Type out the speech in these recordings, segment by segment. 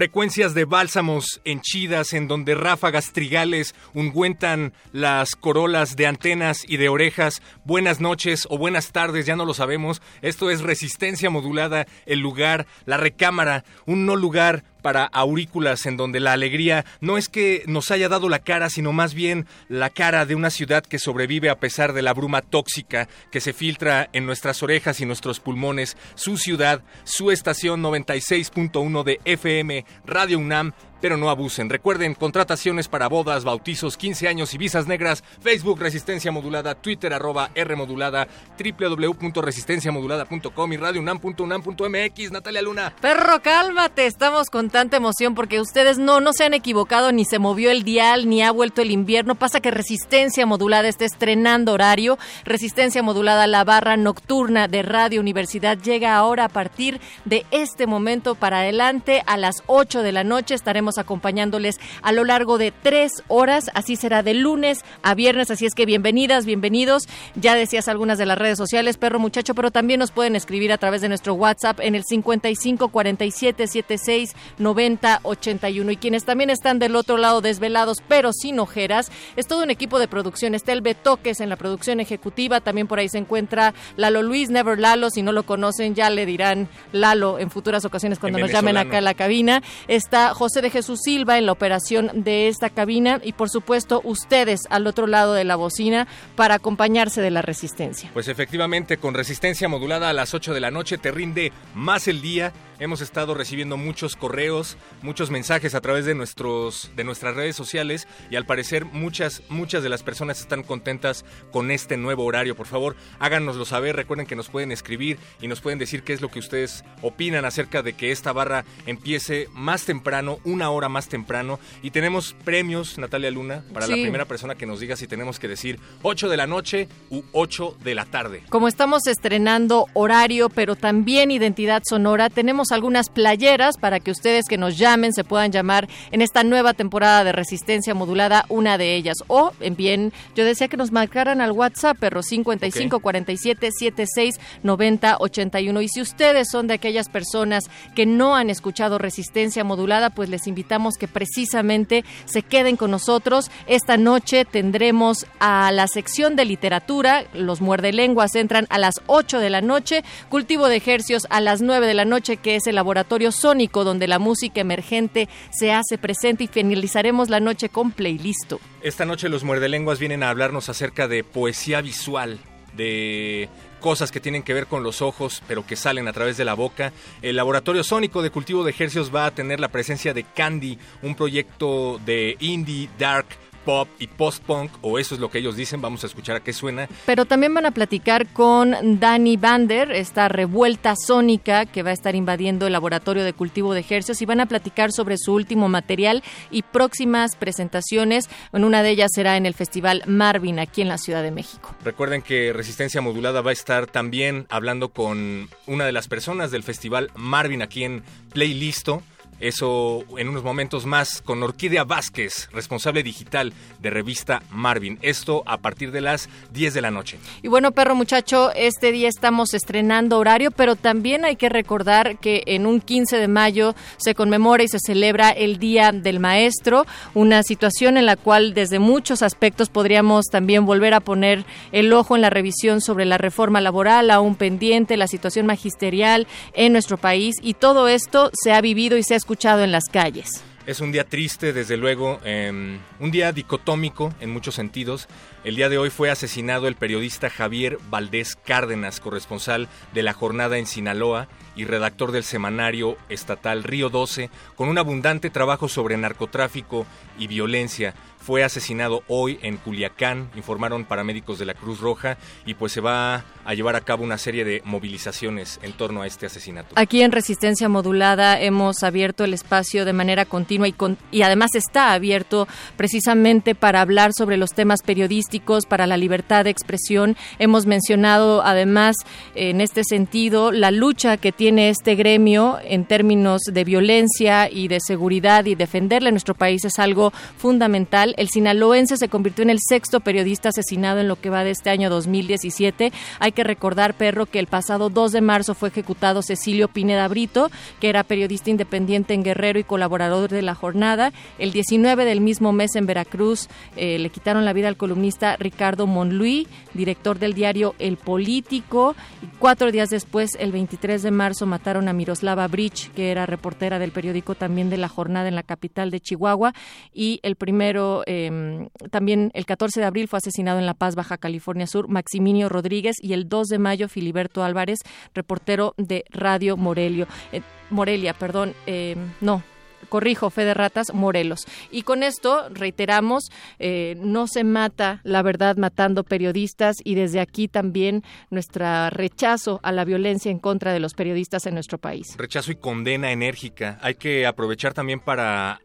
Frecuencias de bálsamos henchidas en donde ráfagas trigales ungüentan las corolas de antenas y de orejas. Buenas noches o buenas tardes, ya no lo sabemos. Esto es resistencia modulada, el lugar, la recámara, un no lugar para aurículas en donde la alegría no es que nos haya dado la cara, sino más bien la cara de una ciudad que sobrevive a pesar de la bruma tóxica que se filtra en nuestras orejas y nuestros pulmones. Su ciudad, su estación 96.1 de FM, Radio UNAM, pero no abusen. Recuerden, contrataciones para bodas, bautizos, 15 años y visas negras, Facebook Resistencia Modulada, Twitter arroba R Modulada, www.resistenciamodulada.com y radiounam.unam.mx. Natalia Luna. Perro, cálmate, estamos con tanta emoción porque ustedes no, no se han equivocado, ni se movió el dial, ni ha vuelto el invierno. Pasa que Resistencia Modulada está estrenando horario. Resistencia Modulada, la barra nocturna de Radio Universidad, llega ahora a partir de este momento para adelante a las 8 de la noche. Estaremos acompañándoles a lo largo de tres horas. Así será de lunes a viernes. Así es que bienvenidas, bienvenidos. Ya decías algunas de las redes sociales, perro muchacho, pero también nos pueden escribir a través de nuestro WhatsApp en el 55 47 76 90 81. Y quienes también están del otro lado desvelados, pero sin ojeras, es todo un equipo de producción. Está el Betoques en la producción ejecutiva. También por ahí se encuentra Lalo Luis, Never Lalo. Si no lo conocen, ya le dirán Lalo en futuras ocasiones cuando nos llamen acá a la cabina. Está José de Jesús Silva en la operación de esta cabina y por supuesto ustedes al otro lado de la bocina para acompañarse de la resistencia. Pues efectivamente, con resistencia modulada a las 8 de la noche te rinde más el día Hemos estado recibiendo muchos correos, muchos mensajes a través de nuestros de nuestras redes sociales y al parecer muchas muchas de las personas están contentas con este nuevo horario. Por favor, háganoslo saber. Recuerden que nos pueden escribir y nos pueden decir qué es lo que ustedes opinan acerca de que esta barra empiece más temprano, una hora más temprano y tenemos premios, Natalia Luna, para la primera persona que nos diga si tenemos que decir 8 de la noche u 8 de la tarde. Como estamos estrenando horario, pero también identidad sonora, tenemos algunas playeras para que ustedes que nos llamen se puedan llamar en esta nueva temporada de Resistencia Modulada una de ellas. O bien, yo decía que nos marcaran al WhatsApp, perro 55 47 76 90 81. Y si ustedes son de aquellas personas que no han escuchado Resistencia Modulada, pues les invitamos que precisamente se queden con nosotros. Esta noche tendremos a la sección de literatura, los muerde lenguas entran a las 8 de la noche, cultivo de ejercios a las 9 de la noche, que es el laboratorio sónico donde la música emergente se hace presente y finalizaremos la noche con playlist. Esta noche los muerdelenguas vienen a hablarnos acerca de poesía visual, de cosas que tienen que ver con los ojos, pero que salen a través de la boca. El Laboratorio Sónico de Cultivo de Ejercios va a tener la presencia de Candy, un proyecto de indie, dark, pop y post-punk, o eso es lo que ellos dicen, vamos a escuchar a qué suena. Pero también van a platicar con Danny Bander, esta revuelta sónica que va a estar invadiendo el laboratorio de cultivo de ejercicios y van a platicar sobre su último material y próximas presentaciones. En una de ellas será en el Festival Marvin, aquí en la Ciudad de México. Recuerden que Resistencia Modulada va a estar también hablando con una de las personas del Festival Marvin aquí en Playlisto eso en unos momentos más con Orquídea Vázquez, responsable digital de revista Marvin. Esto a partir de las 10 de la noche. Y bueno, perro muchacho, este día estamos estrenando horario, pero también hay que recordar que en un 15 de mayo se conmemora y se celebra el Día del Maestro, una situación en la cual desde muchos aspectos podríamos también volver a poner el ojo en la revisión sobre la reforma laboral, aún pendiente, la situación magisterial en nuestro país y todo esto se ha vivido y se ha escuchado en las calles. Es un día triste, desde luego, em, un día dicotómico en muchos sentidos. El día de hoy fue asesinado el periodista Javier Valdés Cárdenas, corresponsal de la jornada en Sinaloa y redactor del semanario estatal Río 12, con un abundante trabajo sobre narcotráfico y violencia. Fue asesinado hoy en Culiacán, informaron paramédicos de la Cruz Roja, y pues se va a llevar a cabo una serie de movilizaciones en torno a este asesinato. Aquí en Resistencia Modulada hemos abierto el espacio de manera continua y, con, y además está abierto precisamente para hablar sobre los temas periodísticos, para la libertad de expresión. Hemos mencionado además en este sentido la lucha que tiene este gremio en términos de violencia y de seguridad y defenderle a nuestro país es algo fundamental. El sinaloense se convirtió en el sexto periodista asesinado en lo que va de este año 2017. Hay que recordar, Perro, que el pasado 2 de marzo fue ejecutado Cecilio Pineda Brito, que era periodista independiente en Guerrero y colaborador de la jornada. El 19 del mismo mes en Veracruz eh, le quitaron la vida al columnista Ricardo Monluí, director del diario El Político. Y cuatro días después, el 23 de marzo, mataron a Miroslava Bridge, que era reportera del periódico también de la jornada en la capital de Chihuahua. Y el primero, eh, también el 14 de abril, fue asesinado en La Paz, Baja California Sur, Maximinio Rodríguez. Y el 2 de mayo, Filiberto Álvarez, reportero de Radio Morelio. Eh, Morelia, perdón, eh, no, corrijo, fe de ratas, Morelos. Y con esto, reiteramos, eh, no se mata la verdad matando periodistas y desde aquí también nuestro rechazo a la violencia en contra de los periodistas en nuestro país. Rechazo y condena enérgica. Hay que aprovechar también para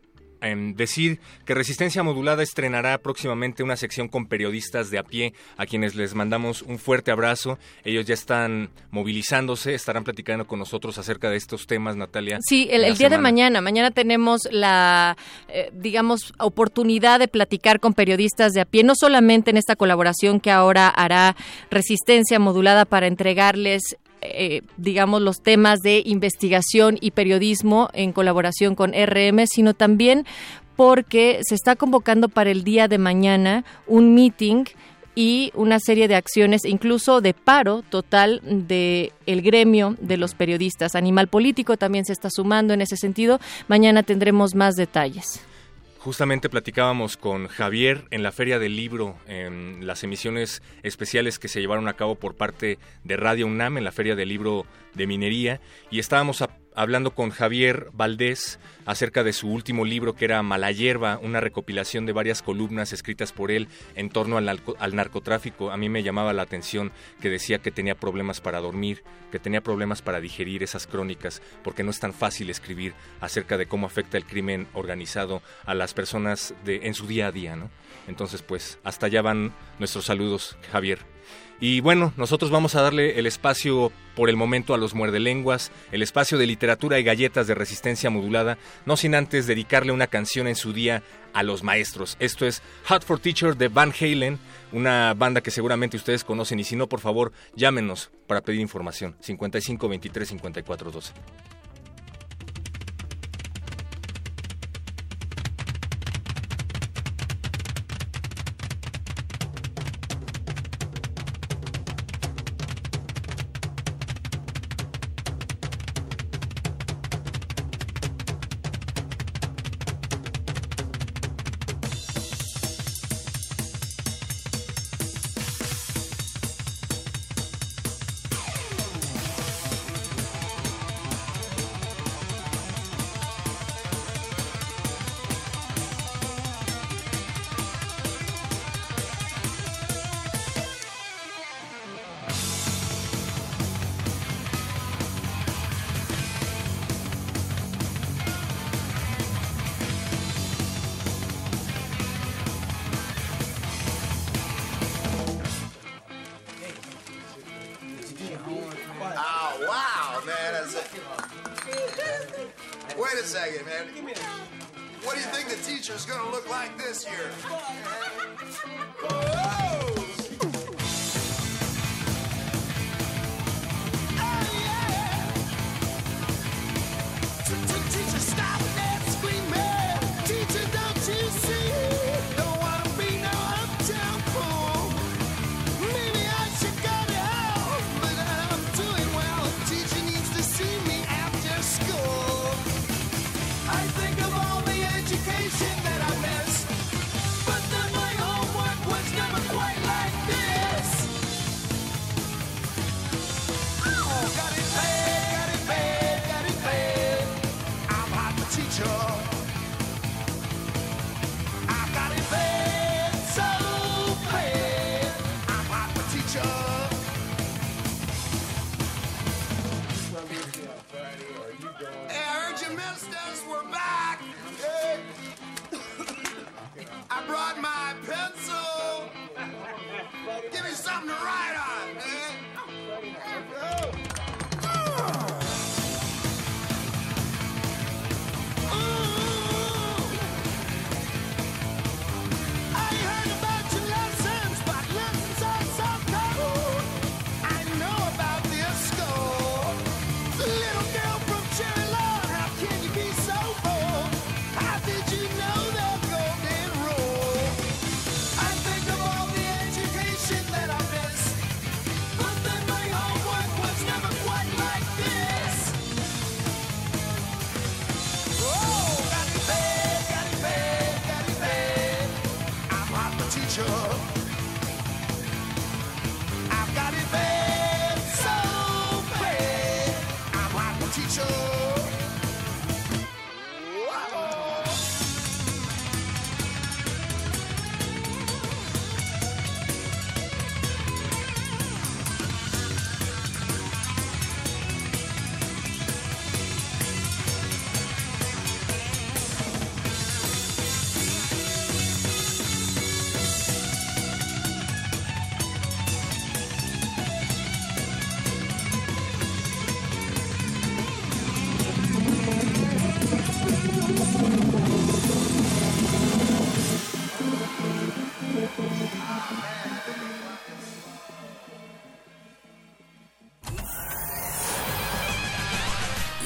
en decir que Resistencia Modulada estrenará próximamente una sección con periodistas de a pie, a quienes les mandamos un fuerte abrazo. Ellos ya están movilizándose, estarán platicando con nosotros acerca de estos temas, Natalia. Sí, el, el día de mañana. Mañana tenemos la, eh, digamos, oportunidad de platicar con periodistas de a pie, no solamente en esta colaboración que ahora hará Resistencia Modulada para entregarles eh, digamos, los temas de investigación y periodismo en colaboración con RM, sino también porque se está convocando para el día de mañana un meeting y una serie de acciones, incluso de paro total de el gremio de los periodistas. Animal Político también se está sumando en ese sentido. Mañana tendremos más detalles. Justamente platicábamos con Javier en la Feria del Libro, en las emisiones especiales que se llevaron a cabo por parte de Radio UNAM en la Feria del Libro de Minería, y estábamos a hablando con Javier Valdés acerca de su último libro que era Mala Hierba, una recopilación de varias columnas escritas por él en torno al, al, narcotráfico. A mí me llamaba la atención que decía que tenía problemas para dormir, que tenía problemas para digerir esas crónicas, porque no es tan fácil escribir acerca de cómo afecta el crimen organizado a las personas de, en su día a día. ¿no? Entonces, pues, hasta allá van nuestros saludos, Javier. Y bueno, nosotros vamos a darle el espacio por el momento a los muerdelenguas, el espacio de literatura y galletas de resistencia modulada, no sin antes dedicarle una canción en su día a los maestros. Esto es Hot for Teacher de Van Halen, una banda que seguramente ustedes conocen y si no, por favor, llámenos para pedir información. 55 23 54 12.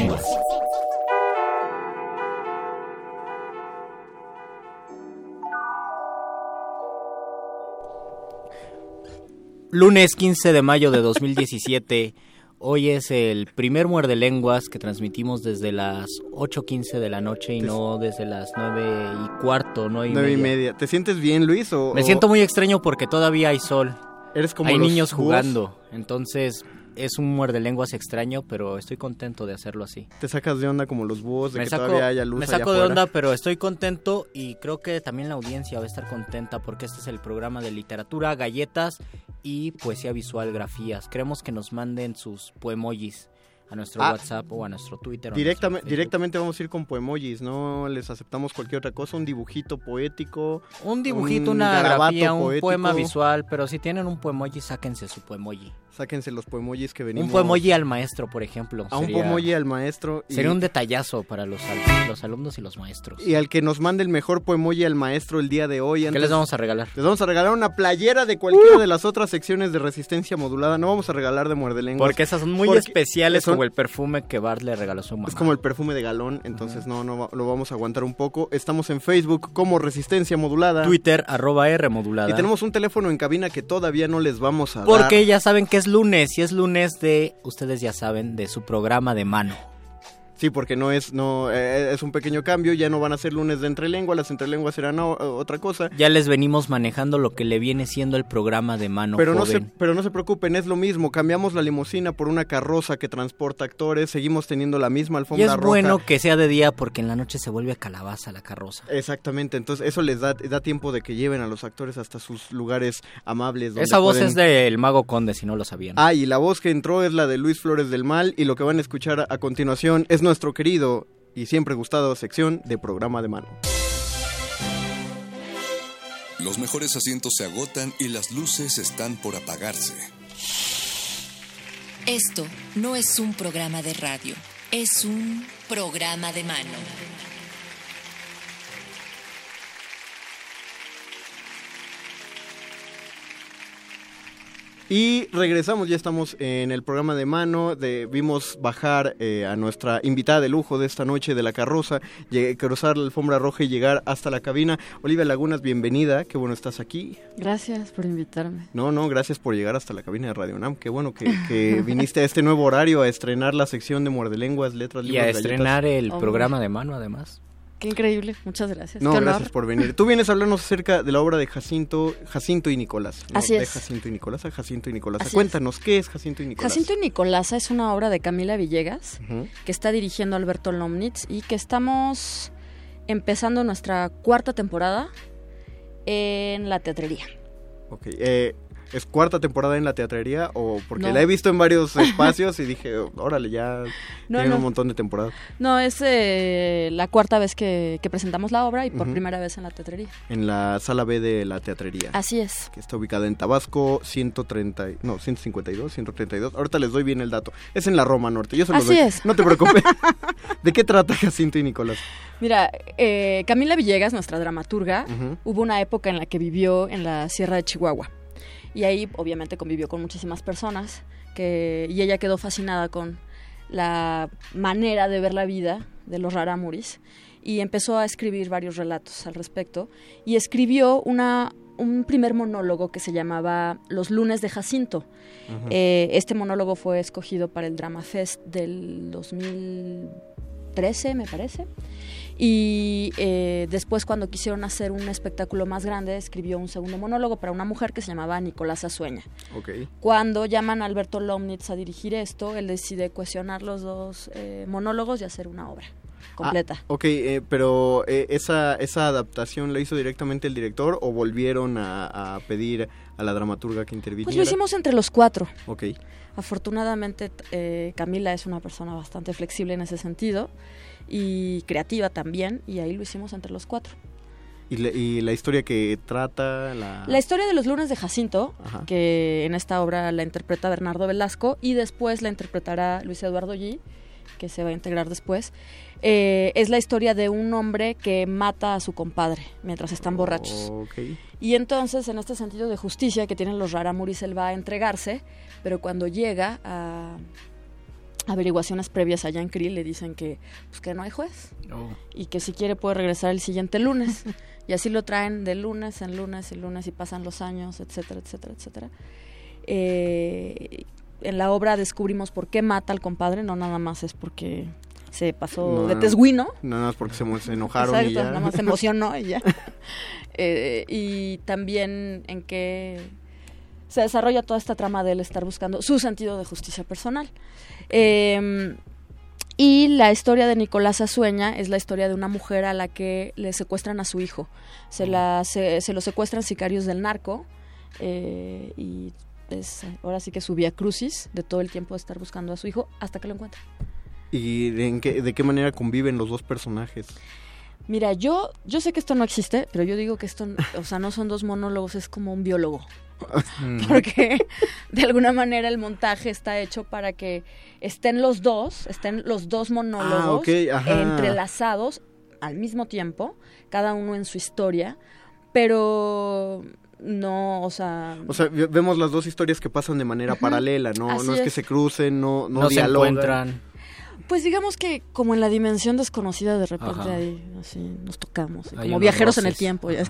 Lenguas. Lunes 15 de mayo de 2017. Hoy es el primer muerde lenguas que transmitimos desde las 8.15 de la noche y no desde las 9 y cuarto, 9 y, Nueve y media. media. ¿Te sientes bien, Luis? O, Me o siento muy extraño porque todavía hay sol. Eres como hay los niños jugando. Entonces es un muerde lenguas extraño, pero estoy contento de hacerlo así. Te sacas de onda como los búhos de Me que saco, todavía haya luz me allá saco de onda, pero estoy contento y creo que también la audiencia va a estar contenta porque este es el programa de literatura, galletas y poesía visual, grafías. Queremos que nos manden sus poemojis a nuestro Ah, WhatsApp o a nuestro Twitter. Directamente, nuestro directamente vamos a ir con poemojis, no les aceptamos cualquier otra cosa, un dibujito poético. Un dibujito, un una grafía, un poético. poema visual, pero si tienen un poemoji, sáquense su poemoji. Sáquense los poemojis que venimos. Un poemoji al maestro, por ejemplo. A un poemoji al maestro. y- Sería un detallazo para los, al- los alumnos y los maestros. Y al que nos mande el mejor poemoji al maestro el día de hoy. ¿Qué les vamos a regalar? Les vamos a regalar una playera de cualquiera de las otras secciones de resistencia modulada. No vamos a regalar de muerde lenguas. Porque esas son muy Porque especiales son- como el perfume que Bart le regaló a su mamá. Es como el perfume de galón, entonces no, no lo vamos a aguantar un poco. Estamos en Facebook como Resistencia Modulada. Twitter, arroba R modulada. Y tenemos un teléfono en cabina que todavía no les vamos a dar. Porque ya saben que es lunes y es lunes de, ustedes ya saben, de su programa de mano. Sí, porque no es, no, eh, es un pequeño cambio, ya no van a ser lunes de entrelengua, las entrelenguas serán o- otra cosa. Ya les venimos manejando lo que le viene siendo el programa de mano Pero no, se, pero no se preocupen, es lo mismo. Cambiamos la limusina por una carroza que transporta actores. Seguimos teniendo la misma Y alfombra es roja. bueno que sea de día porque en la noche se vuelve calabaza la carroza. Exactamente, entonces eso les da, da tiempo de que lleven a los actores hasta sus lugares amables. donde Esa voz pueden- es del Mago Conde, si no lo sabían. Ah, y la voz que entró es la de Luis Flores del Mal y lo que van a escuchar a continuación es nuestro querido y siempre gustado sección de programa de mano. Los mejores asientos se agotan y las luces están por apagarse. Esto no es un programa de radio, es un programa de mano. Y regresamos, ya estamos en el programa de mano, de, vimos bajar eh, a nuestra invitada de lujo de esta noche de la carroza, llegué- cruzar la alfombra roja y llegar hasta la cabina. Olivia Lagunas, bienvenida, qué bueno estás aquí. Gracias por invitarme. No, no, gracias por llegar hasta la cabina de Radio Nam, qué bueno que, que viniste a este nuevo horario a estrenar la sección de Muerde Lenguas, Letras, y Libros, a Galletas. estrenar el programa de mano, además. Qué increíble, muchas gracias. No, Qué honor. gracias por venir. Tú vienes a hablarnos acerca de la obra de Jacinto, Jacinto y Nicolás. ¿no? Así De es. Jacinto y Nicolás a Jacinto y Nicolás. Así es. Cuéntanos, ¿qué es Jacinto y Nicolás? Jacinto y Nicolasa es una obra de Camila Villegas que está dirigiendo Alberto Lomnitz y que estamos empezando nuestra cuarta temporada en la teatrería. Ok, eh, ¿Es cuarta temporada en la teatrería o porque No. la he visto en varios espacios y dije, órale, ya No, tiene no. un montón de temporadas No, es eh, la cuarta vez que, que presentamos la obra y por primera vez en la teatrería. en la sala B de la teatrería. Así es. Que está ubicada en Tabasco 130, y- no, 152, 132. Ahorita les doy bien el dato. Es en la Roma Norte. Yo se los Así doy. es. No te preocupes. ¿De qué trata Jacinto y Nicolás? Mira, eh, Camila Villegas, nuestra dramaturga, hubo una época en la que vivió en la Sierra de Chihuahua. Y ahí obviamente convivió con muchísimas personas que, y ella quedó fascinada con la manera de ver la vida de los rarámuris y empezó a escribir varios relatos al respecto y escribió una, un primer monólogo que se llamaba Los lunes de Jacinto. Eh, este monólogo fue escogido para el Drama Fest del 2013, me parece. Y eh, después, cuando quisieron hacer un espectáculo más grande, escribió un segundo monólogo para una mujer que se llamaba Nicolás Azueña. Ok. Cuando llaman a Alberto Lomnitz a dirigir esto, él decide cuestionar los dos eh, monólogos y hacer una obra completa. Ah, ok, eh, pero eh, esa, ¿esa adaptación la hizo directamente el director o volvieron a, a pedir a la dramaturga que interviniera? pues lo hicimos entre los cuatro. Ok. Afortunadamente, eh, Camila es una persona bastante flexible en ese sentido y creativa también, y ahí lo hicimos entre los cuatro. ¿Y la, y la historia que trata? La... La historia de los lunes de Jacinto, Ajá. que en esta obra la interpreta Bernardo Velasco y después la interpretará Luis Eduardo G, que se va a integrar después, eh, es la historia de un hombre que mata a su compadre mientras están borrachos. Ok. Y entonces, en este sentido de justicia que tienen los Raramuris, él va a entregarse, pero cuando llega a averiguaciones previas allá en Krill le dicen que, pues, que no hay juez y que si quiere puede regresar el siguiente lunes. y así lo traen de lunes en lunes y lunes y pasan los años, etcétera, etcétera, etcétera. Eh, en la obra descubrimos por qué mata al compadre, no nada más es porque se pasó No, de tesguino. No, nada más porque se, enojaron y ya. nada más se emocionó y ya. Eh, y también en que se desarrolla toda esta trama de él estar buscando su sentido de justicia personal. Eh, y la historia de Nicolás Azueña es la historia de una mujer a la que le secuestran a su hijo. Se, la, se, se lo secuestran sicarios del narco eh, y es ahora sí que su vía crucis de todo el tiempo de estar buscando a su hijo hasta que lo encuentra. ¿Y de, en qué, de qué manera conviven los dos personajes? Mira, yo, yo sé que esto no existe, pero yo digo que esto, o sea, no son dos monólogos, es como un biólogo. Porque de alguna manera el montaje está hecho para que estén los dos, estén los dos monólogos Ah, ajá. entrelazados al mismo tiempo, cada uno en su historia, pero no, o sea, O sea, ve- vemos las dos historias que pasan de manera paralela, ¿no? Así no es, que se crucen, no, no, No se encuentran. Pues digamos que como en la dimensión desconocida de repente Ajá. ahí así nos tocamos, como viajeros en el tiempo. ya.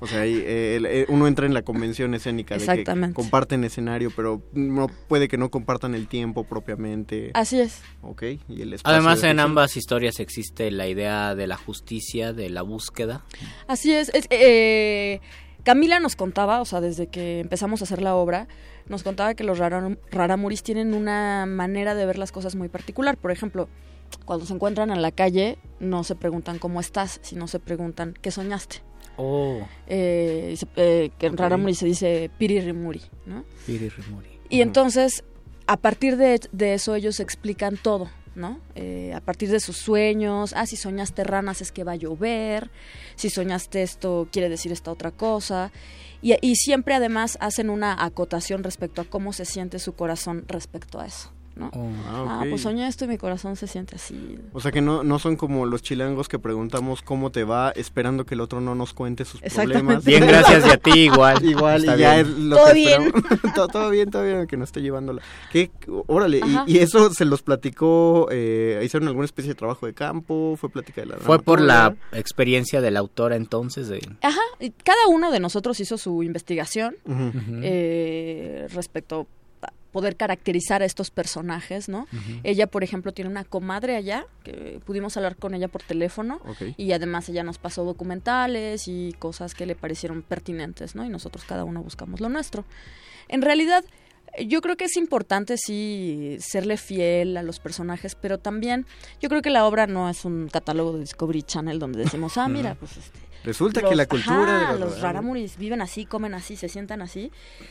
O sea, ahí, eh, el- eh, uno entra en la convención escénica de que comparten escenario, pero no puede que no compartan el tiempo propiamente. Así es. Ok, y el espacio Además, de en ambas historias existe la idea de la justicia, de la búsqueda. Así es. es- eh, Camila nos contaba, o sea, desde que empezamos a hacer la obra, nos contaba que los rara- raramuris tienen una manera de ver las cosas muy particular. Por ejemplo, cuando se encuentran en la calle, no se preguntan cómo estás, sino se preguntan qué soñaste. Oh, Eh, eh, que en raramuri se dice piririmuri, ¿no? Piririmuri. Y entonces, a partir de, de eso, ellos explican todo, ¿no? Eh, a partir de sus sueños, ah, si soñaste ranas es que va a llover, si soñaste esto quiere decir esta otra cosa. Y, y siempre además hacen una acotación respecto a cómo se siente su corazón respecto a eso, ¿no? Oh. Ah, Ah, pues soñé esto y mi corazón se siente así. O sea que no, no son como los chilangos que preguntamos cómo te va esperando que el otro no nos cuente sus problemas. Bien, gracias y a ti igual. Igual, Está y ya bien. es lo Todo que bien. todo, todo bien, todo bien, que no esté llevándola. ¿Qué? Órale, y, y eso se los platicó, eh, hicieron alguna especie de trabajo de campo, fue plática de la Fue por la experiencia de la autora entonces de... Ajá, y cada uno de nosotros hizo su investigación Ujú. Ujú. eh, respecto a poder caracterizar a estos personajes, ¿no? Ella, por ejemplo, tiene una comadre allá, que pudimos hablar con ella por teléfono, y además ella nos pasó documentales y cosas que le parecieron pertinentes, ¿no? Y nosotros cada uno buscamos lo nuestro. En realidad, Yo creo que es importante sí serle fiel a los personajes, pero también yo creo que la obra no es un catálogo de Discovery Channel donde decimos, ah, mira, pues este, Resulta los- que la cultura ajá, de los, los raramuris viven así, comen así, se sientan así,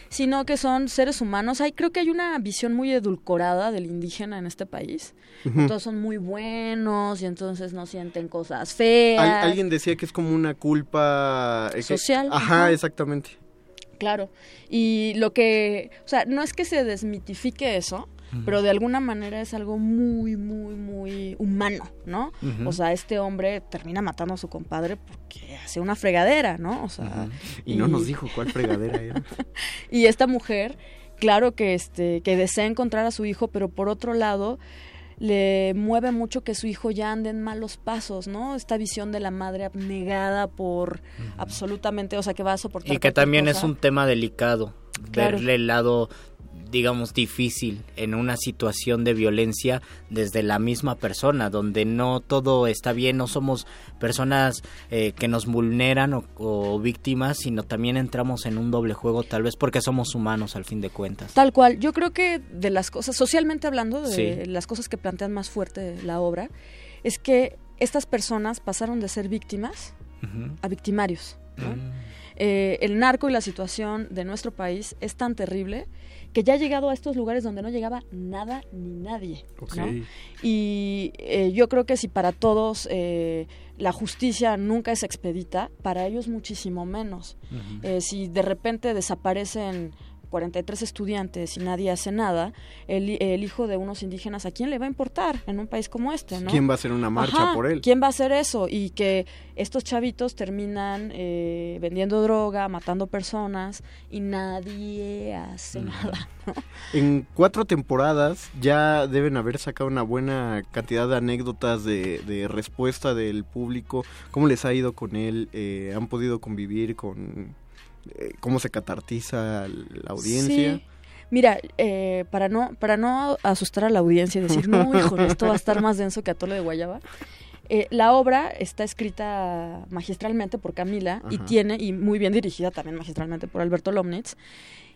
sino que son seres humanos. Hay, creo que hay una visión muy edulcorada del indígena en este país. Ujú. Todos son muy buenos y entonces no sienten cosas feas. Al- alguien decía que es como una culpa eh, Social, Ajá, ajá. exactamente. Claro. Y lo que, o sea, no es que se desmitifique eso, pero de alguna manera es algo muy, muy, muy humano, ¿no? O sea, este hombre termina matando a su compadre porque hace una fregadera, ¿no? O sea, Y no nos dijo cuál fregadera era. y esta mujer, claro que este que desea encontrar a su hijo, pero por otro lado le mueve mucho que su hijo ya ande en malos pasos, ¿no? Esta visión de la madre abnegada por absolutamente, o sea, que va a soportar Y que también es un tema delicado, Claro. verle el lado, digamos, difícil en una situación de violencia desde la misma persona, donde no todo está bien, no somos personas eh, que nos vulneran o, o víctimas, sino también entramos en un doble juego, tal vez porque somos humanos al fin de cuentas. Tal cual. Yo creo que de las cosas, socialmente hablando, de Sí. las cosas que plantean más fuerte la obra, es que estas personas pasaron de ser víctimas a victimarios. ¿no? Mm. Eh, el narco y la situación de nuestro país es tan terrible que ya ha llegado a estos lugares donde no llegaba nada ni nadie. ¿no? Y eh, yo creo que si para todos eh, la justicia nunca es expedita, para ellos muchísimo menos. Eh, si de repente desaparecen 43 estudiantes y nadie hace nada, el, el hijo de unos indígenas, ¿a quién le va a importar en un país como este? ¿no? ¿Quién va a hacer una marcha Ajá, por él? ¿Quién va a hacer eso? Y que estos chavitos terminan eh, vendiendo droga, matando personas y nadie hace nada. ¿no? En cuatro temporadas ya deben haber sacado una buena cantidad de anécdotas de, de respuesta del público. ¿Cómo les ha ido con él? Eh, ¿Han podido convivir con eh, cómo se catartiza la audiencia? Sí. Mira, eh, para no para no asustar a la audiencia y decir, no, híjole, esto va a estar más denso que atole de guayaba. eh, la obra está escrita magistralmente por Camila y tiene, y muy bien dirigida también magistralmente por Alberto Lomnitz,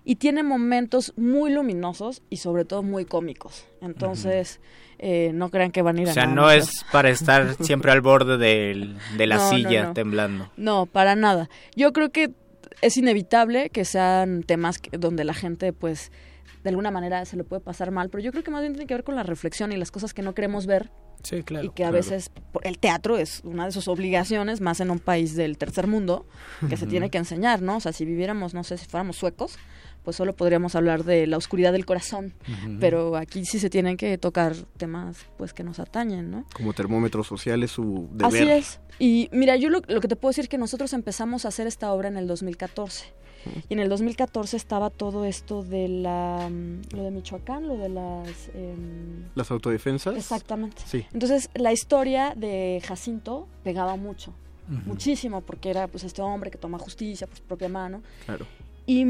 y tiene momentos muy luminosos y sobre todo muy cómicos. Entonces, eh, no crean que van a ir O a sea, nada no más. es para estar siempre al borde del- de la No, no, silla no. temblando. No, para nada. Yo creo que es inevitable que sean temas que- donde la gente, pues, de alguna manera se lo puede pasar mal, pero yo creo que más bien tiene que ver con la reflexión y las cosas que no queremos ver. Sí, claro. Y que a claro. veces el teatro es una de sus obligaciones, más en un país del tercer mundo, que se tiene que enseñar, ¿no? O sea, si viviéramos, no sé, si fuéramos suecos, pues solo podríamos hablar de la oscuridad del corazón, pero aquí sí se tienen que tocar temas, pues, que nos atañen, ¿no? Como termómetro social es su deber. Así es. Y mira, yo lo, lo que te puedo decir es que nosotros empezamos a hacer esta obra en el 2014. Y en el 2014 estaba todo esto de la, mm, lo de Michoacán, lo de las... em, ¿Las autodefensas? Exactamente. Sí. Entonces, la historia de Jacinto pegaba mucho, muchísimo, porque era pues este hombre que toma justicia por su propia mano. Claro. Y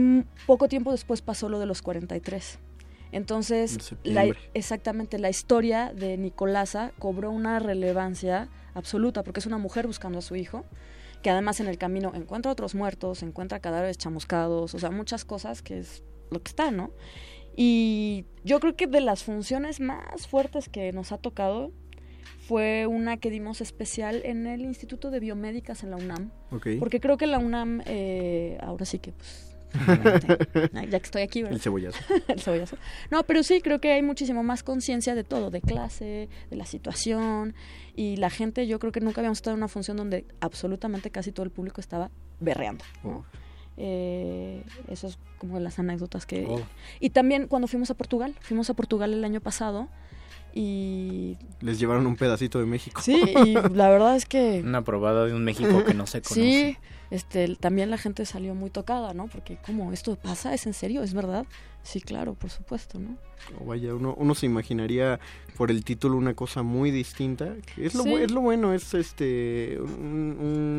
poco tiempo después pasó lo de los 43. Entonces, En la- exactamente, la historia de Nicolasa cobró una relevancia absoluta, porque es una mujer buscando a su hijo, que además en el camino encuentra otros muertos, encuentra cadáveres chamuscados, o sea, muchas cosas que es lo que está, ¿no? Y yo creo que de las funciones más fuertes que nos ha tocado fue una que dimos especial en el Instituto de Biomédicas en la UNAM. Ok. Porque creo que la UNAM, eh, ahora sí que pues... ya que estoy aquí, ¿verdad? El cebollazo. El cebollazo. No, pero sí, creo que hay muchísimo más conciencia de todo, de clase, de la situación. Y la gente, yo creo que nunca habíamos estado en una función donde absolutamente casi todo el público estaba berreando. ¿no? Eh, eso es como de las anécdotas que... Oh. Y también cuando fuimos a Portugal, fuimos a Portugal el año pasado y... Les llevaron un pedacito de México. Sí, y la verdad es que... Una probada de un México que no se conoce. Sí, este, también la gente salió muy tocada, ¿no? Porque, ¿cómo? ¿Esto pasa? ¿Es en serio? ¿Es verdad? Sí, claro, por supuesto, ¿no? Oh, vaya, uno, uno se imaginaría por el título una cosa muy distinta. Es lo, Sí. es lo bueno, es este un,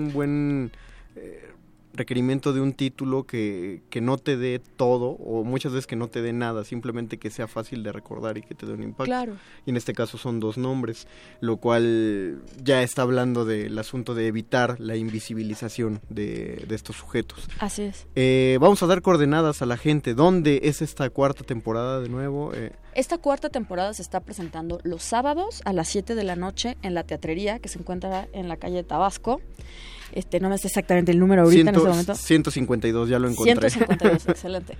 un buen... eh, requerimiento de un título que, que no te dé todo o muchas veces que no te dé nada, simplemente que sea fácil de recordar y que te dé un impacto. Claro. Y en este caso son dos nombres, lo cual ya está hablando del asunto de evitar la invisibilización de, de estos sujetos. Así es. Eh, vamos a dar coordenadas a la gente. ¿Dónde es esta cuarta temporada de nuevo? Eh, Esta cuarta temporada se está presentando los sábados a las 7 de la noche en la teatrería que se encuentra en la calle Tabasco. Este, no me sé exactamente el número ahorita en este momento. 152, ya lo encontré. 152, excelente.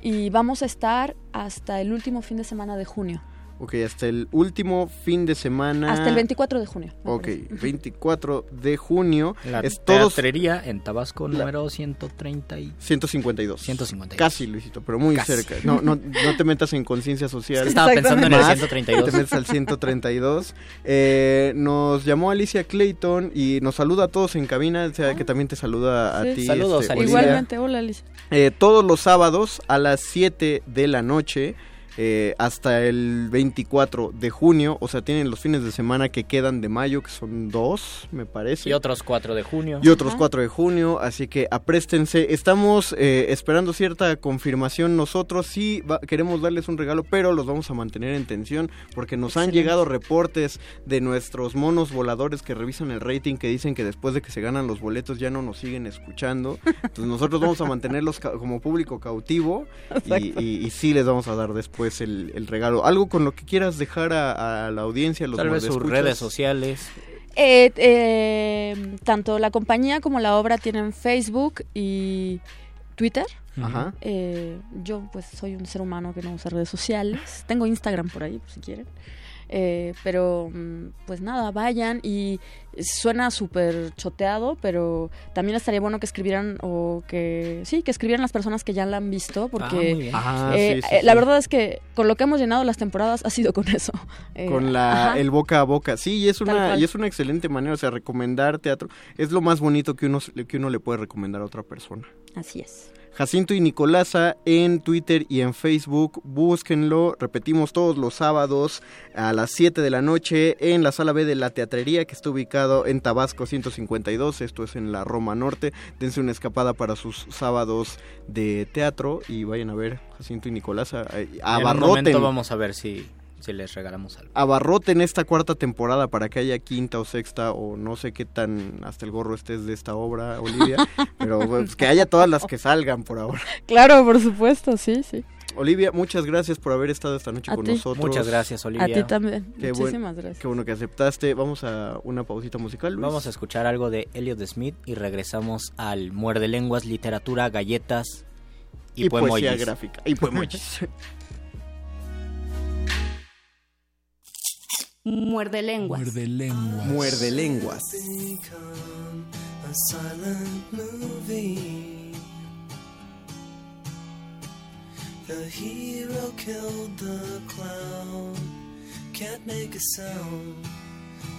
Y vamos a estar hasta el último fin de semana de junio. Ok, hasta el último fin de semana. Hasta el 24 de junio. Ok, parece. 24 de junio. La es todos teatrería en Tabasco La- número 130 y... 152. 152. Casi, Luisito, pero muy Casi. cerca. No, no, no te metas en conciencia social. Estaba pensando en el Más, 132. Te metes al 132. Eh, nos llamó Alicia Clayton y nos saluda a todos en cabina. O sea, que también te saluda a Sí. ti. Saludos, este, Alicia. Igualmente, hola Alicia. Eh, todos los sábados a las 7 de la noche eh, hasta el 24 de junio. O sea, tienen los fines de semana que quedan de mayo, que son dos, me parece. Y otros 4 de junio. Y otros Ajá. 4 de junio, así que apréstense. Estamos eh, esperando cierta confirmación nosotros. Sí, va- queremos darles un regalo, pero los vamos a mantener en tensión porque nos han llegado reportes de nuestros monos voladores que revisan el rating que dicen que después de que se ganan los boletos ya no nos siguen escuchando. Entonces nosotros vamos a mantenerlos ca- como público cautivo y, y- y sí les vamos a dar después el, el regalo. Algo con lo que quieras dejar a, a la audiencia, a los Tal vez sus redes sociales. Eh, eh, tanto la compañía como la obra tienen Facebook y Twitter. Ajá. Eh, yo pues soy un ser humano que no usa redes sociales. Tengo Instagram por ahí, por si quieren. Eh, pero mm, pues nada, vayan y suena súper choteado, pero también estaría bueno que escribieran o que sí, que escribieran las personas que ya la han visto, Ah, porque muy bien. Ah, eh, sí, sí, eh, la sí. verdad es que con lo que hemos llenado las temporadas ha sido con eso. Eh, con la ajá. el boca a boca sí y es una y es una excelente manera o sea recomendar teatro es lo más bonito que uno que uno le puede recomendar a otra persona Así es. Jacinto y Nicolasa en Twitter y en Facebook. Búsquenlo. Repetimos todos los sábados a las 7 de la noche en la sala B de la teatrería que está ubicado en Tabasco 152 esto es en la Roma Norte. Dense una escapada para sus sábados de teatro y vayan a ver Jacinto y Nicolasa. Eh, En un abarroten momento vamos a ver si, si les regalamos algo. abarroten esta cuarta temporada para que haya quinta o sexta o no sé qué tan hasta el gorro estés de esta obra, Olivia, pero pues, que haya todas las que salgan por ahora. Claro, por supuesto, sí, sí. Olivia, muchas gracias por haber estado esta noche A con ti. nosotros. Muchas gracias, A Olivia. ti también. Qué buen- Muchísimas gracias. Qué bueno que aceptaste. Vamos a una pausita musical, Luis. Vamos a escuchar algo de Elliot Smith y regresamos al Muerde Lenguas, Literatura, Galletas y, y poesía gráfica. Y poemojis. Muerde lenguas. Muerde lenguas. Muerde lenguas. become a silent movie. The hero killed the clown. Can't make a sound.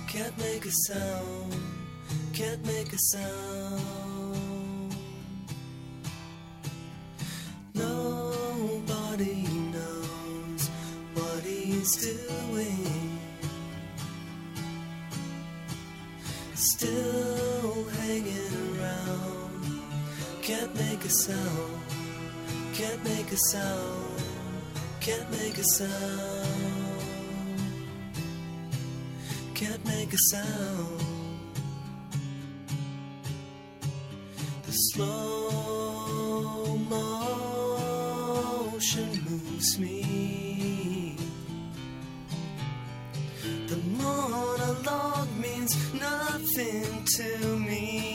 Can't make a sound. Can't make a sound. Nobody knows what he's doing. Still hanging around. Can't make a sound. Can't make a sound. Can't make a sound. Can't make a sound. The slow motion moves me. Monologue means nothing to me.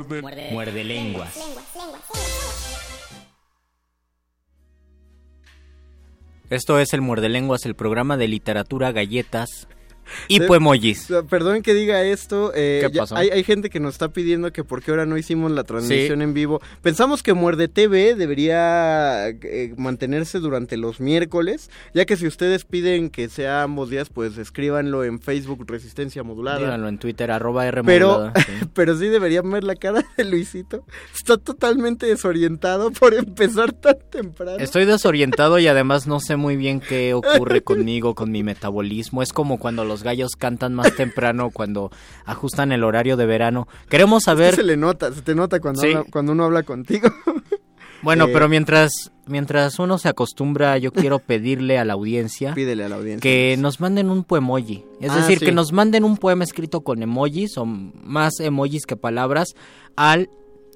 Muerde. Muerde lenguas. Esto es el Muerde Lenguas, el programa de literatura, galletas y poemojis. Perdón que diga esto. eh, ¿Qué ya- pasó? Hay, hay gente que nos está pidiendo que por qué ahora no hicimos la transmisión en vivo. Pensamos que Muerde TV debería eh, mantenerse durante los miércoles, ya que si ustedes piden que sea ambos días, pues escríbanlo en Facebook Resistencia Modulada. Díganlo en Twitter, arroba R Pero, sí. pero sí deberían ver la cara de Luisito. Está totalmente desorientado por empezar tan temprano. Estoy desorientado y además no sé muy bien qué ocurre conmigo, con mi metabolismo. Es como cuando los gallos cantan más temprano, cuando ajustan el horario de verano. Queremos Es que saber... se le nota, se te nota cuando, Sí. habla- cuando uno habla contigo. Bueno, Eh, pero mientras, mientras uno se acostumbra, yo quiero pedirle a la audiencia Pídele a la audiencia. que nos manden un poemoji. Es Ah, decir, sí. que nos manden un poema escrito con emojis o más emojis que palabras al,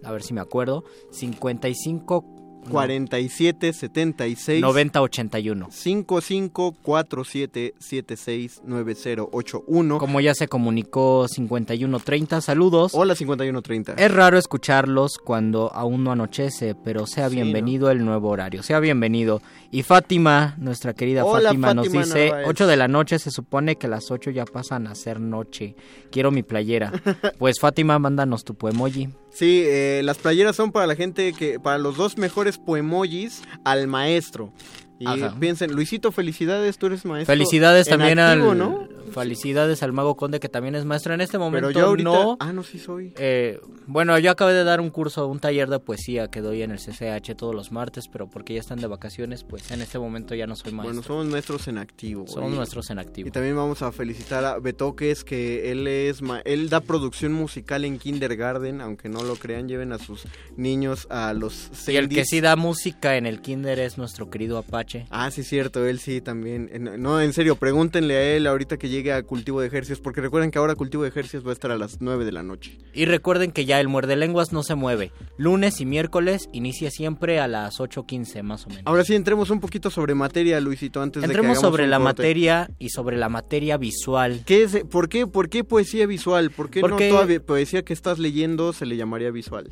a ver si me acuerdo, 55 47 76 90 81. 55 47 76 9081. Como ya se comunicó 5130, saludos. Hola 5130. Es raro escucharlos cuando aún no anochece, pero sea Sí, bienvenido el nuevo horario. Sea bienvenido. Y Fátima, nuestra querida Hola, Fátima, nos Fátima dice, Narváez. 8 de la noche, se supone que las 8 ya pasan a ser noche. Quiero mi playera. Pues Fátima, mándanos tu poemoji. Sí, eh, las playeras son para la gente que, para los dos mejores poemojis al maestro. Y Ajá. piensen, Luisito, felicidades, tú eres maestro. Felicidades también activo, al... ¿no? Felicidades al Mago Conde, que también es maestro. En este momento Pero yo ahorita... no... Ah, no, sí soy. Eh, bueno, yo acabé de dar un curso, un taller de poesía que doy en el CCH todos los martes, pero porque ya están de vacaciones, pues en este momento ya no soy maestro. Bueno, somos maestros en activo. Somos Y- nuestros en activo. Y también vamos a felicitar a Betoques, que él es ma- él da producción musical en kindergarten, aunque no lo crean, lleven a sus niños a los Y el que sí da música en el kinder es nuestro querido Apache. Ah, sí, cierto, él sí también. En- No, en serio, pregúntenle a él ahorita que llegue a Cultivo de Ejercicios, porque recuerden que ahora Cultivo de Ejercicios va a estar a las 9 de la noche. Y recuerden que ya el muerde lenguas no se mueve. Lunes y miércoles inicia siempre a las 8.15 más o menos. Ahora sí, entremos un poquito sobre materia, Luisito, antes de que Entremos sobre la corte. materia y sobre la materia visual. ¿Qué es, ¿por, qué, ¿Por qué poesía visual? ¿Por qué Porque- no toda poesía que estás leyendo se le llamaría visual?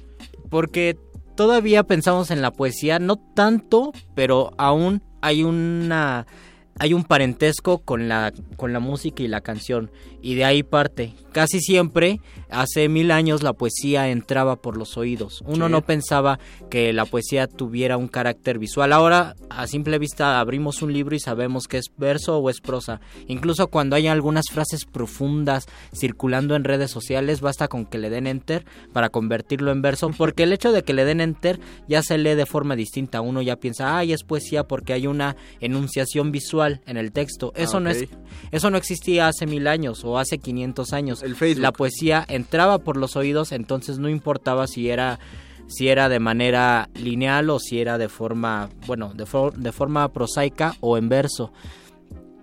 Porque todavía pensamos en la poesía, no tanto, pero aún hay una hay un parentesco con la con la música y la canción y de ahí parte. Casi siempre hace mil años la poesía entraba por los oídos. Uno Sí. no pensaba que la poesía tuviera un carácter visual. Ahora a simple vista abrimos un libro y sabemos que es verso o es prosa. Incluso cuando hay algunas frases profundas circulando en redes sociales, basta con que le den enter para convertirlo en verso, porque el hecho de que le den enter ya se lee de forma distinta. Uno ya piensa, ay, es poesía porque hay una enunciación visual en el texto. Eso Ah, no es eso no existía hace mil años o hace 500 años. El Facebook. La poesía entraba por los oídos, entonces no importaba si era si era de manera lineal o si era de forma, bueno, de, for- de forma prosaica o en verso.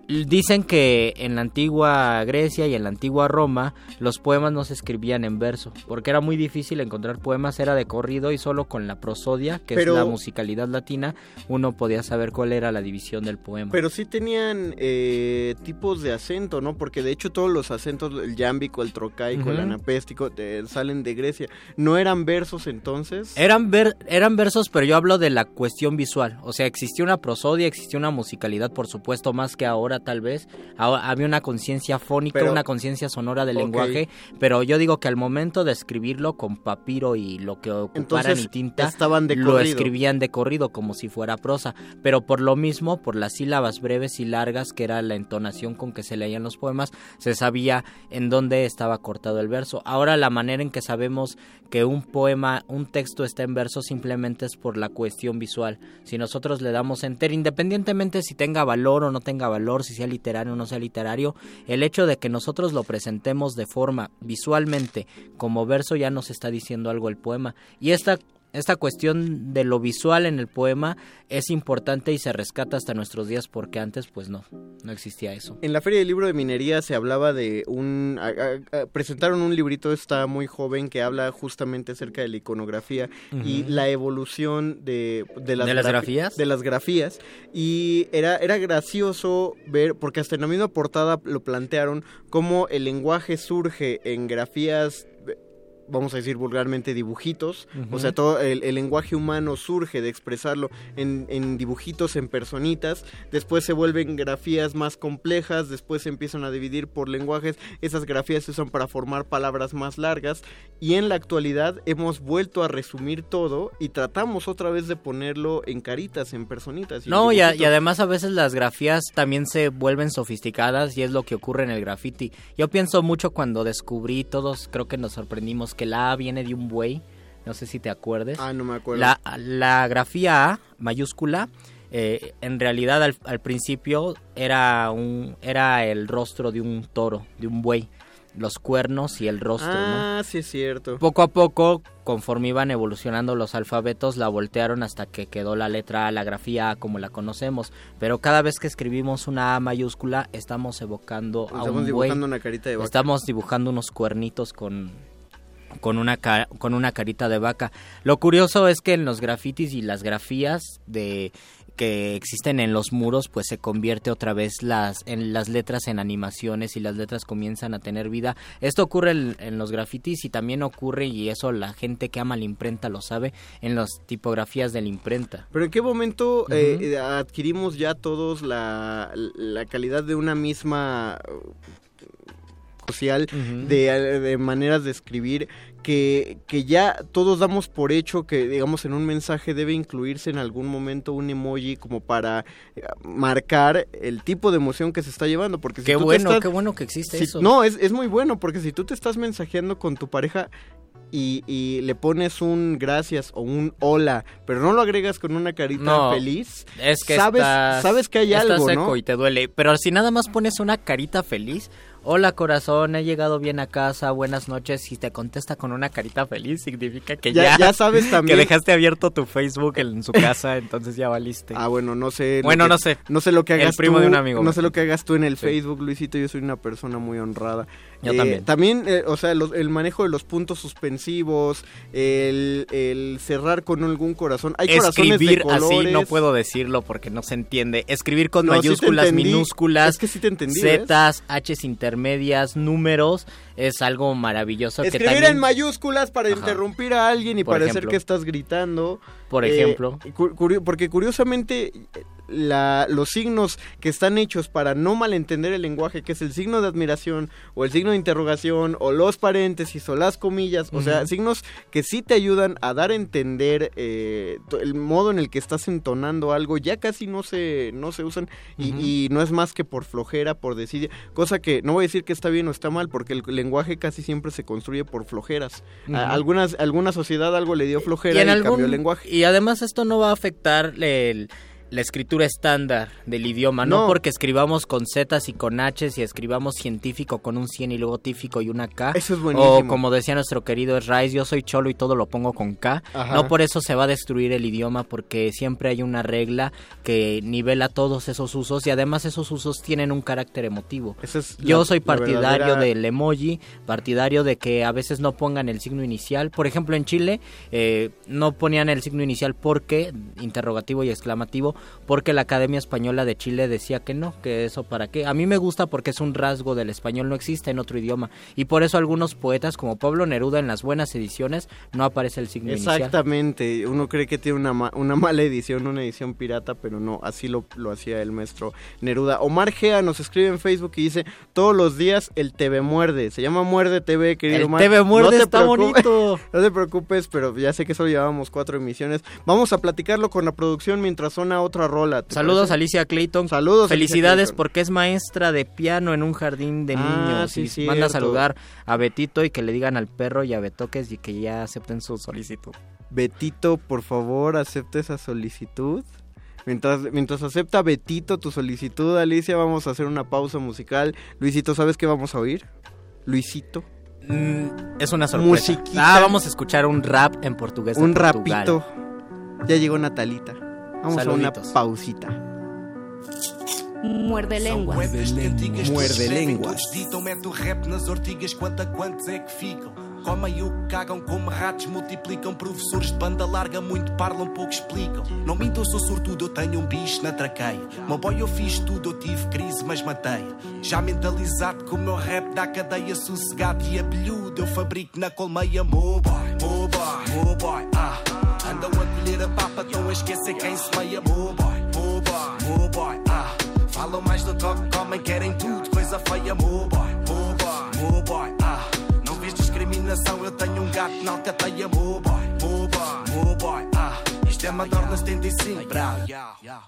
Dicen que en la antigua Grecia y en la antigua Roma los poemas no se escribían en verso, porque era muy difícil encontrar poemas, era de corrido y solo con la prosodia, que Pero- es la musicalidad latina, uno podía saber cuál era la división del poema. Pero sí tenían eh, tipos de acento, ¿no? Porque de hecho todos los acentos, el yámbico, el trocaico, el anapéstico, eh, salen de Grecia. ¿No eran versos entonces? Eran, ver, eran versos, pero yo hablo de la cuestión visual. O sea, existía una prosodia, existía una musicalidad, por supuesto, más que ahora tal vez. Ahora, había una conciencia fónica, Pero- una conciencia sonora del lenguaje, pero yo digo que al momento de escribirlo con papiro y lo que ocuparan Entonces, y tinta, estaban de lo corrido. escribían de corrido como si fuera prosa. Pero por lo mismo, por las sílabas breves y largas, que era la entonación con que se leían los poemas, se sabía en dónde estaba cortado el verso. Ahora la manera en que sabemos que un poema, un texto está en verso simplemente es por la cuestión visual. Si nosotros le damos enter, independientemente si tenga valor o no tenga valor, si sea literario o no sea literario, el hecho de que nosotros lo presentemos de forma visualmente como verso ya nos está diciendo algo el poema. Y esta esta cuestión de lo visual en el poema es importante y se rescata hasta nuestros días porque antes pues no, no existía eso. En la Feria del Libro de Minería se hablaba de un... a- a- a- presentaron un librito, está muy joven, que habla justamente acerca de la iconografía y la evolución de, de las, ¿De las grafías? De las grafías. Y era, era gracioso ver, porque hasta en la misma portada lo plantearon, cómo el lenguaje surge en grafías... vamos a decir vulgarmente, dibujitos. Ujú. O sea, todo el, el lenguaje humano surge de expresarlo en, en dibujitos, en personitas. Después se vuelven grafías más complejas, después se empiezan a dividir por lenguajes. Esas grafías se usan para formar palabras más largas. Y en la actualidad hemos vuelto a resumir todo y tratamos otra vez de ponerlo en caritas, en personitas. en No, y, a- y además a veces las grafías también se vuelven sofisticadas y es lo que ocurre en el graffiti. Yo pienso mucho cuando descubrí, todos creo que nos sorprendimos, que la A viene de un buey, no sé si te acuerdes. Ah, no me acuerdo. La, la grafía A mayúscula, eh, en realidad al, al principio era, un, era el rostro de un toro, de un buey, los cuernos y el rostro, ¿no? Ah, sí es cierto. Poco a poco, conforme iban evolucionando los alfabetos, la voltearon hasta que quedó la letra A, la grafía A como la conocemos. Pero cada vez que escribimos una A mayúscula, estamos evocando a Estamos buey. dibujando una carita de vaca. Estamos dibujando unos cuernitos con, con, una con una carita de vaca. Lo curioso es que en los grafitis y las grafías de que existen en los muros, pues se convierte otra vez las en las letras en animaciones y las letras comienzan a tener vida. Esto ocurre en, en los grafitis y también ocurre y eso la gente que ama la imprenta lo sabe en las tipografías de la imprenta. Pero en qué momento eh, adquirimos ya todos la, la calidad de una misma uh, Ujú. de, de maneras de escribir que, que ya todos damos por hecho que digamos en un mensaje debe incluirse en algún momento un emoji como para eh, marcar el tipo de emoción que se está llevando porque si Qué tú bueno, estás- qué bueno que existe si- eso. no es, es muy bueno porque si tú te estás mensajeando con tu pareja y, y le pones un gracias o un hola, pero no lo agregas con una carita No, feliz, Es que sabes, estás- sabes que hay estás algo, seco ¿no? y te duele. Pero si nada más pones una carita feliz, hola corazón, he llegado bien a casa, buenas noches, y te contesta con una carita feliz, significa que Ya- ya, ya sabes también- que dejaste abierto tu Facebook en su casa, entonces ya valiste. Ah, bueno, no sé. Bueno, que- no sé. No sé lo que El hagas primo tú, de un amigo, No sé lo que hagas tú en el Sí. Facebook, Luisito. Yo soy una persona muy honrada. Yo también. También, eh, o sea, los- el manejo de los puntos suspensivos, el, el cerrar con algún corazón. Hay corazones de Escribir así no puedo decirlo porque no se entiende. Escribir con No, mayúsculas, minúsculas, Es que sí te entendí, ¿ves? zetas, h's intermedias, números, es algo maravilloso que Escribir también en mayúsculas para Ajá. interrumpir a alguien y Por parecer ejemplo. que estás gritando. Por Eh, ejemplo. curio- porque curiosamente la- los signos que están hechos para no malentender el lenguaje, que es el signo de admiración o el signo de interrogación o los paréntesis o las comillas, o sea, signos que sí te ayudan a dar a entender eh, el modo en el que estás entonando algo, ya casi no se, no se usan y, no es más que por flojera, por decir, cosa que no voy a decir que está bien o está mal, porque el lenguaje casi siempre se construye por flojeras. A- algunas, alguna sociedad algo le dio flojera y, en algún- cambió el lenguaje. Y además esto no va a afectar el- la escritura estándar del idioma, no. No. porque escribamos con zetas y con h's y escribamos científico con un 100 y luego tífico y una K. Eso es buenísimo. O como decía nuestro querido Rice, yo soy cholo y todo lo pongo con K. Ajá. No por eso se va a destruir el idioma porque siempre hay una regla que nivela todos esos usos y además esos usos tienen un carácter emotivo. Es Yo la- soy partidario verdadera- del emoji, partidario de que a veces no pongan el signo inicial. Por ejemplo, en Chile eh, no ponían el signo inicial porque, interrogativo y exclamativo, porque la Academia Española de Chile decía que no, que eso para qué. A mí me gusta porque es un rasgo del español, no existe en otro idioma. Y por eso algunos poetas como Pablo Neruda en las buenas ediciones no aparece el signo inicial. Exactamente, uno cree que tiene una, ma- una mala edición, una edición pirata, pero no, así lo, lo hacía el maestro Neruda. Omar Gea nos escribe en Facebook y dice, todos los días el TV muerde, se llama Muerde TV, querido El Omar. TV muerde te está bonito. No te preocupes, pero ya sé que solo llevábamos cuatro emisiones. Vamos a platicarlo con la producción mientras suena otra rola. ¿te Saludos parece? Alicia Clayton. Saludos. Felicidades Clayton. porque es maestra de piano en un jardín de Ah, niños. sí, y cierto. manda a saludar a Betito y que le digan al perro y a Betoques y que ya acepten su solicitud. Betito, por favor, acepta esa solicitud. Mientras, mientras acepta Betito tu solicitud, Alicia, vamos a hacer una pausa musical. Luisito, ¿sabes qué vamos a oír? Luisito. Mm, es una sorpresa. Musiquita. Ah, vamos a escuchar un rap en portugués. de Un Portugal. rapito. Ya llegó Natalita. Vamos a Saluditos. una pausita. Muerde lenguas. Muerde que lenguas. Ditam, mete o rap nas ortigas, quanto a quantos é que ficam. Comem o que cagam como ratos, multiplicam. Professores de banda larga muito parlam, pouco explicam. Não minto, eu sou sortudo, eu tenho um bicho na traqueia. Meu boy, eu fiz tudo, eu tive crise, mas matei. Já mentalizado com o meu rap da cadeia, sossegado e abelhudo. Eu fabrico na colmeia, mo boy, mo boy, mo boy, ah. Andam a colher a papa, estão a esquecer quem se meia, mo boy, mo boy, mo boy, ah. Falam mais do toque, comem, querem tudo, coisa feia, mo boy, mo boy, mo boy, ah. Não vês discriminação, eu tenho um gato na alcateia, mo boy, mo boy, mo boy, ah. Isto é Madonna 75, bravo,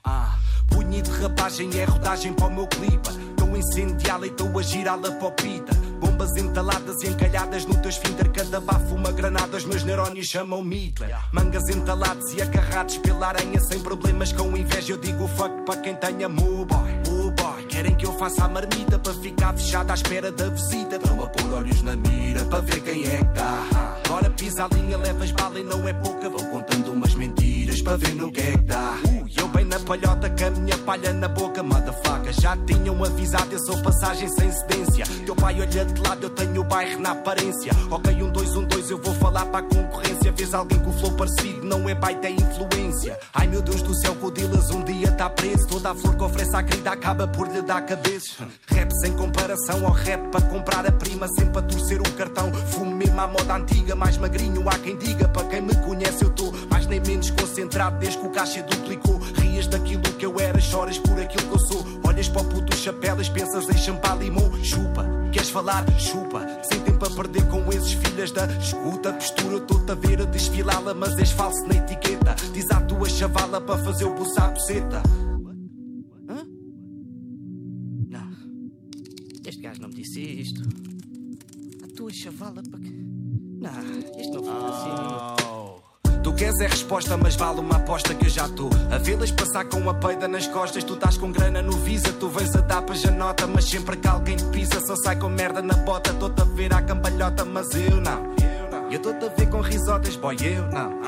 ah. Punho de rapagem é rodagem para o meu clipe. Estou a incendiá-la e estou a girá-la para o pita. Bombas entaladas e encalhadas no teu esfíncter. Cada bafo uma granada, os meus neurónios chamam Hitler. Mangas entalados e agarrados pela aranha. Sem problemas com inveja, eu digo fuck para quem tenha mo boy, mo boy. Querem que eu faça a marmita para ficar fechada à espera da visita. Estão a pôr olhos na mira para ver quem é que. Agora pisa a linha, levas bala e não é pouca. Vou contando umas mentiras para ver no que é que dá. Bem na palhota com a minha palha na boca, motherfucker. Já tinham avisado, eu sou passagem sem cedência. Teu pai olha de lado, eu tenho o bairro na aparência. Ok, um dois, um dois, eu vou falar para a concorrência. Vês alguém com flow parecido, não é baita, é influência. Ai meu Deus do céu, que o Dilas um dia tá preso. Toda a flor que oferece à querida acaba por lhe dar cabeças. Rap sem comparação ao rap para comprar a prima, sempre a torcer o cartão. Fumo mesmo à moda antiga, mais magrinho, há quem diga. Para quem me conhece, eu tô mais nem menos concentrado desde que o caixa duplicou. Rias daquilo que eu era, choras por aquilo que eu sou. Olhas para o puto chapelas, pensas em champar limão, chupa. Queres falar? Chupa. Sem tempo a perder com esses filhas da escuta. Postura, estou-te a ver a desfilá-la, mas és falso na etiqueta. Diz à tua chavala para fazer o buçar buceta. Hã? Não. Este gajo não me disse isto. A tua chavala para que. Não, isto não foi assim. Tu queres é resposta, mas vale uma aposta que eu já estou. A vê-las passar com a peida nas costas. Tu estás com grana no Visa, tu vens a tapas a nota. Mas sempre que alguém te pisa, só sai com merda na bota. Estou-te a ver à cambalhota, mas eu não. Eu estou-te a ver com risotas, boy, eu não.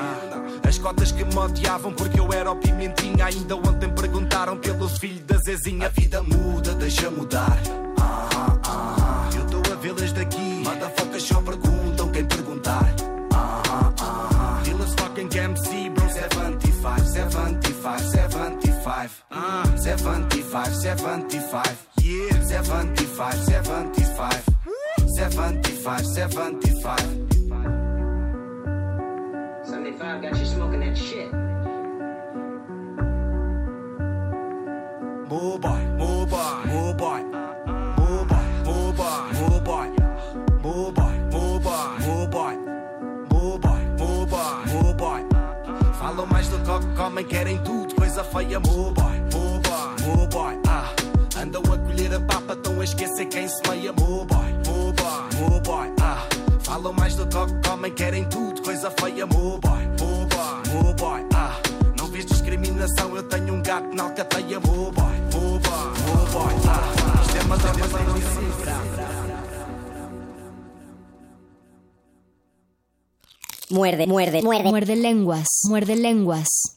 As cotas que me odiavam porque eu era o pimentinha. Ainda ontem perguntaram pelo filho da Zezinha. A vida muda, deixa mudar. 75, 75. Yeah, 75, 75. 75, 75. 75 got you smoking that shit. Move boy, move boy, move boy. Move boy, move boy, move boy. Move boy, move boy, move boy. Move boy, move boy, move boy. Falam mais do que comem, querem tudo, coisa feia, move boy, boy. Ah, andam a colher a papa, estão a esquecer quem se meia, move boy, move boy, move boy. Ah, falam mais do que comem, querem tudo, coisa feia, move boy, move boy, move boy. Ah, não vês discriminação, eu tenho um gato na alcateia, move boy, move boy, move boy. Ah, isto é Madonna, mas não Muerde, muerde, muerde. Muerde lenguas, muerde lenguas.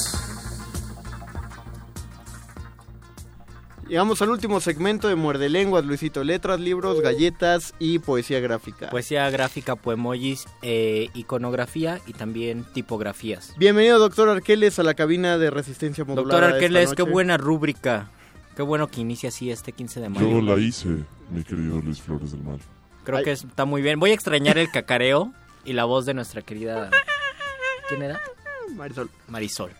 Llegamos al último segmento de Muerde Lenguas, Luisito. Letras, libros, galletas y poesía gráfica. Poesía gráfica, poemojis, eh, iconografía y también tipografías. Bienvenido, doctor Arqueles, a la cabina de resistencia modulada. Doctor esta Arqueles, qué buena rúbrica. Qué bueno que inicia así este 15 de mayo. Yo la hice, mi querido Luis Flores del Mal. Creo que está muy bien. Voy a extrañar el cacareo y la voz de nuestra querida... ¿Quién era? Marisol. Marisol.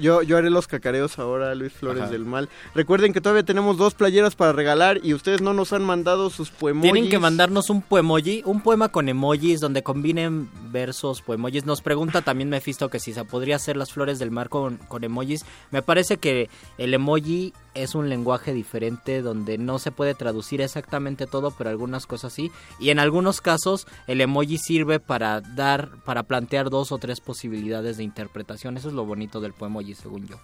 Yo, yo haré los cacareos ahora, Luis Flores Ajá. del Mal. Recuerden que todavía tenemos dos playeras para regalar y ustedes no nos han mandado sus poemojis. Tienen que mandarnos un poemoji, un poema con emojis donde combinen versos, poemojis. Nos pregunta también Mephisto que si se podría hacer las flores del mar con, con emojis. Me parece que el emoji es un lenguaje diferente donde no se puede traducir exactamente todo, pero algunas cosas sí. Y en algunos casos el emoji sirve para dar, para plantear dos o tres posibilidades de interpretación. Eso es lo bonito del poemoji, según yo.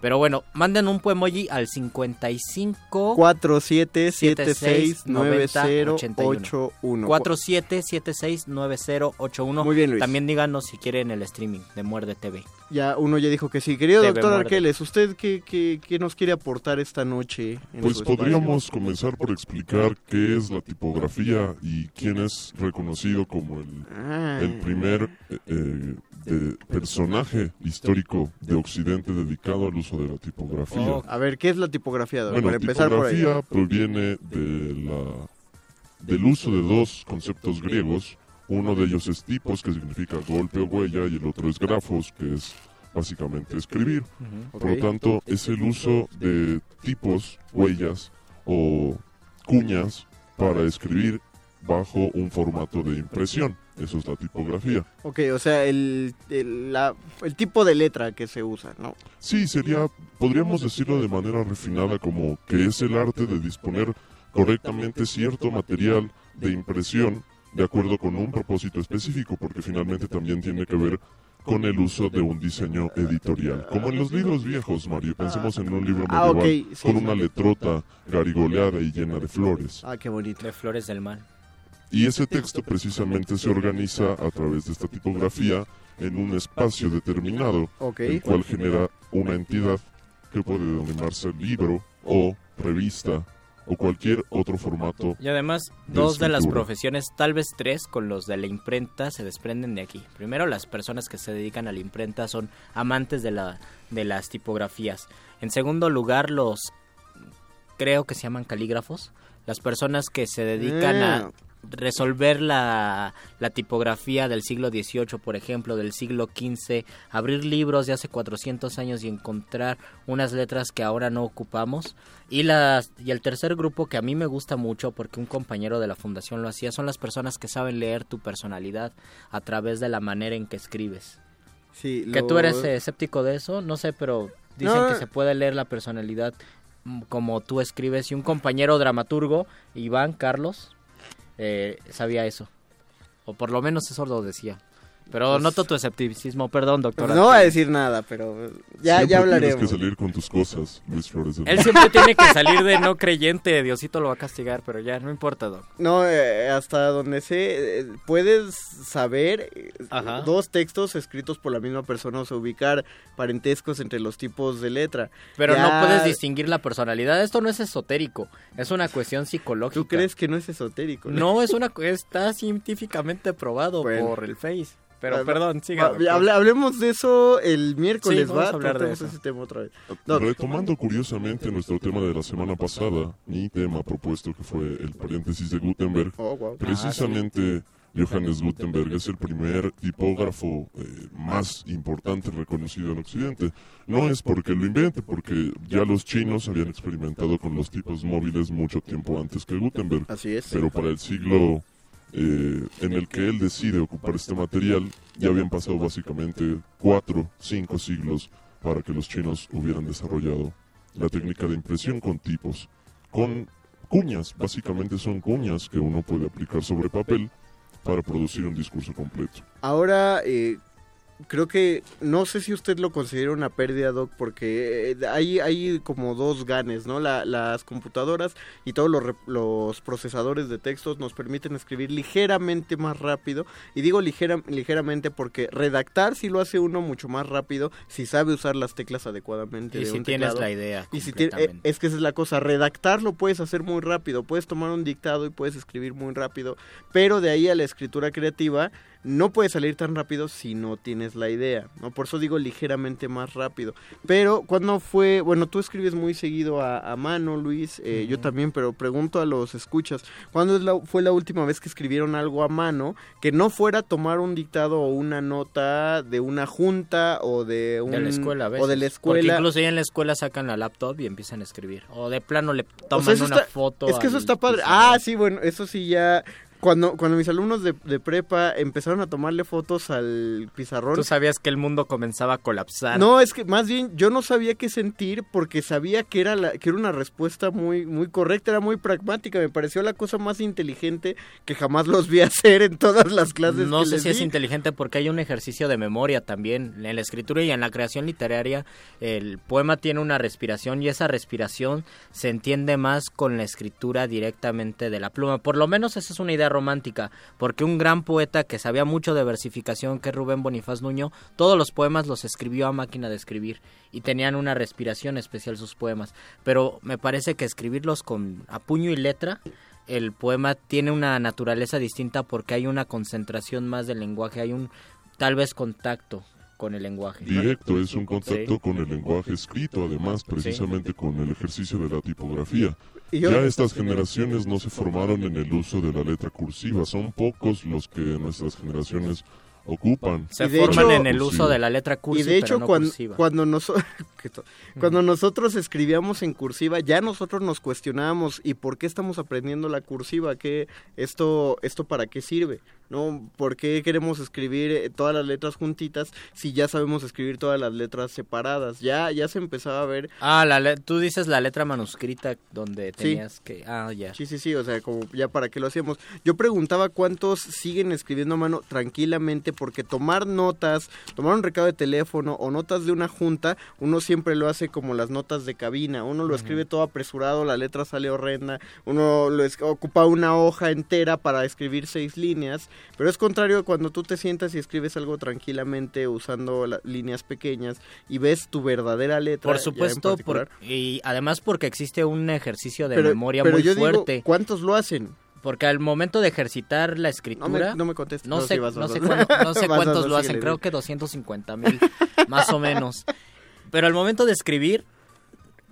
Pero bueno, manden un poemoji al 55 47769081. 47769081. Muy bien, Luis. También díganos si quieren el streaming de Muerde TV. Ya uno ya dijo que sí. Querido doctor muerde. Arqueles, ¿usted qué, qué, qué nos quiere aportar esta noche? en Pues podríamos comenzar por explicar qué es la tipografía y quién es reconocido como el, Ah. el primer eh, eh, de- personaje histórico de Occidente dedicado al uso de la tipografía. A ver, ¿qué es la tipografía? Bueno, Para empezar por ahí. tipografía proviene de la, del uso de dos conceptos griegos. Uno de ellos es tipos, que significa golpe o huella, y el otro es grafos, que es básicamente escribir. Por lo tanto, es el uso de tipos, huellas o cuñas para escribir bajo un formato de impresión. Eso es la tipografía. Ok, o sea, el, el, la- el tipo de letra que se usa, ¿no? Sí, sería, podríamos decirlo de manera refinada como que es el arte de disponer correctamente cierto material de impresión de acuerdo con un propósito específico, porque finalmente también tiene que ver con el uso de un diseño editorial. Como en los libros viejos, Mario, pensemos en un libro Ah, medieval ok, sí, con sí. una letrota garigoleada y llena de flores. Ah, qué bonito. De Flores del Mal. Y ese texto precisamente se organiza a través de esta tipografía en un espacio determinado, el cual genera una entidad que puede denominarse libro o revista o cualquier otro formato. Y además, de dos de las profesiones, tal vez tres, con los de la imprenta se desprenden de aquí. Primero, las personas que se dedican a la imprenta son amantes de, la, de las tipografías. En segundo lugar, los creo que se llaman calígrafos, las personas que se dedican a resolver la, la tipografía del siglo XVIII, por ejemplo, del siglo XV, abrir libros de hace 400 años y encontrar unas letras que ahora no ocupamos. Y, las, y el tercer grupo que a mí me gusta mucho, porque un compañero de la fundación lo hacía, son las personas que saben leer tu personalidad a través de la manera en que escribes. Sí, Que tú eres escéptico de eso, no sé, pero dicen No. que se puede leer la personalidad mm, como tú escribes. Y un compañero dramaturgo, Iván Carlos, eh, sabía eso. O por lo menos eso lo decía. Pero Pues- noto tu escepticismo, perdón, doctor. No voy a decir nada, pero ya, Siempre ya hablaremos. Tienes que salir con tus cosas, Luis Flores Él siempre tiene que salir de no creyente, Diosito lo va a castigar, pero ya, no importa, doc. No, eh, hasta donde sé, eh, puedes saber eh, Ajá. dos textos escritos por la misma persona, o sea, ubicar parentescos entre los tipos de letra. Pero Ya- no puedes distinguir la personalidad. Esto no es esotérico, es una cuestión psicológica. ¿Tú crees que no es esotérico? No, es una está científicamente probado Bueno. por el Face. Pero Ah, perdón, siga. hable- hablemos de eso el miércoles, Sí, vamos ¿va? a hablar de eso. ese tema otra vez. No, Retomando curiosamente nuestro tema de la semana pasada, mi tema propuesto que fue el paréntesis de Gutenberg, Oh, wow. precisamente Johannes Gutenberg es el primer tipógrafo eh, más importante reconocido en Occidente. No es porque lo invente, porque ya los chinos habían experimentado con los tipos móviles mucho tiempo antes que Gutenberg. Así es. Pero para el siglo eh, en el que él decide ocupar este material, ya habían pasado básicamente cuatro, cinco siglos para que los chinos hubieran desarrollado la técnica de impresión con tipos, con cuñas, básicamente son cuñas que uno puede aplicar sobre papel para producir un discurso completo. Ahora, eh, creo que no sé si usted lo considera una pérdida, Doc, porque eh, hay, hay como dos ganes, ¿no? La- las computadoras y todos los, los procesadores de textos nos permiten escribir ligeramente más rápido. Y digo ligera, ligeramente porque redactar sí lo hace uno mucho más rápido si sabe usar las teclas adecuadamente. Y de si un tienes teclado. la idea Y si tie- eh, es que esa es la cosa, redactar lo puedes hacer muy rápido, puedes tomar un dictado y puedes escribir muy rápido, pero de ahí a la escritura creativa no puede salir tan rápido si no tienes la idea, ¿no? Por eso digo ligeramente más rápido. Pero cuando fue, bueno, tú escribes muy seguido a, a mano, Luis, eh, yo también, pero pregunto a los escuchas, ¿cuándo es la- fue la última vez que escribieron algo a mano que no fuera tomar un dictado o una nota de una junta o de un... de la escuela, a veces. O de la Porque escuela. incluso ya en la escuela sacan la laptop y empiezan a escribir. O de plano le O toman sea, eso una está- foto. Es que eso está padre. Ah, sí, bueno, eso sí ya. Cuando, cuando mis alumnos de, de prepa empezaron a tomarle fotos al pizarrón... Tú sabías que el mundo comenzaba a colapsar. No, es que más bien yo no sabía qué sentir porque sabía que era la, que era una respuesta muy muy correcta, era muy pragmática, me pareció la cosa más inteligente que jamás los vi hacer en todas las clases No que sé les si es inteligente porque hay un ejercicio de memoria también. En la escritura y en la creación literaria, el poema tiene una respiración y esa respiración se entiende más con la escritura directamente de la pluma. Por lo menos esa es una idea romántica, porque un gran poeta que sabía mucho de versificación, que es Rubén Bonifaz Nuño, todos los poemas los escribió a máquina de escribir y tenían una respiración especial sus poemas. Pero me parece que escribirlos con a puño y letra el poema tiene una naturaleza distinta porque hay una concentración más del lenguaje, hay un tal vez contacto con el lenguaje. Directo, es un contacto con el lenguaje escrito, además, precisamente con el ejercicio de la tipografía. Y yo- Ya estas generaciones no se formaron en el uso de la letra cursiva, son pocos los que nuestras generaciones ocupan. Se forman hecho- en el uso de la letra cursi, y de hecho pero no cuando, cursiva. cuando, to- cuando nosotros escribíamos en cursiva ya nosotros nos cuestionábamos y por qué estamos aprendiendo la cursiva qué esto esto para qué sirve no por qué queremos escribir eh, todas las letras juntitas si ya sabemos escribir todas las letras separadas ya ya se empezaba a ver Ah, la le- tú dices la letra manuscrita donde Sí. tenías que... Ah, ya. Sí, sí, sí, o sea, como ya para qué lo hacíamos. Yo preguntaba cuántos siguen escribiendo a mano tranquilamente porque tomar notas, tomar un recado de teléfono o notas de una junta, uno siempre lo hace como las notas de cabina, uno lo escribe todo apresurado, la letra sale horrenda, uno lo ocupa una hoja entera para escribir seis líneas, pero es contrario cuando tú te sientas y escribes algo tranquilamente usando la- líneas pequeñas y ves tu verdadera letra. Por supuesto, por- y además porque existe un ejercicio de Pero- memoria pero muy yo digo, fuerte. ¿Cuántos lo hacen? Porque al momento de ejercitar la No escritura... me, no me contestes. No, sé, sí, vas, no sé, cuántos vas, lo hacen, creo que 250 mil, más o menos. Pero al momento de escribir,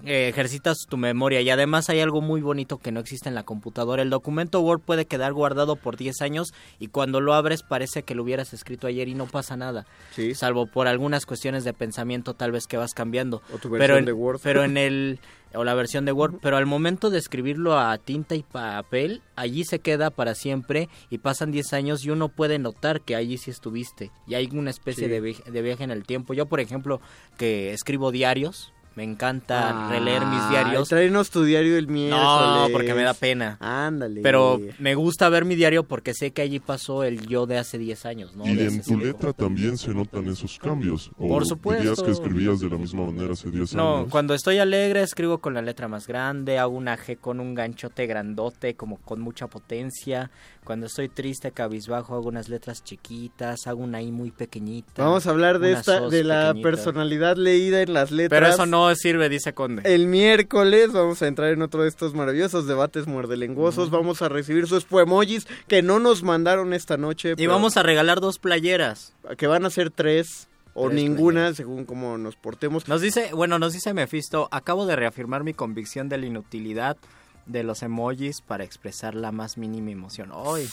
eh, ejercitas tu memoria y además hay algo muy bonito que no existe en la computadora. El documento Word puede quedar guardado por 10 años y cuando lo abres parece que lo hubieras escrito ayer y no pasa nada. Sí. Salvo por algunas cuestiones de pensamiento tal vez que vas cambiando. O tu pero versión en, de Word. Pero en el o la versión de Word, pero al momento de escribirlo a tinta y papel, allí se queda para siempre y pasan 10 años y uno puede notar que allí sí estuviste. Y hay una especie Sí. de, vi- de viaje en el tiempo. Yo, por ejemplo, que escribo diarios, me encanta releer mis diarios. Tráenos tu diario el miércoles. No, porque me da pena. Ándale. Pero me gusta ver mi diario porque sé que allí pasó el yo de hace 10 años, ¿no? Y De en tu cinco. letra también se notan esos cambios. ¿O Por supuesto. dirías que escribías de la misma manera hace 10 No, años? cuando estoy alegre escribo con la letra más grande, hago una G con un ganchote grandote, como con mucha potencia. Cuando estoy triste, cabizbajo, hago unas letras chiquitas, hago una I muy pequeñita. Vamos a hablar de esta, de la personalidad leída en las letras. Pero eso no sirve, dice Conde. El miércoles vamos a entrar en otro de estos maravillosos debates muerdelenguosos. Vamos a recibir sus poemojis que no nos mandaron esta noche. Y vamos a regalar dos playeras. Que van a ser tres o Tres ninguna, según cómo nos portemos. Nos dice, bueno, nos dice Mephisto, acabo de reafirmar mi convicción de la inutilidad de los emojis para expresar la más mínima emoción. Hoy,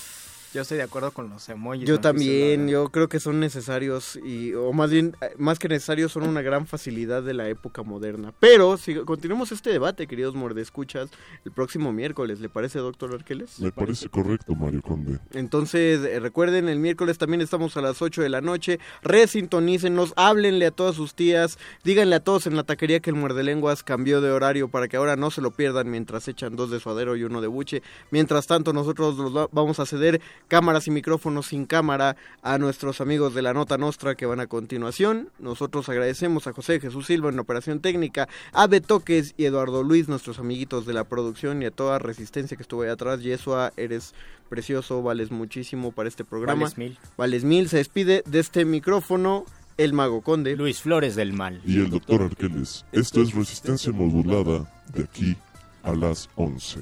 yo estoy de acuerdo con los emojis. Yo también, yo creo que son necesarios y o más bien más que necesarios son una gran facilidad de la época moderna. Pero si continuemos este debate, queridos mordescuchas, el próximo miércoles, ¿le parece, doctor Arqueles? Me parece correcto, Mario Conde. Entonces, eh, recuerden, el miércoles también estamos a las 8 de la noche. Resintonícenos, háblenle a todas sus tías, díganle a todos en la taquería que el muerde lenguas cambió de horario para que ahora no se lo pierdan mientras echan dos de suadero y uno de buche. Mientras tanto, nosotros los va- vamos a ceder cámaras y micrófonos sin cámara a nuestros amigos de la Nota Nostra que van a continuación. Nosotros agradecemos a José Jesús Silva en la operación técnica, a Betoques y Eduardo Luis, nuestros amiguitos de la producción y a toda Resistencia que estuvo ahí atrás. Yesua, eres precioso, vales muchísimo para este programa. Vales mil. Vales mil. Se despide de este micrófono el Mago Conde. Luis Flores del Mal. Y el doctor Arqueles. Esto es resistencia modulada de aquí a las 11.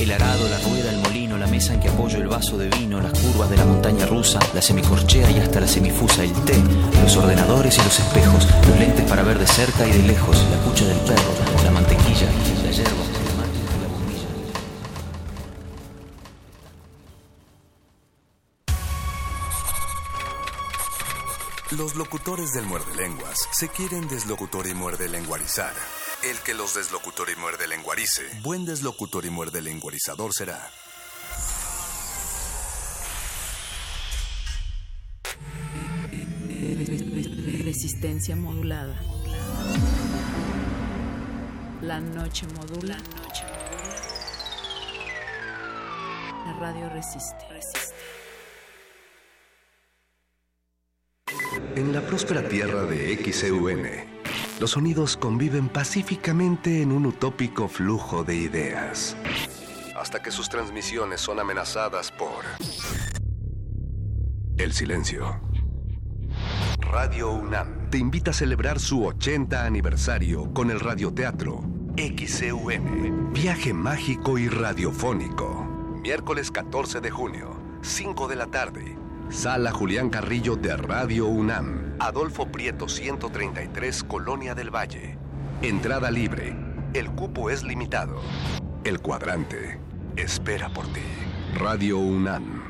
El arado, la rueda, el molino, la mesa en que apoyo el vaso de vino, las curvas de la montaña rusa, la semicorchea y hasta la semifusa, el té, los ordenadores y los espejos, los lentes para ver de cerca y de lejos, la cucha del perro, la mantequilla, Los locutores del muerde lenguas se quieren deslocutor y muerde lenguarizar. El que los deslocutor y muerde lenguarice, buen deslocutor y muerde lenguarizador será. Resistencia modulada. La noche modula. La radio resiste. En la próspera tierra de XEUN, los sonidos conviven pacíficamente en un utópico flujo de ideas. Hasta que sus transmisiones son amenazadas por el silencio. Radio UNAM te invita a celebrar su 80 aniversario con el radioteatro XEUN, viaje mágico y radiofónico. Miércoles 14 de junio, 5 de la tarde. Sala Julián Carrillo de Radio UNAM, Adolfo Prieto 133, Colonia del Valle. Entrada libre. El cupo es limitado. El cuadrante espera por ti. Radio UNAM.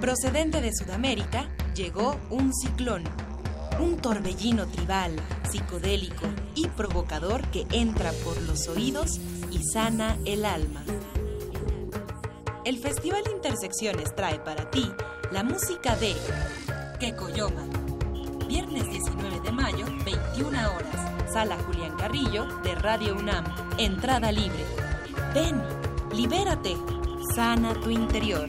Procedente de Sudamérica, llegó un ciclón. Un torbellino tribal, psicodélico y provocador que entra por los oídos y sana el alma. El Festival Intersecciones trae para ti la música de Kekoyoma. Viernes 19 de mayo, 21 horas. Sala Julián Carrillo de Radio UNAM. Entrada libre. Ven, libérate. Sana tu interior.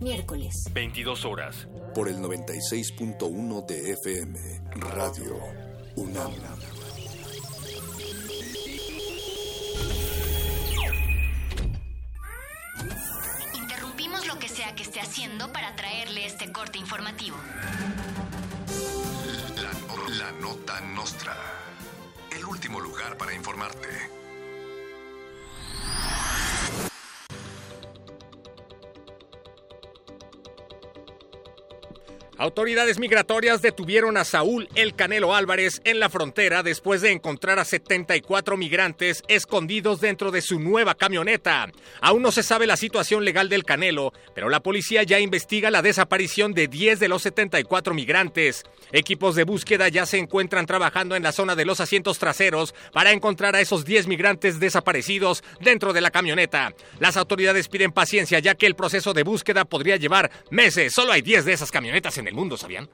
Miércoles. 22 horas. Por el 96.1 de FM. Radio UNAM. Interrumpimos lo que sea que esté haciendo para traerle este corte informativo. La, la nota nostra. El último lugar para informarte. Autoridades migratorias detuvieron a Saúl El Canelo Álvarez en la frontera después de encontrar a 74 migrantes escondidos dentro de su nueva camioneta. Aún no se sabe la situación legal del Canelo, pero la policía ya investiga la desaparición de 10 de los 74 migrantes. Equipos de búsqueda ya se encuentran trabajando en la zona de los asientos traseros para encontrar a esos 10 migrantes desaparecidos dentro de la camioneta. Las autoridades piden paciencia ya que el proceso de búsqueda podría llevar meses. Solo hay 10 de esas camionetas en el mundo, ¿sabían?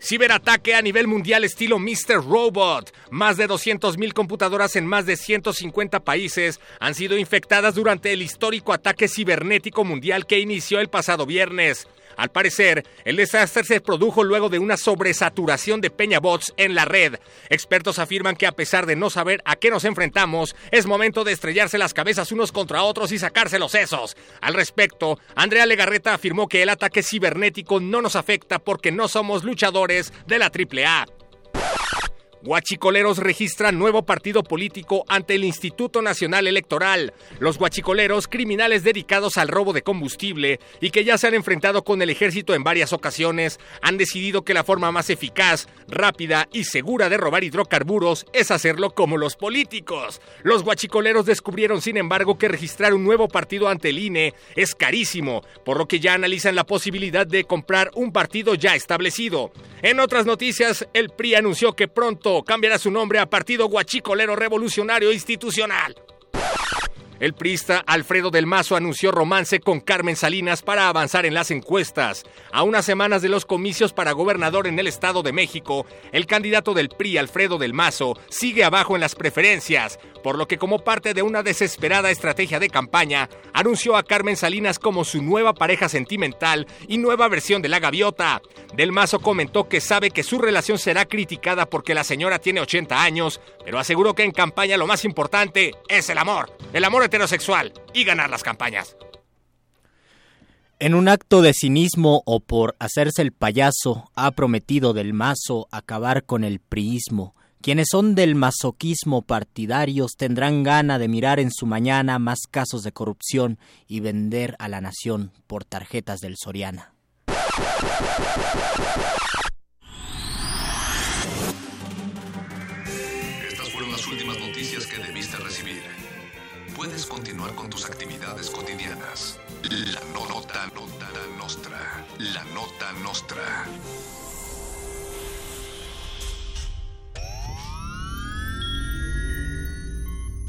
Ciberataque a nivel mundial estilo Mr. Robot. Más de 200.000 computadoras en más de 150 países han sido infectadas durante el histórico ataque cibernético mundial que inició el pasado viernes. Al parecer, el desastre se produjo luego de una sobresaturación de peñabots en la red. Expertos afirman que a pesar de no saber a qué nos enfrentamos, es momento de estrellarse las cabezas unos contra otros y sacarse los sesos. Al respecto, Andrea Legarreta afirmó que el ataque cibernético no nos afecta porque no somos luchadores de la AAA. Guachicoleros registran nuevo partido político ante el Instituto Nacional Electoral. Los guachicoleros, criminales dedicados al robo de combustible y que ya se han enfrentado con el ejército en varias ocasiones, han decidido que la forma más eficaz, rápida y segura de robar hidrocarburos es hacerlo como los políticos. Los guachicoleros descubrieron, sin embargo, que registrar un nuevo partido ante el INE es carísimo, por lo que ya analizan la posibilidad de comprar un partido ya establecido. En otras noticias, el PRI anunció que pronto cambiará su nombre a Partido Guachicolero Revolucionario Institucional. El priista Alfredo del Mazo anunció romance con Carmen Salinas para avanzar en las encuestas. A unas semanas de los comicios para gobernador en el Estado de México, el candidato del PRI, Alfredo del Mazo, sigue abajo en las preferencias, por lo que como parte de una desesperada estrategia de campaña, anunció a Carmen Salinas como su nueva pareja sentimental y nueva versión de la gaviota. Del Mazo comentó que sabe que su relación será criticada porque la señora tiene 80 años, pero aseguró que en campaña lo más importante es el amor. El amor heterosexual y ganar las campañas. En un acto de cinismo o por hacerse el payaso, ha prometido del mazo acabar con el priismo. Quienes son del masoquismo partidarios tendrán gana de mirar en su mañana más casos de corrupción y vender a la nación por tarjetas del Soriana. Estas fueron las últimas noticias que debiste recibir. Puedes continuar con tus actividades cotidianas. La no- nota nota nostra. La nota nostra.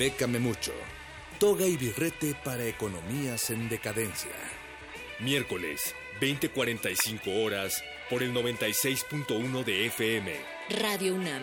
Bécame mucho. Toga y birrete para economías en decadencia. Miércoles, 20:45 horas, por el 96.1 de FM. Radio UNAM.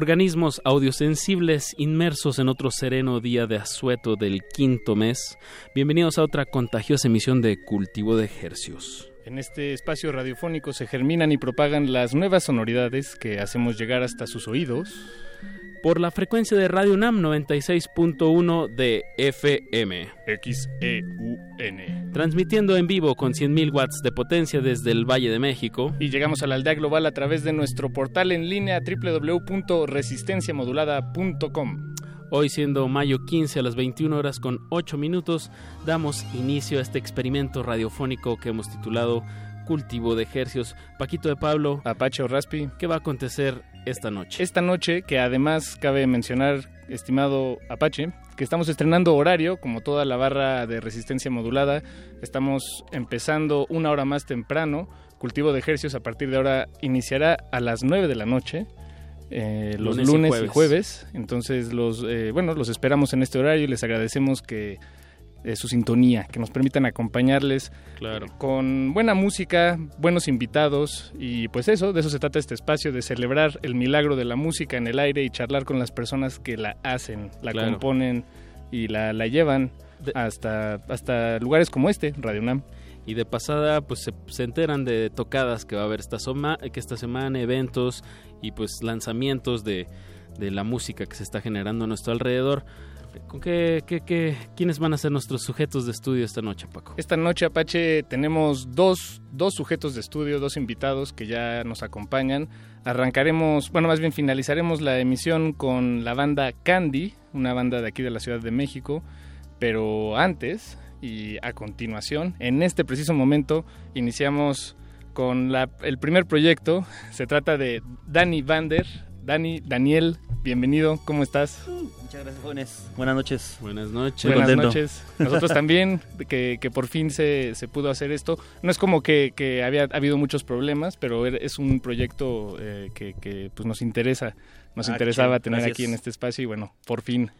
Organismos audiosensibles inmersos en otro sereno día de asueto del quinto mes. Bienvenidos a otra contagiosa emisión de Cultivo de Hercios. En este espacio radiofónico se germinan y propagan las nuevas sonoridades que hacemos llegar hasta sus oídos. Por la frecuencia de Radio UNAM 96.1 de FM. XEUN. Transmitiendo en vivo con 100.000 watts de potencia desde el Valle de México. Y llegamos a la aldea global a través de nuestro portal en línea www.resistenciamodulada.com. Hoy siendo mayo 15 a las 21 horas con 8 minutos, damos inicio a este experimento radiofónico que hemos titulado Cultivo de Ejercios. Paquito de Pablo. Apache o Raspi. ¿Qué va a acontecer esta noche? Esta noche, que además cabe mencionar, estimado Apache, que estamos estrenando horario, como toda la barra de resistencia modulada. Estamos empezando una hora más temprano. Cultivo de Ejercios a partir de ahora iniciará a las 9 de la noche. Eh, los Lunes y lunes, y, jueves. jueves. Entonces, los, eh, bueno, los esperamos en este horario y les agradecemos que, eh, su sintonía, que nos permitan acompañarles Claro. con buena música, buenos invitados y pues eso, de eso se trata este espacio, de celebrar el milagro de la música en el aire y charlar con las personas que la hacen, la Claro. componen y la, la llevan hasta, hasta lugares como este, Radio UNAM. Y de pasada, pues se, se enteran de tocadas que va a haber esta, soma- que esta semana, eventos y pues lanzamientos de, de la música que se está generando a nuestro alrededor. ¿Con qué, qué, qué- quiénes van a ser nuestros sujetos de estudio esta noche, Paco? Esta noche, Apache, tenemos dos, dos sujetos de estudio, dos invitados que ya nos acompañan. Arrancaremos, bueno, más bien finalizaremos la emisión con la banda Candy, una banda de aquí de la Ciudad de México. Pero antes y a continuación, en este preciso momento, iniciamos con el primer proyecto. Se trata de Dani Vander. Dani, Daniel, bienvenido, ¿cómo estás? Muchas gracias, jóvenes. Buenas noches. Buenas noches. Muy Buenas contento. noches. Nosotros también, que, que por fin se, se pudo hacer esto. No es como que, que había habido muchos problemas, pero er- es un proyecto eh, que, que, pues nos interesa. Nos Ah, interesaba tener Gracias. aquí en este espacio y bueno, por fin.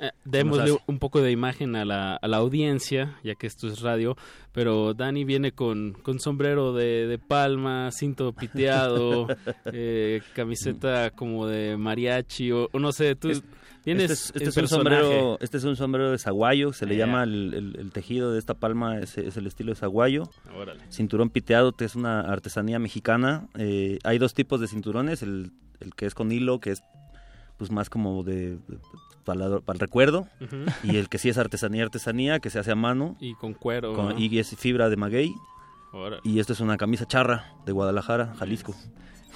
Eh, démosle un poco de imagen a la, a la audiencia, ya que esto es radio, pero Dani viene con, con sombrero de, de palma, cinto piteado, eh, camiseta como de mariachi, o, o no sé, tú vienes Este es, este es un sombrero, este es un sombrero de zaguayo, se le Ah, llama el, el- el tejido de esta palma, es, es el estilo de zaguayo. Órale. Cinturón piteado, que es una artesanía mexicana. Eh, hay dos tipos de cinturones, el, el que es con hilo, que es pues más como de, de- para, la- para el recuerdo, y el que sí es artesanía, artesanía, que se hace a mano. Y con cuero. con- ¿no? y es fibra de maguey. Órale. Y esto es una camisa charra de Guadalajara, Jalisco.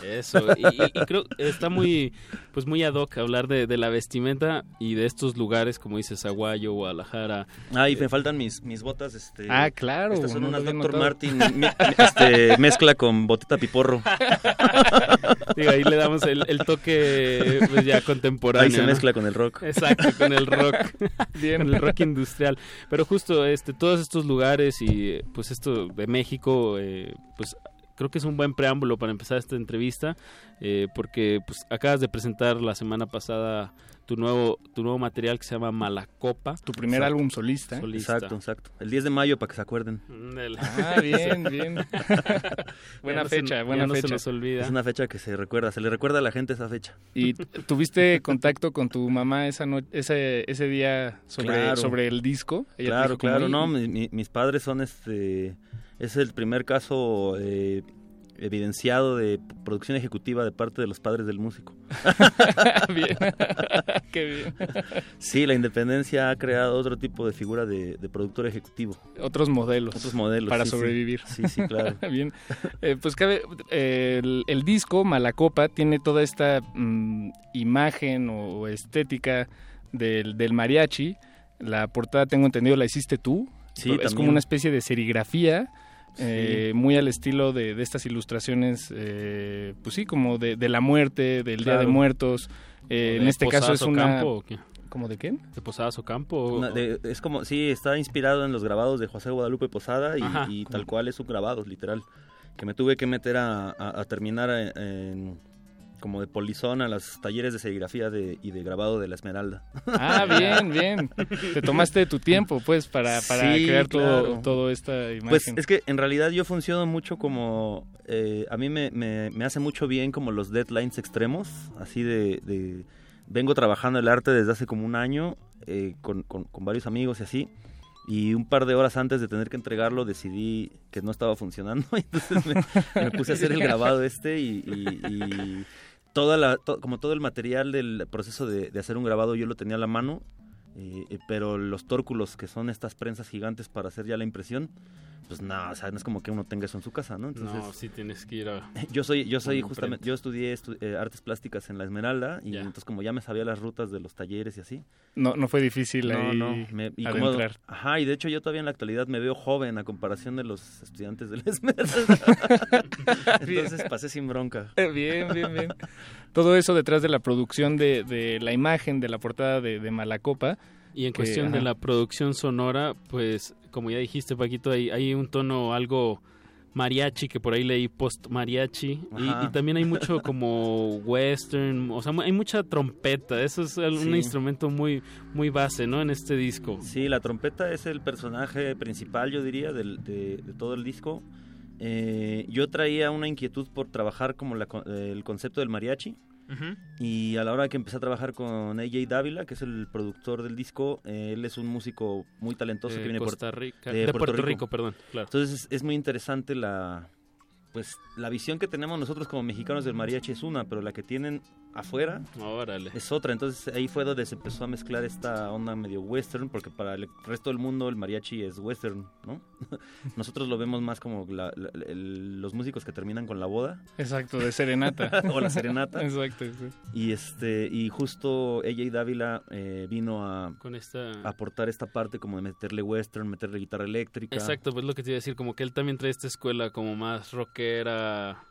Eso, y, y- y creo está muy, pues muy ad hoc hablar de, de la vestimenta y de estos lugares, como dices, Aguayo, Guadalajara. Ah, y me faltan mis, mis botas. Este, Ah, claro, Estas son no unas Dr. Martin este, mezcla con botita piporro. Digo, ahí le damos el, el toque pues ya contemporáneo. Ahí se ¿no? mezcla con el rock. Exacto, con el rock. Bien. Con el rock industrial. Pero justo este, todos estos lugares y eh, pues esto de México, eh, pues creo que es un buen preámbulo para empezar esta entrevista, eh, porque pues acabas de presentar la semana pasada tu nuevo, tu nuevo material que se llama Malacopa. Tu primer Exacto. álbum solista. Exacto, exacto. El 10 de mayo para que se acuerden. Ándale. Ah, bien, bien. buena Ya no se- fecha, ya buena no se fecha. nos olvida. Es una fecha que se recuerda, se le recuerda a la gente esa fecha. ¿Y tuviste contacto con tu mamá esa no- ese, ese día sobre, Claro. sobre el disco? Ella Claro, dijo claro, "Oye, no, mi- mis padres son este, es el primer caso eh, evidenciado de producción ejecutiva de parte de los padres del músico. bien. Qué bien. Sí, la independencia ha creado otro tipo de figura de, de productor ejecutivo. Otros modelos. Otros modelos. Para sí. sobrevivir. Sí, sí, claro. Bien. Eh, pues cabe, eh, el, el disco Malacopa tiene toda esta mm, imagen o estética del, del mariachi. La portada, tengo entendido, la hiciste tú. Sí, es también. como una especie de serigrafía. Sí. eh, muy al estilo de, de estas ilustraciones, eh, pues sí, como de, de la muerte, del Día de. Muertos. Eh, ¿O en este caso es Posadas o una... Campo o qué? ¿Cómo de qué? ¿De Posadas o Campo? o- Una- de- es como, sí, está inspirado en los grabados de José Guadalupe Posada y, Ajá, y como- tal cual es un grabado, literal. Que me tuve que meter a, a- a terminar en, en- como de polizón a los talleres de serigrafía de, y de grabado de la Esmeralda. Ah, bien, bien. Te tomaste tu tiempo, pues, para, para Sí, crear todo, claro. todo esta imagen. Pues es que en realidad yo funciono mucho como... eh, a mí me, me- me hace mucho bien como los deadlines extremos, así de... de- vengo trabajando el arte desde hace como un año eh, con, con- con varios amigos y así. Y un par de horas antes de tener que entregarlo decidí que no estaba funcionando. y Entonces me, me puse a hacer el grabado este y, y- y toda la, to- como todo el material del proceso de, de hacer un grabado yo lo tenía a la mano. eh, eh, pero los tórculos, que son estas prensas gigantes para hacer ya la impresión, pues no, o sea, no es como que uno tenga eso en su casa, ¿no? Entonces, no, sí tienes que ir a... yo soy, yo soy justamente, yo estudié estu- eh, artes plásticas en la Esmeralda y entonces como ya me sabía las rutas de los talleres y así. No, no fue difícil No, ahí no, me, y como- ajá, y de hecho yo todavía en la actualidad me veo joven a comparación de los estudiantes de la Esmeralda. entonces pasé sin bronca. Bien, bien, bien. Todo eso detrás de la producción de, de la imagen de la portada de, de Malacopa. Y en que, cuestión de la producción sonora, pues como ya dijiste Paquito, hay, hay un tono algo mariachi, que por ahí leí post mariachi, y, también hay mucho como western, o sea, hay mucha trompeta, eso es un Sí. instrumento muy, muy base, ¿no? En este disco. Sí, la trompeta es el personaje principal, yo diría, del- de, de todo el disco. Eh, yo traía una inquietud por trabajar como la el concepto del mariachi. Y a la hora que empecé a trabajar con AJ Dávila, que es el productor del disco, eh, él es un músico muy talentoso De que viene Costa Puerto- Rica- de Puerto Rico, perdón, claro. Entonces es, es muy interesante la pues la visión que tenemos nosotros como mexicanos del mariachi es una, pero la que tienen afuera Órale. es otra. Entonces ahí fue donde se empezó a mezclar esta onda medio western, porque para el resto del mundo el mariachi es western, ¿no? Nosotros lo vemos más como la- la- el- los músicos que terminan con la boda. Exacto, de serenata. o la serenata. Exacto, sí. Y este y justo AJ Dávila eh, vino a, Con esta... a aportar esta parte como de meterle western, meterle guitarra eléctrica. Exacto, pues lo que te iba a decir, como que él también trae esta escuela como más rockera,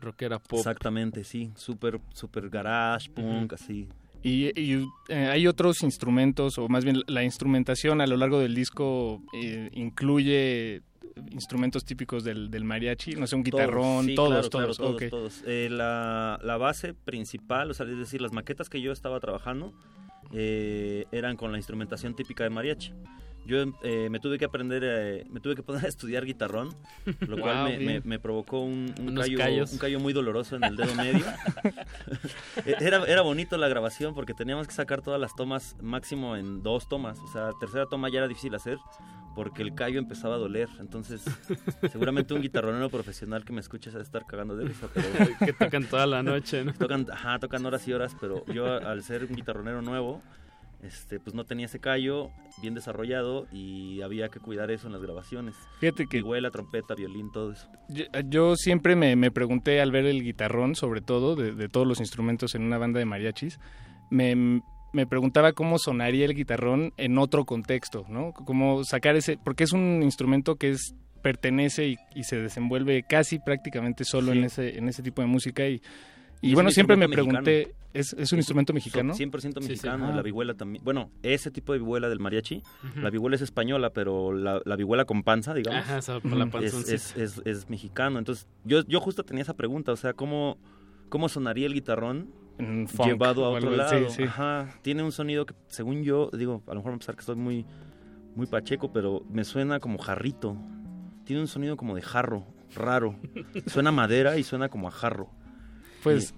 rockera pop. Exactamente, sí, súper super garage, punk, así. Y, y, eh, hay otros instrumentos, o más bien la instrumentación a lo largo del disco eh, incluye instrumentos típicos del, del mariachi, no sé, un guitarrón, sí, todos, claro, todos, claro, ok. todos. Eh, la, la base principal, o sea, es decir, las maquetas que yo estaba trabajando eh, eran con la instrumentación típica de mariachi. Yo eh, me tuve que aprender, eh, me tuve que poner a estudiar guitarrón, lo cual Wow, me, bien. me- me provocó un, un callo, un callo muy doloroso en el dedo medio. Era, era bonito la grabación porque teníamos que sacar todas las tomas máximo en dos tomas. O sea, tercera toma ya era difícil hacer porque el callo empezaba a doler. Entonces, seguramente un guitarronero profesional que me escuche se va a estar cagando de risa. Pero Que tocan toda la noche, ¿no? Tocan, ajá, tocan horas y horas, pero yo al ser un guitarronero nuevo, este, pues no tenía ese callo bien desarrollado y había que cuidar eso en las grabaciones. Fíjate que- Vihuela, trompeta, violín, todo eso. Yo, yo siempre me, me pregunté al ver el guitarrón, sobre todo, de, de todos los instrumentos en una banda de mariachis, me, me preguntaba cómo sonaría el guitarrón en otro contexto, ¿no? Cómo sacar ese, porque es un instrumento que es pertenece y, y se desenvuelve casi prácticamente solo Sí. en ese en ese tipo de música y, y, bueno, siempre me pregunté, mexicano. ¿es, es un instrumento mexicano? 100% Sí, sí. mexicano, Ah. la vihuela también. Bueno, ese tipo de vihuela del mariachi, la vihuela es española, pero la, la vihuela con panza, digamos, Ajá, esa por la es, panzoncita. es, es- es mexicano. Entonces, yo, yo justo tenía esa pregunta, o sea, ¿cómo, cómo sonaría el guitarrón funk llevado a o otro lado? sí. Ajá, tiene un sonido que, según yo, digo, a lo mejor va a pensar que estoy muy, muy pacheco, pero me suena como jarrito. Tiene un sonido como de jarro, raro. Suena a madera y suena como a jarro. Pues,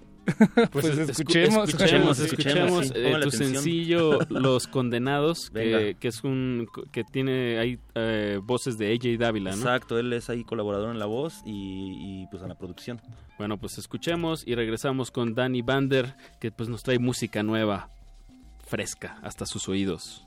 pues, escu- escuchemos, escuchemos, escuchemos, escuchemos, sí, eh, tu atención. sencillo Los Condenados, que, es un que tiene hay eh, voces de AJ Dávila, ¿no? Exacto, él es ahí colaborador en la voz y, y, pues en la producción. Bueno, pues escuchemos y regresamos con Danny Bander, que pues nos trae música nueva, fresca, hasta sus oídos.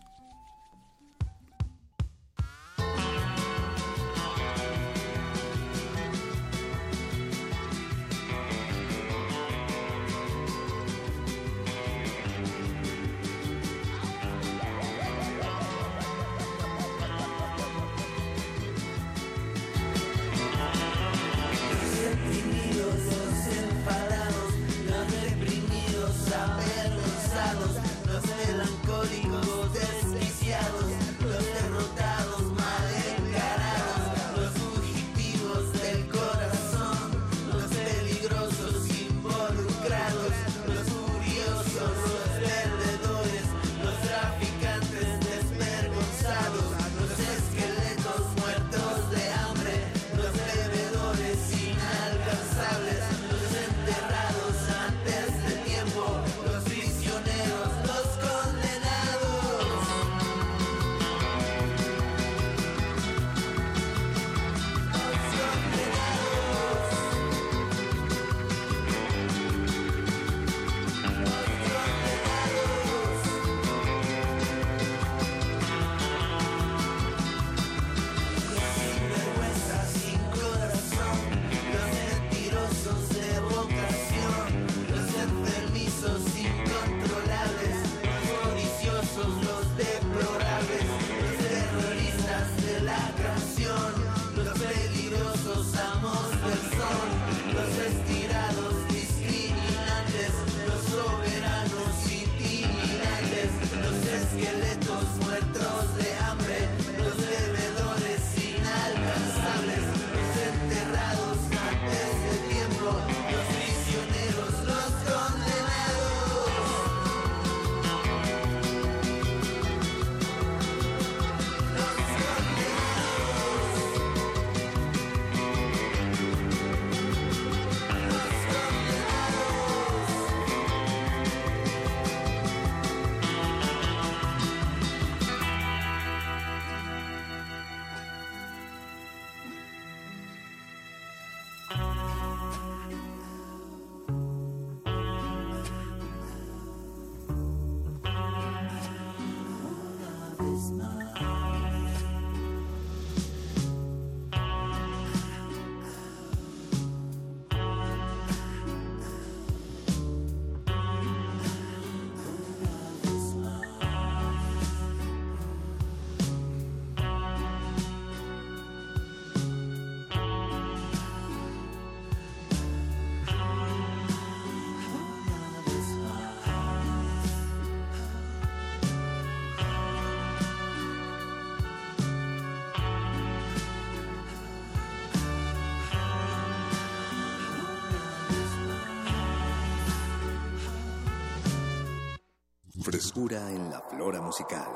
Frescura en la flora musical.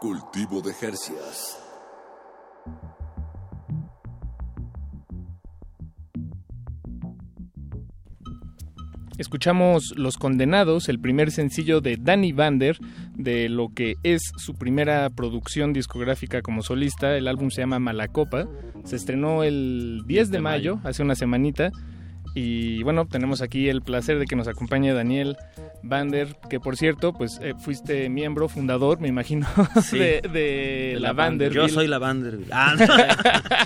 Cultivo de Jercias. Escuchamos Los Condenados, el primer sencillo de Danny Vander, de lo que es su primera producción discográfica como solista. El álbum se llama Malacopa. Se estrenó el 10 de mayo, hace una semanita. Y bueno, tenemos aquí el placer de que nos acompañe Daniel Vander, que por cierto, pues eh, fuiste miembro fundador, me imagino, Sí. de, de la Vander. Yo soy la Vanderbilt. Ah, no.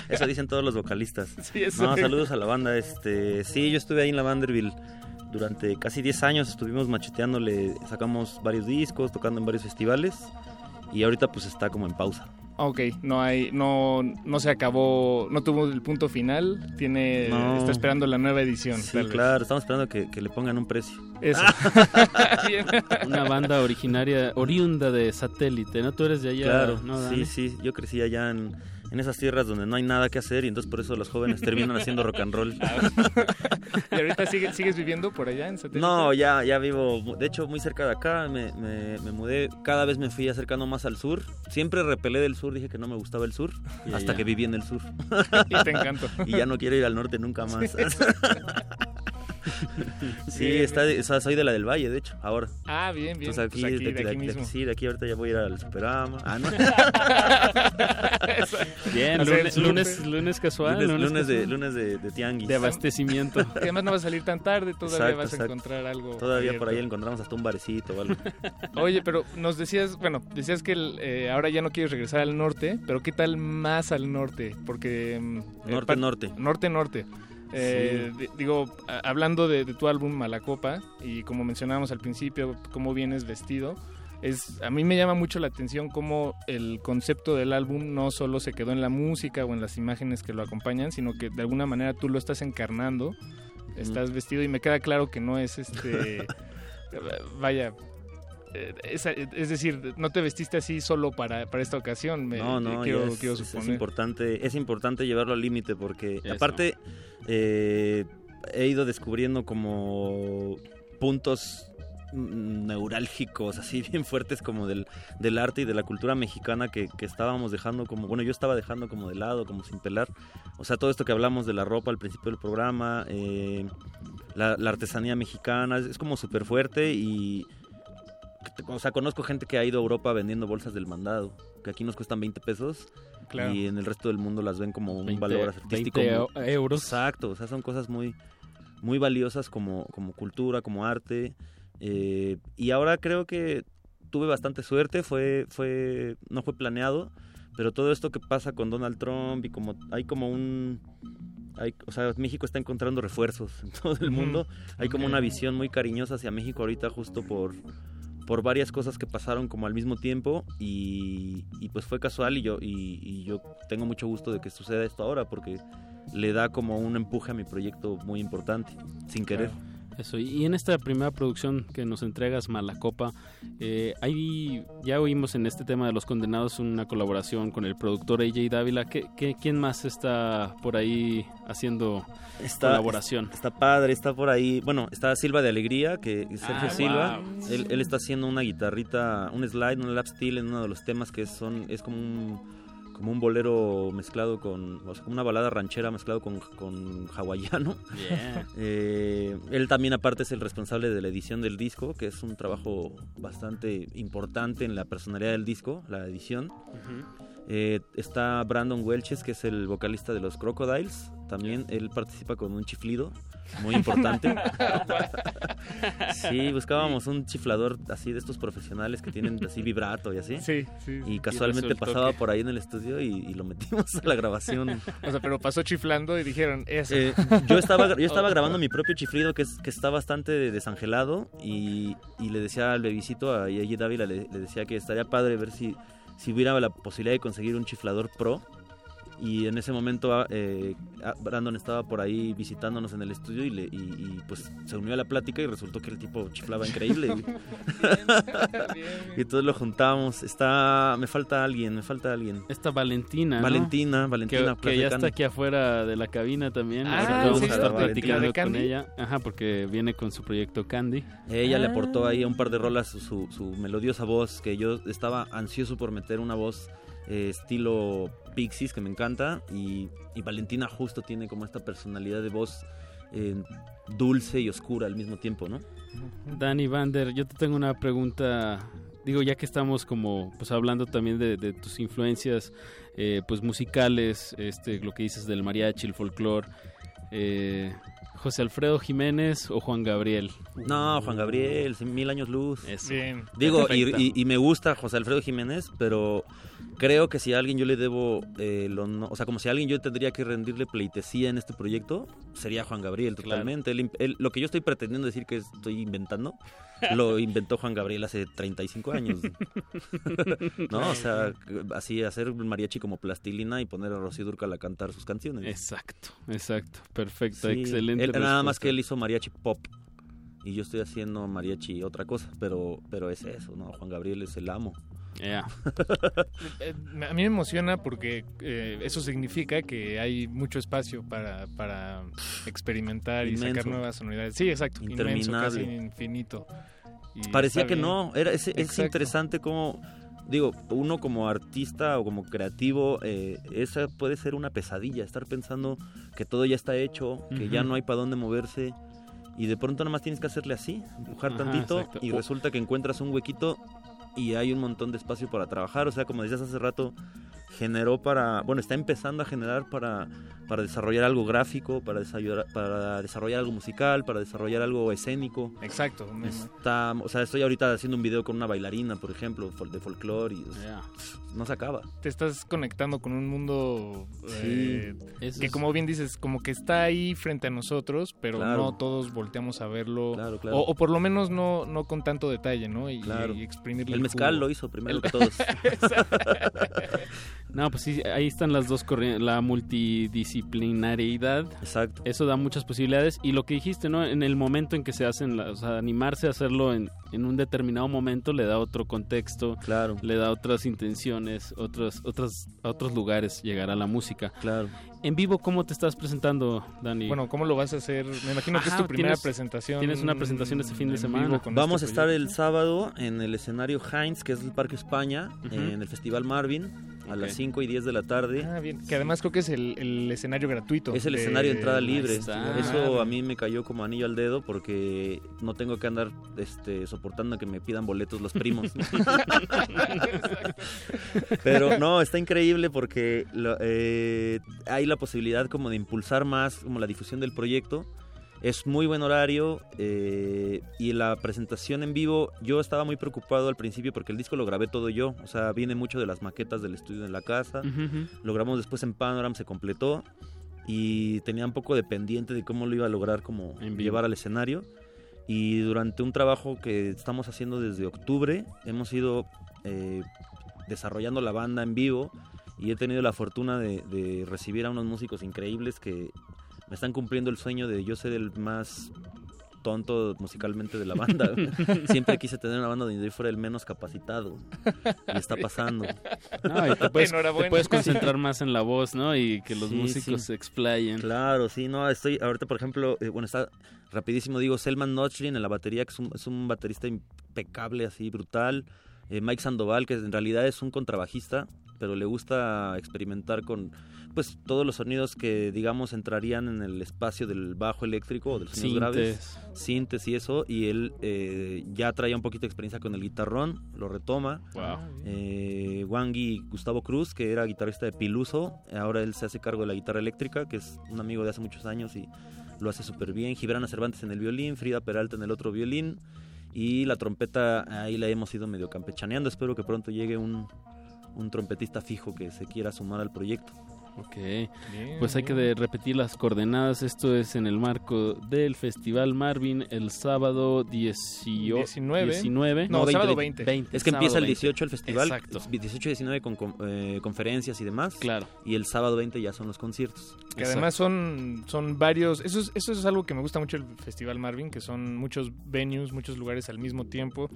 Eso dicen todos los vocalistas. Sí, eso no, saludos a la banda. Este, sí, yo estuve ahí en la Vanderbilt durante casi 10 años. Estuvimos macheteándole, sacamos varios discos, tocando en varios festivales. Y ahorita pues está como en pausa. Ok, no hay, no, no se acabó, no tuvo el punto final, tiene, No. está esperando la nueva edición. Sí, tal vez. claro, estamos esperando que, que le pongan un precio. Eso. Una banda originaria, oriunda de satélite, ¿no? Tú eres de allá, Claro, ¿no, sí, sí, yo crecí allá en, en esas tierras donde no hay nada que hacer y entonces por eso los jóvenes terminan haciendo rock and roll. ¿Y ahorita sigue- sigues viviendo por allá en Satélite? No, ya, ya vivo, de hecho, muy cerca de acá. Me, me- me mudé, cada vez me fui acercando más al sur. Siempre repelé del sur, dije que no me gustaba el sur, Y hasta ya. que viví en el sur. Y te encantó. y ya no quiero ir al norte nunca más. Sí. sí, Bien, está de- o sea, soy de la del Valle, de hecho, ahora. Ah, bien, bien. Entonces aquí, Pues aquí, de, de de- aquí de- mismo. sí, de aquí ahorita ya voy a ir al Superama. Ah, no. Bien, lunes, lunes, lunes casual. Lunes, lunes lunes de, lunes de, de tianguis. De abastecimiento. Y además no vas a salir tan tarde, todavía Exacto, vas a exacto. encontrar algo. Todavía por ahí encontramos hasta un barecito o algo. Oye, pero nos decías, bueno, decías que el, eh, ahora ya no quieres regresar al norte, pero ¿qué tal más al norte? Porque... mm, eh, Norte, norte. Norte, norte. Eh, di- digo, hablando de, de tu álbum Malacopa, y como mencionábamos al principio, cómo vienes vestido, es a mí me llama mucho la atención cómo el concepto del álbum no solo se quedó en la música o en las imágenes que lo acompañan, sino que de alguna manera tú lo estás encarnando, estás vestido y me queda claro que no es este... vaya... eh, Es, es decir, no te vestiste así solo para, para esta ocasión. Me, No, no, quiero, es, quiero es- es suponer. importante, es importante llevarlo al límite porque Eso. aparte eh, he ido descubriendo como puntos neurálgicos así bien fuertes como del, del arte y de la cultura mexicana que, estábamos dejando como, bueno yo estaba dejando como de lado, como sin pelar. O sea, todo esto que hablamos de la ropa al principio del programa, eh, la, la artesanía mexicana, es, es como súper fuerte y... O sea, conozco gente que ha ido a Europa vendiendo bolsas del mandado, que aquí nos cuestan 20 pesos Claro. y en el resto del mundo las ven como un 20 valor artístico. 20 muy- eu- euros. Exacto, o sea, son cosas muy, muy valiosas como, como cultura, como arte. eh, y ahora creo que tuve bastante suerte, fue, fue, no fue planeado, pero todo esto que pasa con Donald Trump y como hay como un... Hay, o sea, México está encontrando refuerzos en todo el mundo. Hay como una visión muy cariñosa hacia México ahorita justo por, por varias cosas que pasaron como al mismo tiempo y, y pues fue casual y yo, y, y yo tengo mucho gusto de que suceda esto ahora porque le da como un empuje a mi proyecto muy importante, sin querer. Eso, y en esta primera producción que nos entregas, Malacopa, eh, ahí ya oímos en este tema de los condenados una colaboración con el productor AJ Dávila. ¿Qué, qué, quién más está por ahí haciendo Está- colaboración? Está padre, está por ahí. Bueno, está Silva de Alegría, que Sergio Ah, Silva. wow. Él, él está haciendo una guitarrita, un slide, un lap steel en uno de los temas que son es como un como un bolero mezclado con, o sea, como una balada ranchera mezclado con, con hawaiano. Yeah. Eh, él también aparte es el responsable de la edición del disco, que es un trabajo bastante importante en la personalidad del disco, la edición. Eh, está Brandon Welches, que es el vocalista de los Crocodiles. También él participa con un chiflido muy importante. sí, buscábamos un chiflador así de estos profesionales que tienen así vibrato y así. Sí, sí. Y casualmente pasaba que- por ahí en el estudio y, y lo metimos a la grabación. O sea, pero pasó chiflando y dijeron eso. Eh, yo estaba, yo estaba Oh. grabando mi propio chiflido que, es, que está bastante desangelado y, y le decía al bebisito, a Yayi Dávila, le, le decía que estaría padre ver si, si hubiera la posibilidad de conseguir un chiflador pro Y en ese momento ah, eh, ah, Brandon estaba por ahí visitándonos en el estudio y, le, y, y, pues se unió a la plática y resultó que el tipo chiflaba increíble. y entonces lo juntamos. Está, me falta alguien, me falta alguien. Esta Valentina. ¿no? Valentina, Valentina. Que, que ya está aquí afuera de la cabina también. Ah, vamos ¿sí? a estar ¿La de platicando con Candy? ella. Ajá, porque viene con su proyecto Candy. Ella le aportó ahí a un par de rolas su, su, su melodiosa voz, que yo estaba ansioso por meter una voz eh, estilo Pixies, que me encanta, y, y Valentina justo tiene como esta personalidad de voz eh, dulce y oscura al mismo tiempo, ¿no? Dani Vander, yo te tengo una pregunta. Digo, ya que estamos como pues hablando también de, tus influencias eh, pues musicales, este, lo que dices del mariachi, el folclore, eh, José Alfredo Jiménez o Juan Gabriel. No, Juan Gabriel, mil años luz. Eso. Bien. Digo, y, Perfecto. y- y me gusta José Alfredo Jiménez, pero creo que si a alguien yo le debo, eh, lo no- o sea, como si a alguien yo tendría que rendirle pleitesía en este proyecto, sería Juan Gabriel totalmente. Él- él- lo que yo estoy pretendiendo decir que estoy inventando, lo inventó Juan Gabriel hace 35 años. ¿No? O sea, así hacer un mariachi como plastilina y poner a Rocío Durcal a cantar sus canciones. Exacto, exacto, perfecto, Sí, excelente. él- nada más que él hizo mariachi pop y yo estoy haciendo mariachi otra cosa, pero pero es eso, ¿no? Juan Gabriel es el amo. Ya. Eh, A mí me emociona porque eh, eso significa que hay mucho espacio para, para experimentar y sacar nuevas sonoridades. Sí, exacto. Inmenso, casi infinito. Y Parecía que no, era es, es interesante como digo, uno como artista o como creativo, eh, esa puede ser una pesadilla, estar pensando que todo ya está hecho, que ya no hay para dónde moverse y de pronto nada más tienes que hacerle así, dibujar Ajá, tantito exacto. y O- resulta que encuentras un huequito y hay un montón de espacio para trabajar, o sea, como decías hace rato, generó para, bueno, está empezando a generar para, para desarrollar algo gráfico, para desarrollar, para desarrollar algo musical, para desarrollar algo escénico. Exacto. Está, o sea, estoy ahorita haciendo un video con una bailarina, por ejemplo, de folclore y sea, no se acaba. te estás conectando con un mundo eh, Eso que es- como bien dices, como que está ahí frente a nosotros, pero Claro. no todos volteamos a verlo. Claro, claro. O, o por lo menos no, no con tanto detalle, ¿no? Y, Claro. y exprimirle El mezcal jugo. lo hizo primero El- que todos. No, pues sí, ahí están las dos corrientes, la multidisciplinariedad. Exacto. Eso da muchas posibilidades. Y lo que dijiste, ¿no? En el momento en que se hacen, las- o sea, animarse a hacerlo en, en un determinado momento le da otro contexto, claro. le da otras intenciones, otros, otros, a otros lugares llegará la música. Claro. En vivo, ¿cómo te estás presentando, Dani? Bueno, ¿cómo lo vas a hacer? Me imagino que es tu primera tienes- presentación. Tienes una presentación este fin de semana. Vamos a este estar el sábado en el escenario Heinz, que es el Parque España, en el Festival Marvin, a las 5 y 10 de la tarde. Ah, bien. Que además creo que es el, el escenario gratuito. Es el de- escenario de entrada libre. está. Eso a mí me cayó como anillo al dedo porque no tengo que andar este, soportando que me pidan boletos los primos. Pero no, está increíble porque lo- eh, hay la posibilidad como de impulsar más como la difusión del proyecto. Es muy buen horario eh, y la presentación en vivo, yo estaba muy preocupado al principio porque el disco lo grabé todo yo, o sea, viene mucho de las maquetas del estudio en la casa, Ujú, ujú. lo grabamos después en Panorama, se completó y tenía un poco de pendiente de cómo lo iba a lograr como llevar al escenario y durante un trabajo que estamos haciendo desde octubre hemos ido eh, desarrollando la banda en vivo y he tenido la fortuna de, de recibir a unos músicos increíbles que me están cumpliendo el sueño de yo ser el más tonto musicalmente de la banda. Siempre quise tener una banda donde yo fuera el menos capacitado. Y está pasando. No, y te, puedes, te Enhorabuena. puedes concentrar más en la voz, ¿no? Y que los Sí, músicos sí. se explayen. Claro, sí, no, estoy ahorita, por ejemplo, eh, bueno, está rapidísimo, digo, Selman Notchlin en la batería, que es un, es un baterista impecable, así, brutal. Eh, Mike Sandoval, que en realidad es un contrabajista, pero le gusta experimentar con, pues, todos los sonidos que, digamos, entrarían en el espacio del bajo eléctrico o de los sonidos graves. Sintes. Sintes y eso, y él eh, ya traía un poquito de experiencia con el guitarrón, lo retoma. Wow. Eh, Wangi Gustavo Cruz, que era guitarrista de Piluso, ahora él se hace cargo de la guitarra eléctrica, que es un amigo de hace muchos años y lo hace súper bien. Gibrana Cervantes en el violín, Frida Peralta en el otro violín y la trompeta ahí la hemos ido medio campechaneando. Espero que pronto llegue un, un trompetista fijo que se quiera sumar al proyecto. Ok, pues hay que de- repetir las coordenadas. Esto es en el marco del Festival Marvin el sábado 18 19. 19. No, sábado 20. Es que sábado empieza el 20. 18 el festival, Exacto. 18 y 19 con, con, eh, conferencias y demás. Claro. Y el sábado 20 ya son los conciertos. Que además son, son varios, eso es, eso es algo que me gusta mucho el Festival Marvin, que son muchos venues, muchos lugares al mismo tiempo.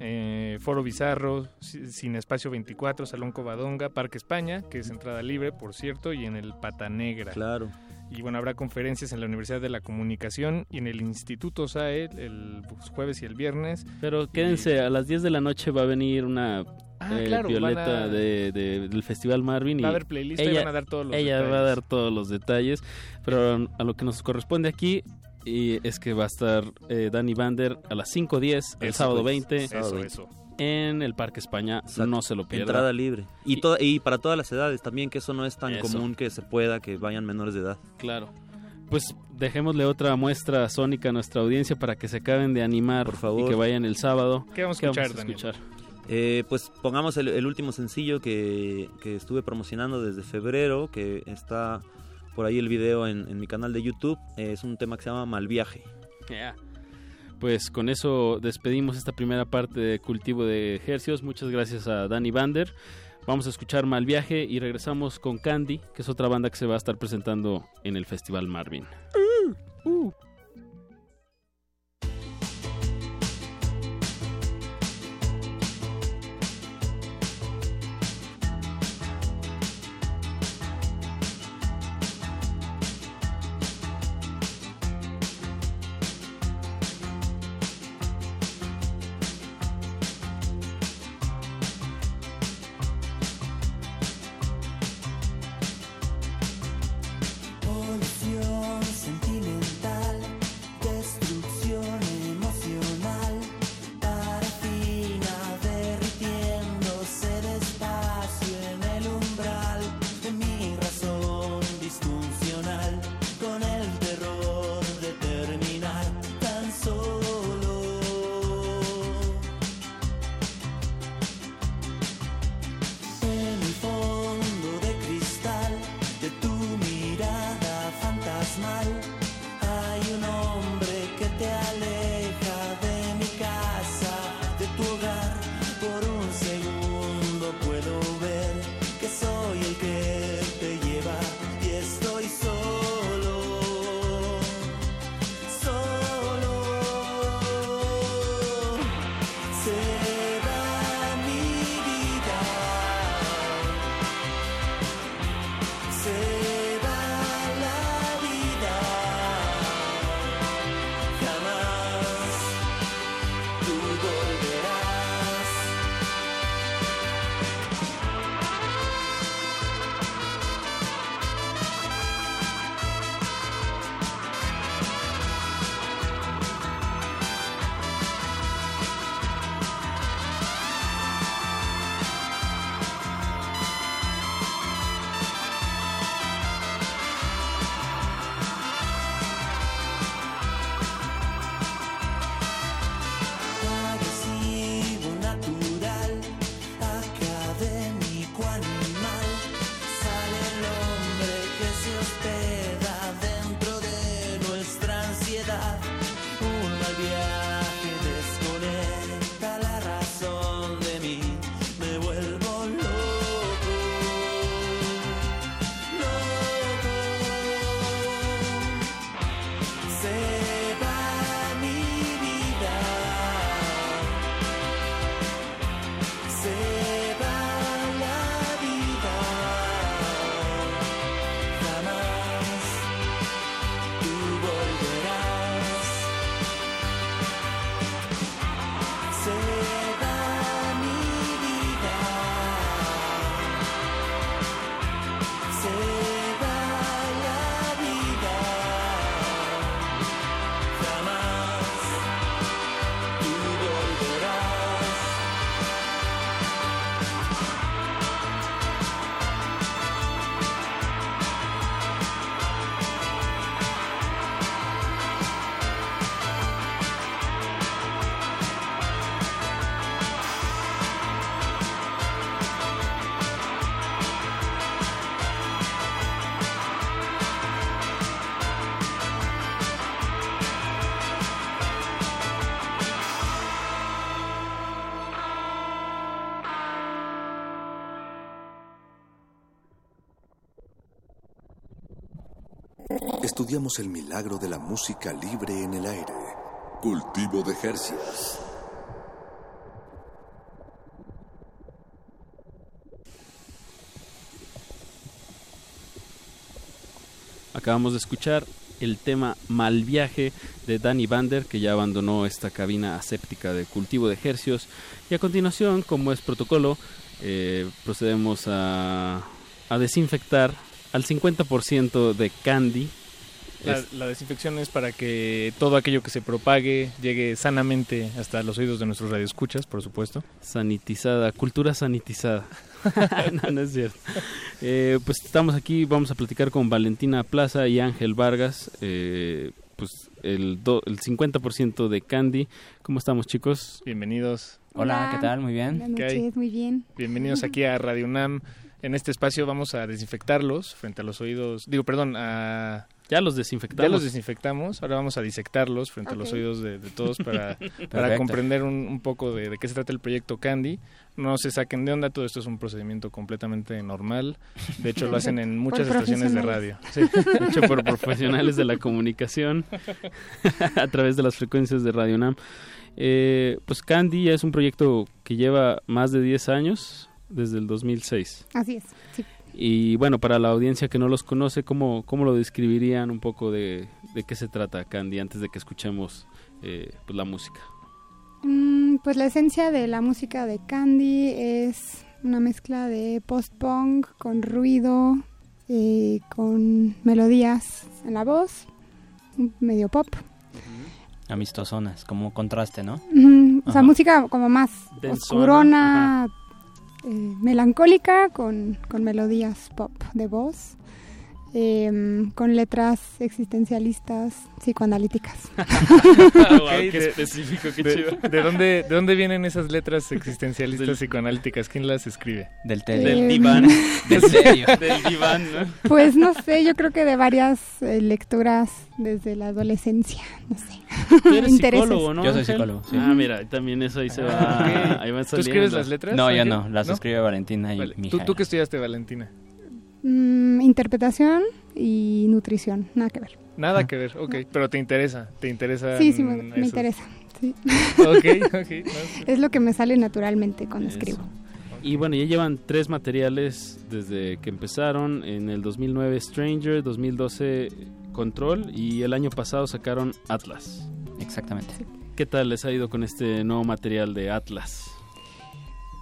Eh, Foro Bizarro, Sin Espacio 24, Salón Covadonga, Parque España, que es entrada libre, por cierto, y en el Pata Negra. Claro. Y bueno, habrá conferencias en la Universidad de la Comunicación y en el Instituto SAE el jueves y el viernes. Pero quédense, a las 10 de la noche va a venir una Ah, eh, claro, Violeta a- de, de- del Festival Marvin. Va y a haber playlist y van a dar todos los Ella va a dar todos los detalles, pero a lo que nos corresponde aquí y es que va a estar eh, Danny Bander a las 5.10 el Eso, sábado pues, 20 sábado 20. En el Parque España. No se lo pierda. Entrada libre. Y, to- y para todas las edades también, que eso no es tan Eso. común que se pueda que vayan menores de edad. Claro. Pues dejémosle otra muestra sónica a nuestra audiencia para que se acaben de animar Por favor. y que vayan el sábado. ¿Qué vamos a escuchar, Daniel? Eh, pues pongamos el, el último sencillo que, que estuve promocionando desde febrero, que está por ahí el video en, en mi canal de YouTube. Eh, es un tema que se llama Mal Viaje. Ya. Pues con eso despedimos esta primera parte de cultivo de ejercicios. Muchas gracias a Danny Bander. Vamos a escuchar Mal Viaje y regresamos con Candy, que es otra banda que se va a estar presentando en el Festival Marvin. Polución sentimental Estudiamos el milagro de la música libre en el aire. Cultivo de Hercias. Acabamos de escuchar el tema Mal Viaje de Danny Bander, que ya abandonó esta cabina aséptica de cultivo de ejercios. Y a continuación, como es protocolo, eh, procedemos a desinfectar al 50% de candy. La, la desinfección es para que todo aquello que se propague llegue sanamente hasta los oídos de nuestros radioescuchas, por supuesto. sanitizada, cultura sanitizada. no, no es cierto. Eh, pues estamos aquí, vamos a platicar con Valentina Plaza y Ángel Vargas. eh, pues el, do- el 50% de Candy. ¿Cómo estamos, chicos? Bienvenidos. Hola, ¿qué tal? Muy bien. ¿Qué hay? muy bien. Bienvenidos aquí a Radio UNAM. En este espacio vamos a desinfectarlos frente a los oídos. Digo, perdón, a. Ya los desinfectamos. Ya los desinfectamos. Ahora vamos a disectarlos frente a los oídos de, de todos para, para comprender un, un poco de, de qué se trata el proyecto Candy. No se saquen de onda, todo esto es un procedimiento completamente normal. De hecho, lo hacen en muchas estaciones de radio. profesionales. Sí, hecho por profesionales de la comunicación a través de las frecuencias de Radio Nam. Eh, pues Candy ya es un proyecto que lleva más de 10 años, desde el 2006. Así es, sí. Y bueno, para la audiencia que no los conoce, ¿cómo, cómo lo describirían un poco de, de qué se trata Candy antes de que escuchemos eh, pues, la música? Mm, pues la esencia de la música de Candy es una mezcla de post-punk con ruido, eh, con melodías en la voz, medio pop. Amistosonas, como contraste, ¿no? Ujú, O sea, Ajá. música como más Densona, oscurona, eh, melancólica, con, con melodías pop de voz, em, con letras existencialistas, psicoanalíticas. Ok, qué de- específico, qué de, chido. ¿de dónde, ¿De dónde vienen esas letras existencialistas psicoanalíticas? ¿Quién las escribe? Del tele. Del diván. Del serio. Del diván, ¿no? Pues no sé, yo creo que de varias eh, lecturas desde la adolescencia, no sé. Tú eres psicólogo, ¿no? Yo soy psicólogo, sí. Ah, mira, también eso ahí se va. Ah, ahí va ¿Tú escribes las letras? No, yo no, las escribe Valentina y Vale. ¿Tú, Mijaela. ¿Tú qué estudiaste, Valentina? Mm, interpretación y nutrición, nada que ver. Nada que ver, ok. Pero te interesa, te interesa. Sí, sí, me, me interesa. sí. Ok, ok. no, Es lo que me sale naturalmente cuando escribo. Y bueno, ya llevan tres materiales desde que empezaron. En el 2009 Stranger, 2012 Control y el año pasado sacaron Atlas. Exactamente. ¿Qué tal les ha ido con este nuevo material de Atlas?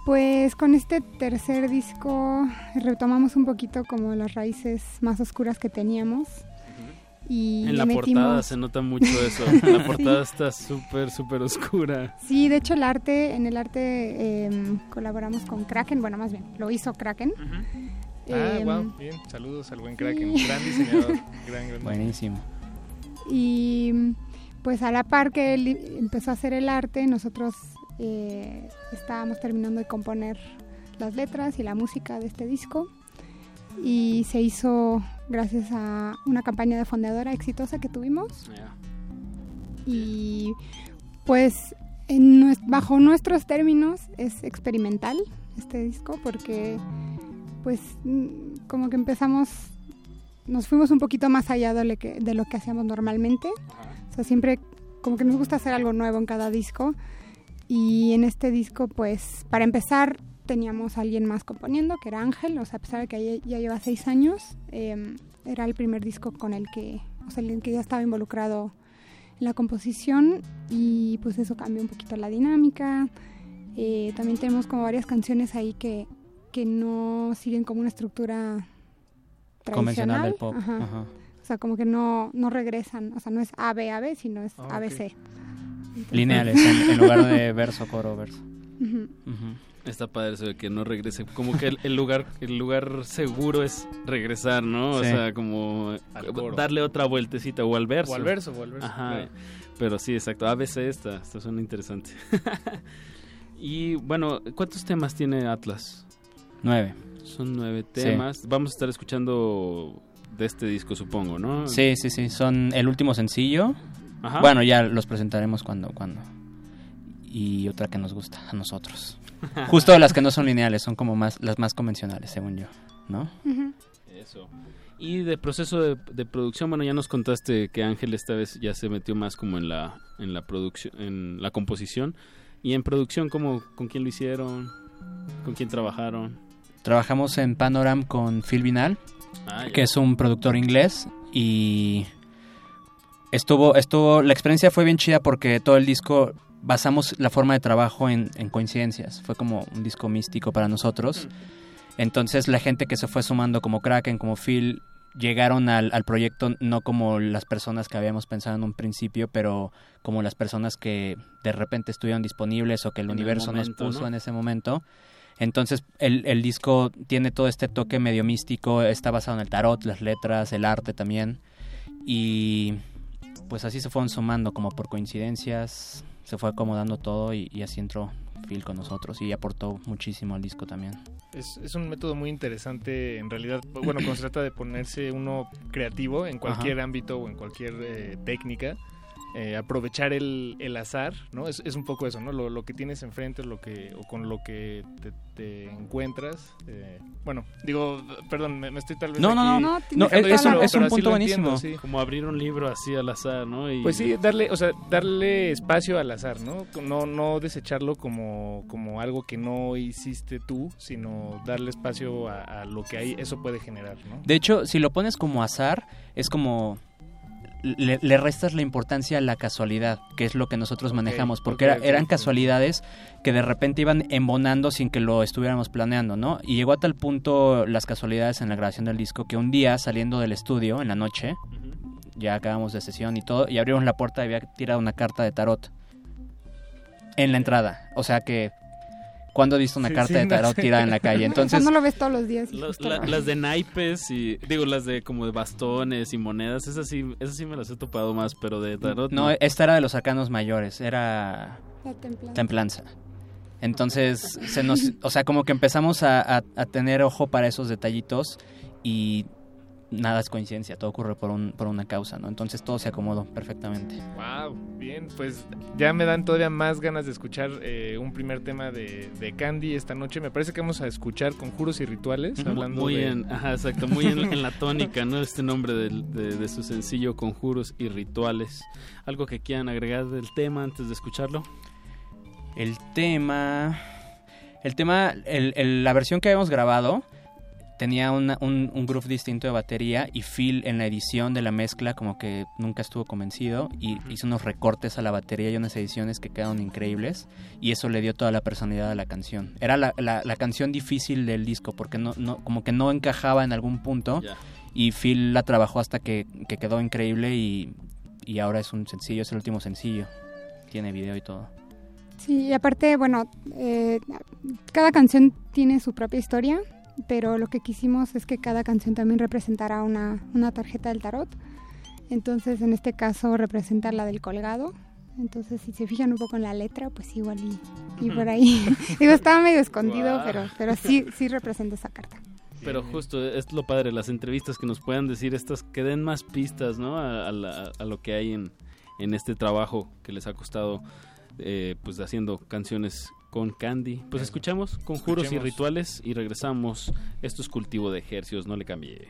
Pues con este tercer disco retomamos un poquito como las raíces más oscuras que teníamos. Y en la metimos- portada se nota mucho eso. En la Sí. portada está súper, súper oscura. Sí, de hecho el arte, en el arte em, colaboramos con Kraken, bueno, más bien, lo hizo Kraken. Ah, Em, wow, bien. Saludos al buen Kraken, gran diseñador. Gran, gran. Buenísimo. Y pues a la par que él empezó a hacer el arte, nosotros eh, estábamos terminando de componer las letras y la música de este disco. Y se hizo gracias a una campaña de fondeadora exitosa que tuvimos. Y pues en bajo nuestros términos es experimental este disco porque pues mm, como que empezamos nos fuimos un poquito más allá de lo que, de lo que hacíamos normalmente. O sea, siempre como que nos gusta hacer algo nuevo en cada disco. Y en este disco, pues, para empezar, teníamos a alguien más componiendo, que era Ángel. O sea, a pesar de que ya, ya lleva seis años, eh, era el primer disco con el que, o sea, el que ya estaba involucrado en la composición. Y pues eso cambió un poquito la dinámica. Eh, también tenemos como varias canciones ahí que, que no siguen como una estructura Convencional del tradicional. pop, Ajá. ajá. O sea, como que no, no regresan, o sea, no es A, B, A, B, sino es Ah, A, B, ok. C. Lineales, en, en lugar de verso, coro, verso. Está padre eso de que no regrese. Como que el, el lugar el lugar seguro es regresar, ¿no? O sea, como darle otra vueltecita o al verso. O al verso, o al verso, Ajá. claro. Pero sí, exacto. ABC esta. Esto suena interesante. y bueno, ¿cuántos temas tiene Atlas? Nueve. Son nueve Sí. temas. Vamos a estar escuchando de este disco, supongo, ¿no? Sí, sí, sí. Son el último sencillo. Ajá. Bueno, ya los presentaremos cuando, cuando. Y otra que nos gusta a nosotros. Justo las que no son lineales, son como más las más convencionales, según yo. ¿no? Eso. Y de proceso de, de producción, bueno, ya nos contaste que Ángel esta vez ya se metió más como en la en la producción, en la composición y en producción, ¿cómo, con quién lo hicieron, con quién trabajaron. Trabajamos en Panoram con Phil Vinal, Ah, que es un productor inglés y estuvo estuvo la experiencia fue bien chida porque todo el disco basamos la forma de trabajo en, en coincidencias. Fue como un disco místico para nosotros. Entonces la gente que se fue sumando como Kraken, como Phil, llegaron al, al proyecto no como las personas que habíamos pensado en un principio, pero como las personas que de repente estuvieron disponibles o que el En el universo momento, nos puso ¿no? en ese momento. Entonces el, el disco tiene todo este toque medio místico, está basado en el tarot, las letras, el arte también. Y pues así se fueron sumando como por coincidencias, se fue acomodando todo y, y así entró Phil con nosotros y aportó muchísimo al disco también. Es, es un método muy interesante, en realidad, bueno, cuando se trata de ponerse uno creativo en cualquier Ajá. ámbito o en cualquier eh, técnica, eh, aprovechar el, el azar, ¿no? Es, es un poco eso, ¿no? Lo, lo que tienes enfrente, lo que, o con lo que te, te encuentras. eh, bueno, digo, perdón, me, me estoy tal vez No, no, aquí no, no, dejando es- un- pero- es un pero así punto entiendo, buenísimo. sí. Como abrir un libro así al azar, ¿no? Y- Pues sí, darle, o sea, darle espacio al azar, ¿no? No, no desecharlo como, como algo que no hiciste tú, sino darle espacio a, a lo que ahí eso puede generar, ¿no? De hecho, si lo pones como azar, es como le, le restas la importancia a la casualidad, que es lo que nosotros manejamos, porque era- eran casualidades que de repente iban embonando sin que lo estuviéramos planeando, ¿no? Y llegó a tal punto las casualidades en la grabación del disco que un día saliendo del estudio en la noche, ya acabamos de sesión y todo, y abrimos la puerta y había tirado una carta de tarot en la entrada, o sea que cuando he visto una Sí, carta sí, de no tarot sé. tirada en la calle, entonces no lo ves todos los días. Las, la- de naipes y digo las de como de bastones y monedas, esas sí, esas sí me las he topado más, pero de tarot No, esta era de los arcanos mayores, era La templanza. templanza. Entonces, se nos, o sea, como que empezamos a, a- a tener ojo para esos detallitos y nada es coincidencia, todo ocurre por, un, por una causa, ¿no? Entonces todo se acomodó perfectamente. Wow, bien, pues ya me dan todavía más ganas de escuchar eh, un primer tema de, de Candy esta noche. Me parece que vamos a escuchar Conjuros y Rituales, hablando muy de... en, ajá, exacto, muy en, en la tónica, ¿no? Este nombre de, de su sencillo Conjuros y Rituales. ¿Algo que quieran agregar del tema antes de escucharlo? El tema. El tema. el- el- la versión que habíamos grabado tenía una- un, un groove distinto de batería y Phil en la edición de la mezcla como que nunca estuvo convencido y hizo unos recortes a la batería y unas ediciones que quedaron increíbles y eso le dio toda la personalidad a la canción. Era la, la- la canción difícil del disco porque no, no, como que no encajaba en algún punto y Phil la trabajó hasta que, que quedó increíble y, y ahora es un sencillo, es el último sencillo. Tiene video y todo. Sí, y aparte, bueno, eh, cada canción tiene su propia historia, pero lo que quisimos es que cada canción también representara una, una tarjeta del tarot. Entonces, en este caso, representa la del colgado. Entonces, si se fijan un poco en la letra, pues igual y, y por ahí. Digo, estaba medio escondido, pero, pero sí, sí representa esa carta. Pero justo es lo padre, las entrevistas que nos puedan decir estas, que den más pistas, ¿no? A, a la- a lo que hay en, en este trabajo que les ha costado, eh, pues haciendo canciones con Candy. Pues escuchamos conjuros y rituales y regresamos. Esto es cultivo de ejercios, no le cambie.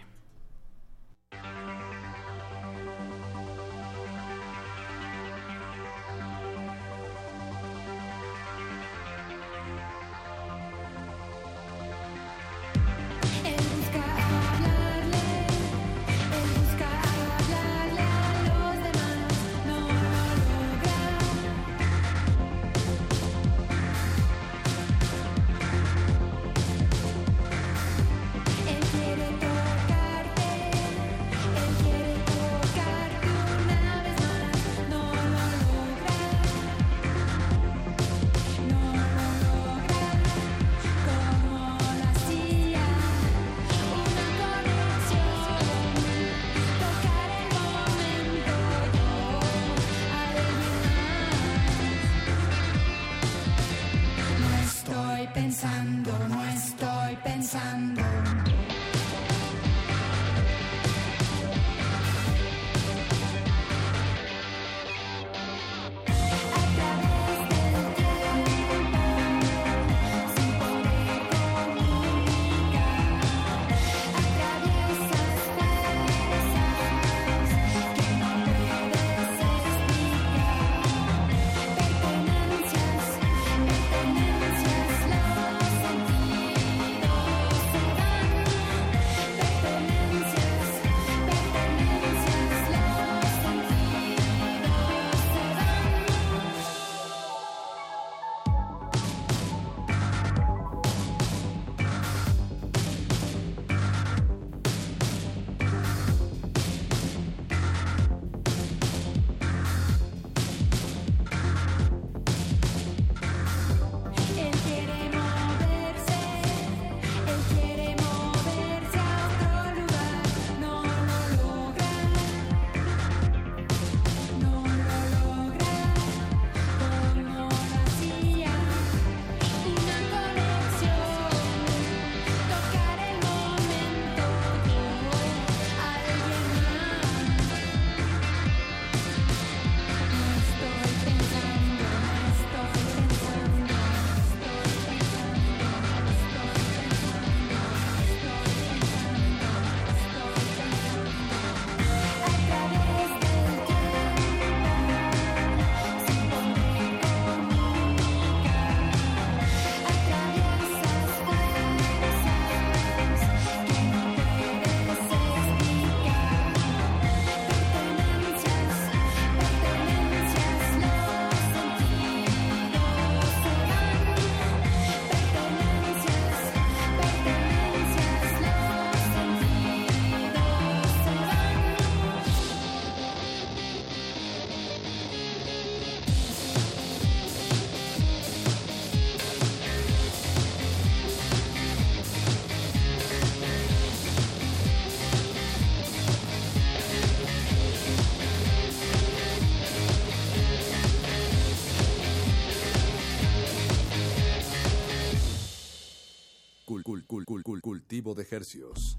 Hercios.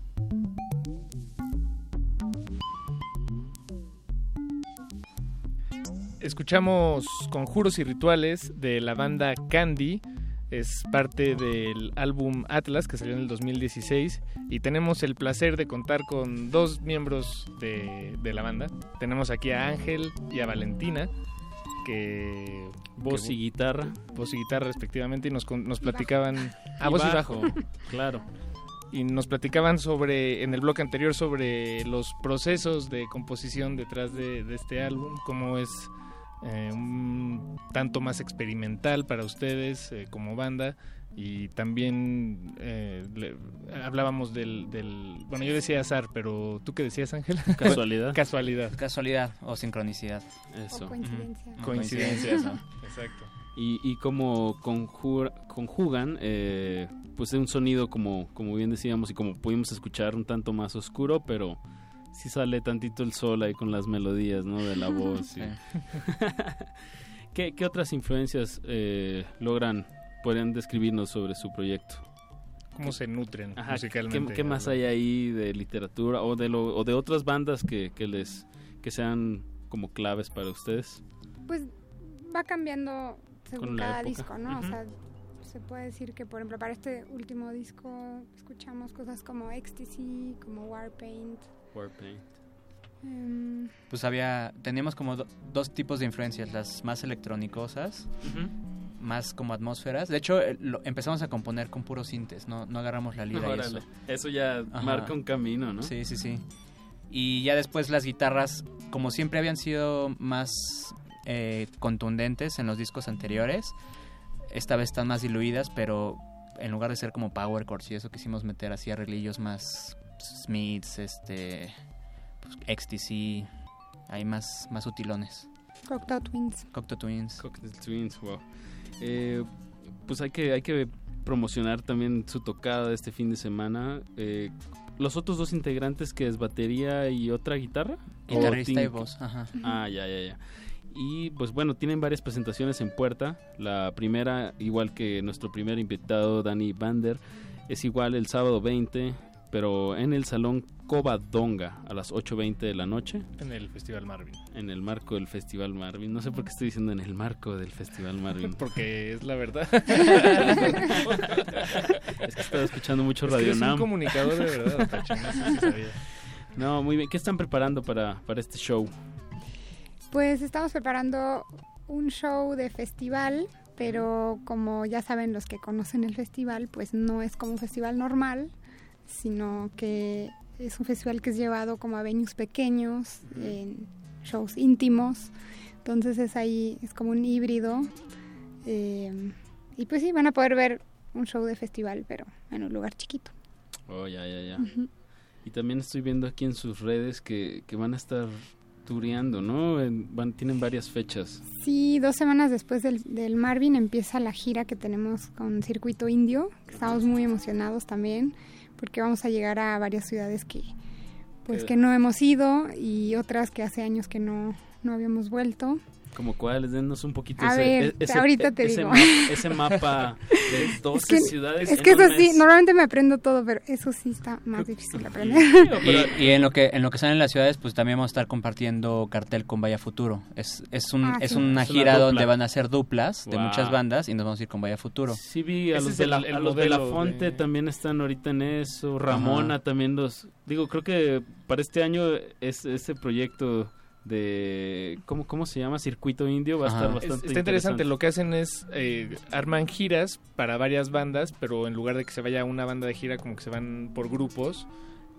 Escuchamos Conjuros y Rituales de la banda Candy. Es parte del álbum Atlas que salió en el 2016 y tenemos el placer de contar con dos miembros de, de la banda. Tenemos aquí a Ángel y a Valentina que Voz que- y guitarra. voz y guitarra respectivamente y nos, con- nos platicaban Y a voz y bajo claro y nos platicaban sobre en el bloque anterior sobre los procesos de composición detrás de, de este álbum cómo es eh, un tanto más experimental para ustedes eh, como banda y también eh, le- hablábamos del, del bueno yo decía azar pero tú qué decías Ángel Casualidad. casualidad Casualidad o sincronicidad. Eso. O coincidencia. Coincidencia, eso. exacto Y, y como conjura- conjugan, eh, pues de un sonido como, como bien decíamos y como pudimos escuchar un tanto más oscuro, pero sí sale tantito el sol ahí con las melodías, ¿no? De la voz. y- ¿Qué, qué otras influencias eh, logran, podrían describirnos sobre su proyecto? cómo se nutren Ajá, musicalmente ¿qué, qué más hay ahí de literatura o de, lo, o de otras bandas que, que les que sean como claves para ustedes? Pues va cambiando según cada época. disco, ¿no? O sea, se puede decir que, por ejemplo, para este último disco escuchamos cosas como Ecstasy, como Warpaint. Warpaint. em, Pues había, teníamos como do- dos tipos de influencias, las más electrónicosas, más como atmósferas. De hecho, eh, lo- empezamos a componer con puros sintes, no, no agarramos la lira y eso. Eso ya Ajá. marca un camino, ¿no? Sí, sí, sí. Y ya después las guitarras, como siempre habían sido más eh, contundentes en los discos anteriores, esta vez están más diluidas, pero en lugar de ser como power chords y eso quisimos meter así arreglillos más Smiths, este, pues, Ecstasy, hay más, más sutilones. Cocteau Twins. Cocteau Twins. Cocktail Twins, wow. Eh, pues hay que, hay que promocionar también su tocada este fin de semana. Eh, los otros dos integrantes que es batería y otra guitarra. ¿O Guitarrista y tienen- voz, ajá. Ah, ya, ya, ya. Y pues bueno, tienen varias presentaciones en puerta. La primera, igual que nuestro primer invitado, Dani Bander, es igual el sábado 20, pero en el Salón Covadonga a las 8.20 de la noche. en el Festival Marvin En el marco del Festival Marvin. No sé por qué estoy diciendo en el marco del Festival Marvin. porque es la verdad es que estaba escuchando mucho Es que Radio es un comunicador de verdad, Pacho, no sé si sabía. No, muy bien. ¿Qué están preparando para, para este show? Pues estamos preparando un show de festival, pero como ya saben los que conocen el festival, pues no es como un festival normal, sino que es un festival que es llevado como a venues pequeños, en shows íntimos, entonces es ahí, es como un híbrido. eh, y pues sí, van a poder ver un show de festival, pero en un lugar chiquito. Oh, ya, ya, ya. Y también estoy viendo aquí en sus redes que, que van a estar tureando, ¿no? En- van, tienen varias fechas. Sí, dos semanas después del, del Marvin empieza la gira que tenemos con Circuito Indio. Estamos muy emocionados también porque vamos a llegar a varias ciudades que pues que no hemos ido y otras que hace años que no, no habíamos vuelto. Como cuáles, denos un poquito A ese, ver, e- ahorita te ese digo. mapa, ese mapa de 12 Es que, ciudades. es que eso sí, normalmente me aprendo todo, pero eso sí está más difícil de aprender. Y, y en lo que en lo que salen las ciudades, pues también vamos a estar compartiendo cartel con Vaya Futuro. Es, es, un, Ah, es sí. una Es una gira donde van a ser duplas de muchas bandas y nos vamos a ir con Vaya Futuro. Sí vi a Ese los, de el- la, el a los de la modelo Fonte de- también están ahorita en eso. Ramona Ajá. también los... Digo, creo que para este año es ese proyecto de... ¿Cómo, cómo se llama? Circuito Indio va a Ajá. estar Es- bastante está interesante. Lo que hacen es eh, arman giras para varias bandas, pero en lugar de que se vaya una banda de gira, como que se van por grupos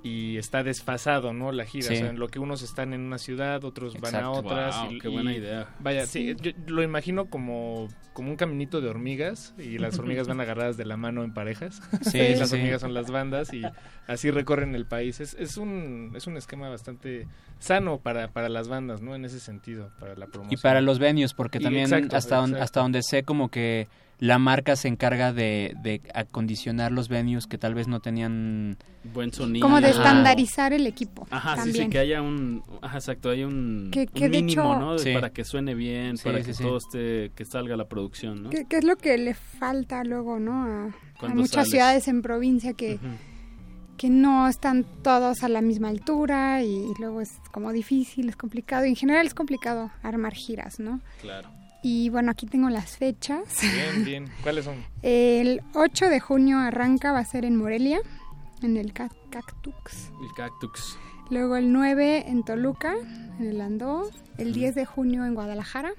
y está desfasado, ¿no? La gira. Sí. O sea, en lo que unos están en una ciudad, otros van a otras. Wow, y, qué buena y- idea. Vaya, sí, yo lo imagino como, como un caminito de hormigas y las hormigas van agarradas de la mano en parejas. Sí, Y sí, las hormigas son las bandas y así recorren el país. Es, es, un, es un esquema bastante sano para, para las bandas, ¿no? En ese sentido, para la promoción. Y para los venues, porque también exacto, hasta, don- exacto. hasta donde sé como que la marca se encarga de, de acondicionar los venues que tal vez no tenían... Buen sonido. Como de Ajá. estandarizar el equipo. Ajá, sí, también. sí, que haya un... Ajá, exacto, hay un, Que- que mínimo, hecho- ¿no? Sí. Para que suene bien, Sí, para sí, que sí. todo esté... Que salga la producción, ¿no? ¿Qué, qué es lo que le falta luego, no? A, muchas sales. ciudades en provincia que, que no están todos a la misma altura y, y luego es como difícil, es complicado. Y en general es complicado armar giras, ¿no? Claro. Y bueno, aquí tengo las fechas. Bien, bien. ¿Cuáles son? El 8 de junio arranca, va a ser en Morelia, en el Ca- Cactux. El Cactux. Luego el 9 en Toluca, en el Andó. El 10 de junio en Guadalajara.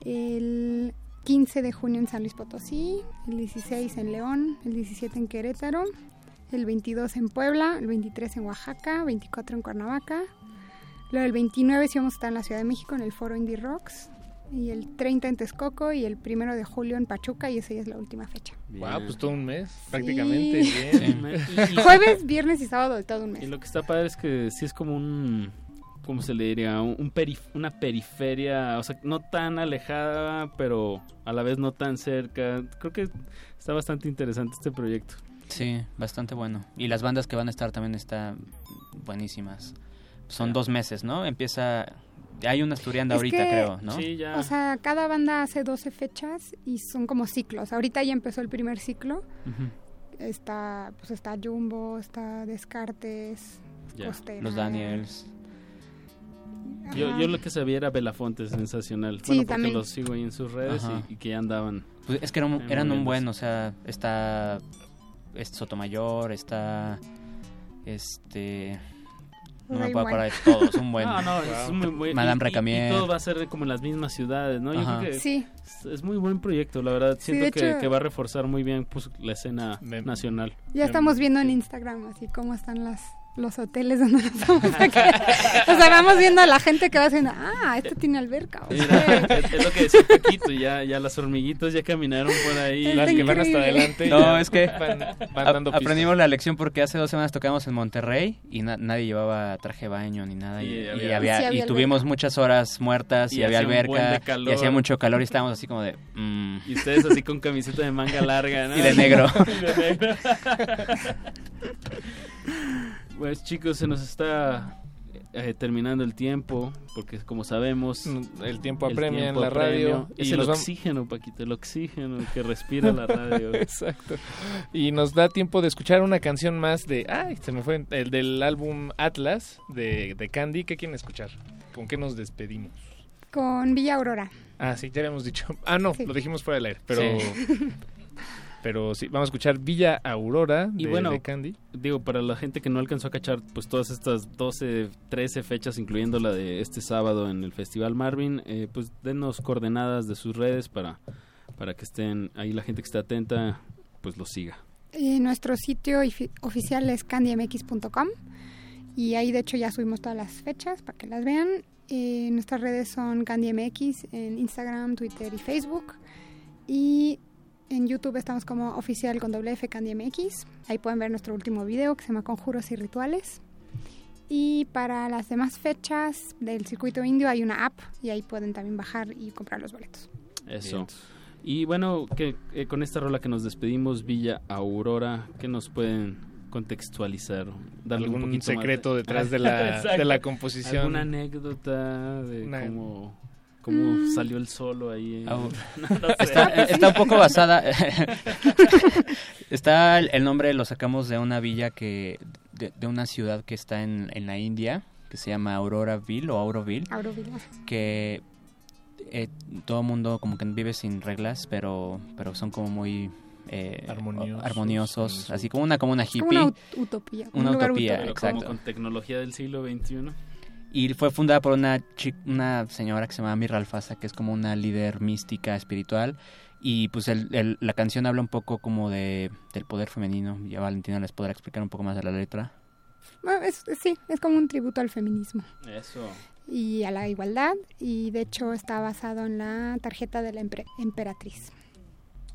El 15 de junio en San Luis Potosí. El 16 en León. El 17 en Querétaro. El 22 en Puebla. El 23 en Oaxaca. 24 en Cuernavaca. Luego el 29 sí vamos a estar en la Ciudad de México en el Foro Indie Rocks. Y el 30 en Texcoco y el 1 de julio en Pachuca y esa ya es la última fecha. Wow, pues todo un mes, prácticamente. Sí. Bien. Jueves, viernes y sábado de todo un mes. Y lo que está padre es que sí es como un, ¿cómo se le diría? Un, un perif- una periferia, o sea, no tan alejada, pero a la vez no tan cerca. Creo que está bastante interesante este proyecto. Sí, bastante bueno. Y las bandas que van a estar también están buenísimas. Son dos meses, ¿no? Empieza... Hay una estudiando Es ahorita, que- creo, ¿no? O sea, cada banda hace 12 fechas y son como ciclos. Ahorita ya empezó el primer ciclo. Está, pues está Jumbo, está Descartes, Ya. Costera. Los Daniels. Yo, Ajá. yo lo que sabía era Belafonte, sensacional. Sí, bueno, porque también. los sigo ahí en sus redes y, y que ya andaban. Pues es que eran, eran un buen, o sea, está, es Sotomayor, está este no me Hay puedo acordar de buen. todos, un buen. No, no, es muy, muy- Madame y- y- Recamier. Y, todo va a ser como en las mismas ciudades, ¿no? Yo creo que Sí. es, es muy buen proyecto, la verdad. Siento que, hecho- que va a reforzar muy bien pues, la escena nacional. Ya estamos viendo en Instagram así cómo están las los hoteles donde nos vamos a quedar. O sea, vamos viendo a la gente que va haciendo, ah, este tiene alberca. o Mira, sea, es, es lo que decía Paquito, ya, ya las hormiguitas ya caminaron por ahí. Está Las que van hasta adelante No, es que van- van a- dando pistas. aprendimos la lección porque hace dos semanas tocamos en Monterrey y na- nadie llevaba traje baño ni nada y, Y y había- y había tuvimos muchas horas muertas y, Y había alberca y hacía mucho calor y estábamos así como de mm. Y ustedes así con camiseta de manga larga, ¿no? Y de negro. Y de negro. pues chicos, se nos está eh, terminando el tiempo, porque como sabemos... El tiempo apremia en la radio, Es y el oxígeno, Paquito, el oxígeno que respira la radio. Exacto. Y nos da tiempo de escuchar una canción más de. Ay, se me fue. El del álbum Atlas de, de Candy. ¿Qué quieren escuchar? ¿Con qué nos despedimos? con Villa Aurora. Ah, sí, ya habíamos dicho. Ah, no, lo dijimos fuera del aire. Pero. Sí. Pero sí, vamos a escuchar Villa Aurora de, Y bueno, de Candy. digo, para la gente que no alcanzó a cachar, pues todas estas 12, 13 fechas, incluyendo la de este sábado en el Festival Marvin, eh, pues denos coordenadas de sus redes para, para que estén ahí la gente que esté atenta, pues lo siga. Eh, nuestro sitio oficial es candymx.com y ahí de hecho ya subimos todas las fechas para que las vean. Eh, nuestras redes son candymx en Instagram, Twitter y Facebook. Y en YouTube estamos como oficial con doble F candymx. Ahí pueden ver nuestro último video que se llama Conjuros y Rituales. Y para las demás fechas del circuito indio hay una app y ahí pueden también bajar y comprar los boletos. Eso. Y bueno, que eh, con esta rola que nos despedimos, Villa Aurora, ¿qué nos pueden contextualizar? Darle un ¿Algún poquito más secreto detrás de la- de la composición? ¿Alguna anécdota de Una- cómo, cómo Mm. salió el solo ahí? Au. No, no sé. Está, está un poco basada. está el, el nombre lo sacamos de una villa que de, de una ciudad que está en, en la India que se llama Auroraville o Auroville Auroville. que eh, todo el mundo como que vive sin reglas pero pero son como muy eh, Armoniosos, armoniosos, así como una como una hippie como una ut- utopía. un una utopía Pero exacto como con tecnología del siglo XXI. Y fue fundada por una, una señora que se llama Mirra Alfasa, que es como una líder mística espiritual. Y pues el, el- la canción habla un poco como de, del poder femenino. Ya Valentina les podrá explicar un poco más de la letra. Es- sí, es como un tributo al feminismo. Eso. y a la igualdad y de hecho está basado en la tarjeta de la emperatriz.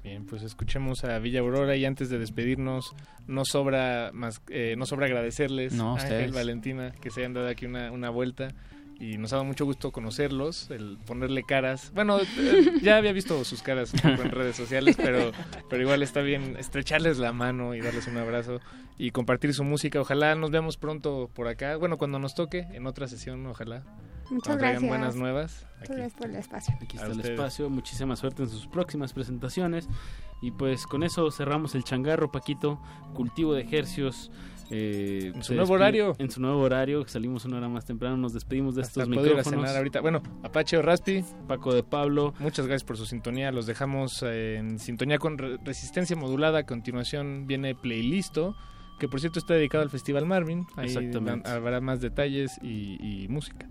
Bien, pues escuchemos a Villa Aurora y antes de despedirnos, no sobra más, eh, no sobra agradecerles No, a Ángel. Valentina, que se hayan dado aquí una, una vuelta y nos ha dado mucho gusto conocerlos, el ponerle caras. Bueno, eh, ya había visto sus caras en redes sociales, pero, pero igual está bien estrecharles la mano y darles un abrazo y compartir su música. Ojalá nos veamos pronto por acá. Bueno, cuando nos toque, en otra sesión, ojalá. Muchas gracias. buenas nuevas. Muchas gracias por el espacio. Aquí está el espacio. Muchísima suerte en sus próximas presentaciones. Y pues con eso cerramos el changarro, Paquito. Cultivo de ejercios. Eh, En su nuevo horario. En su nuevo horario, salimos una hora más temprano, nos despedimos de Hasta estos micrófonos. cenar ahorita. Bueno, Apache o Raspi. Paco de Pablo. Muchas gracias por su sintonía. Los dejamos eh, en sintonía con Re- Resistencia Modulada. A continuación viene Playlisto, que por cierto está dedicado al Festival Marvin. Ahí Exactamente. habrá más detalles y, y música.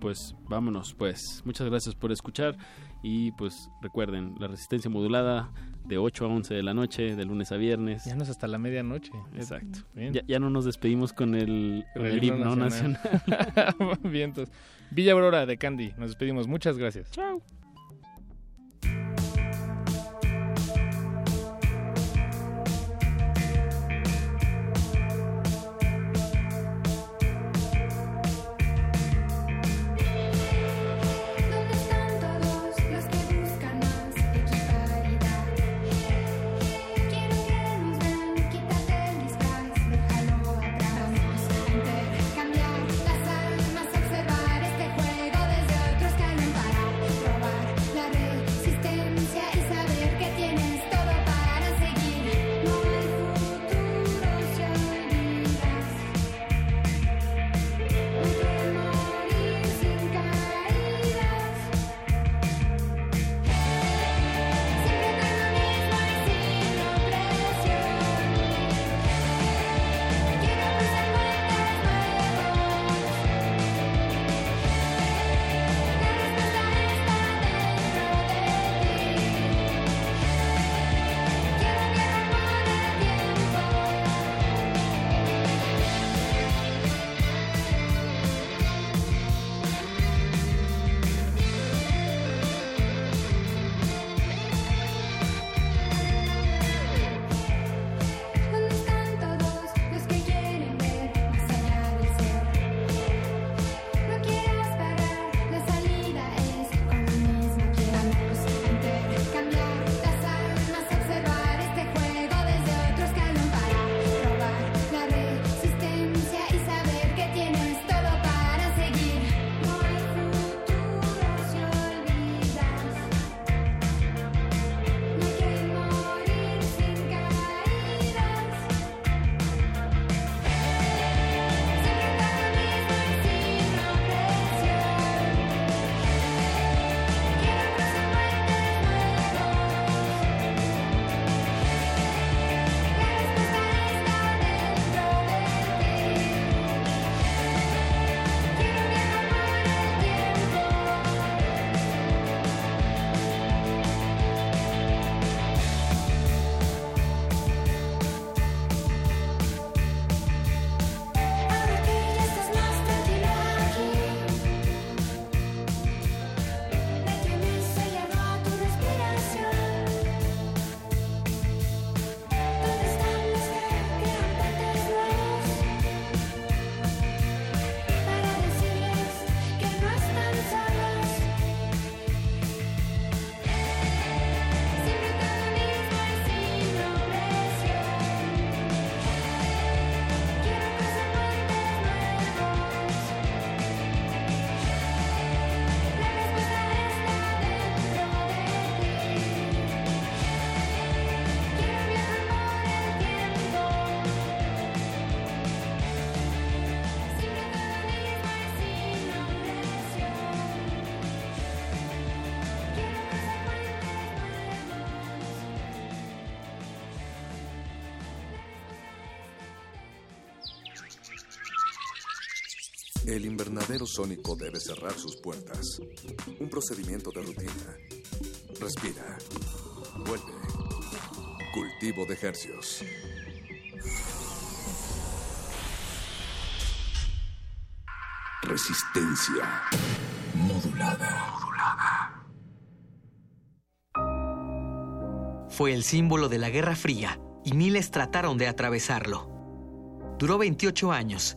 Pues vámonos, pues. Muchas gracias por escuchar y pues recuerden, la resistencia modulada de 8 a 11 de la noche, de lunes a viernes. Ya no es hasta la medianoche. Exacto. Bien. Ya, ya no nos despedimos con el, con el himno nacional. Vientos. Villa Aurora de Candy. Nos despedimos. Muchas gracias. Chao. Invernadero sónico debe cerrar sus puertas. Un procedimiento de rutina. Respira. Vuelve. Cultivo de ejercios. Resistencia modulada. Fue el símbolo de la Guerra Fría y miles trataron de atravesarlo. Duró 28 años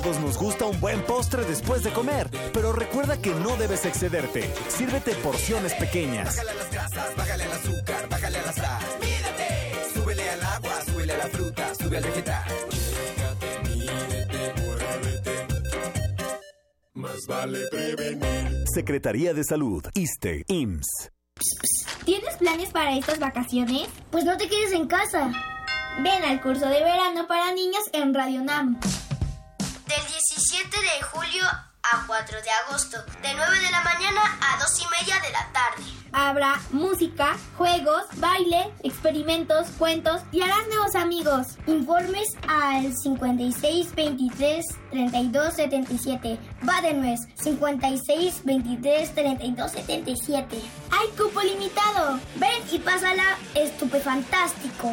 Todos nos gusta un buen postre después de comer, pero recuerda que no debes excederte. Sírvete porciones pequeñas. Bájale a las grasas, bájale al azúcar, bájale a la sal. Mídete, súbele al agua, súbele a la fruta, sube al vegetal. Más vale prevenir. Secretaría de Salud, ISTE, IMSS. ¿Tienes planes para estas vacaciones? Pues no te quedes en casa. Ven al curso de verano para niños en Radio Nam. Del 17 de julio a 4 de agosto, de 9 de la mañana a 2 y media de la tarde. Habrá música, juegos, baile, experimentos, cuentos y harás nuevos amigos. Informes al 56 23 32 77. Va de nuez, 56 23 32 77. ¡Hay cupo limitado! Ven y pásala estupefantástico.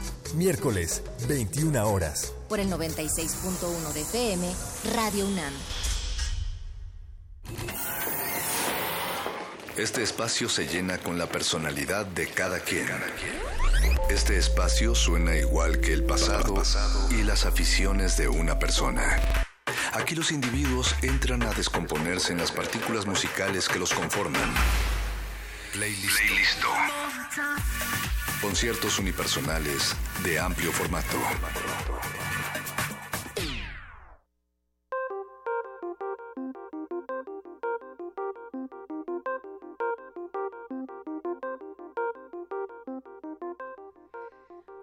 Miércoles, 21 horas. Por el 96.1 de FM, Radio UNAM. Este espacio se llena con la personalidad de cada quien. Este espacio suena igual que el pasado y las aficiones de una persona. Aquí los individuos entran a descomponerse en las partículas musicales que los conforman. Playlist. Conciertos unipersonales de amplio formato.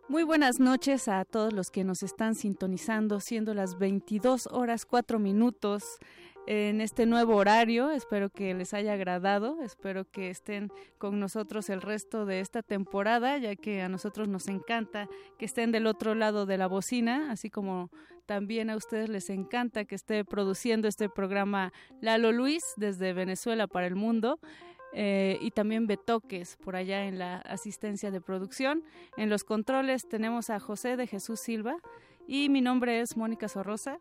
Muy buenas noches a todos los que nos están sintonizando, siendo las 22 horas 4 minutos en este nuevo horario. Espero que les haya agradado, espero que estén con nosotros el resto de esta temporada, ya que a nosotros nos encanta que estén del otro lado de la bocina, así como también a ustedes les encanta que esté produciendo este programa Lalo Luis desde Venezuela para el mundo. Eh, y también Betoques por allá en la asistencia de producción. En los controles tenemos a José de Jesús Silva y mi nombre es Mónica Sorrosa.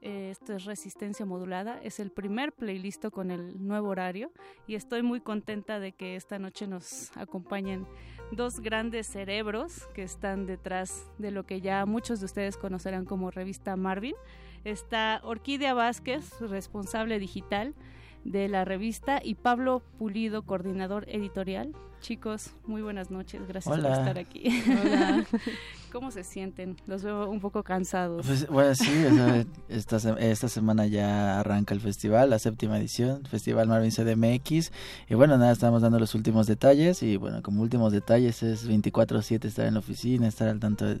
Eh, esto es Resistencia Modulada, es el primer playlist con el nuevo horario y estoy muy contenta de que esta noche nos acompañen dos grandes cerebros que están detrás de lo que ya muchos de ustedes conocerán como revista Marvin. Está Orquídea Vázquez, responsable digital de la revista y Pablo Pulido, coordinador editorial. Chicos, muy buenas noches, gracias Hola. por estar aquí. Hola. ¿Cómo se sienten? Los veo un poco cansados. Pues, bueno, sí, esta, esta semana ya arranca el festival, la séptima edición, Festival Marvin CDMX. Y bueno, nada, estamos dando los últimos detalles. Y bueno, como últimos detalles es 24-7 estar en la oficina, estar al tanto de,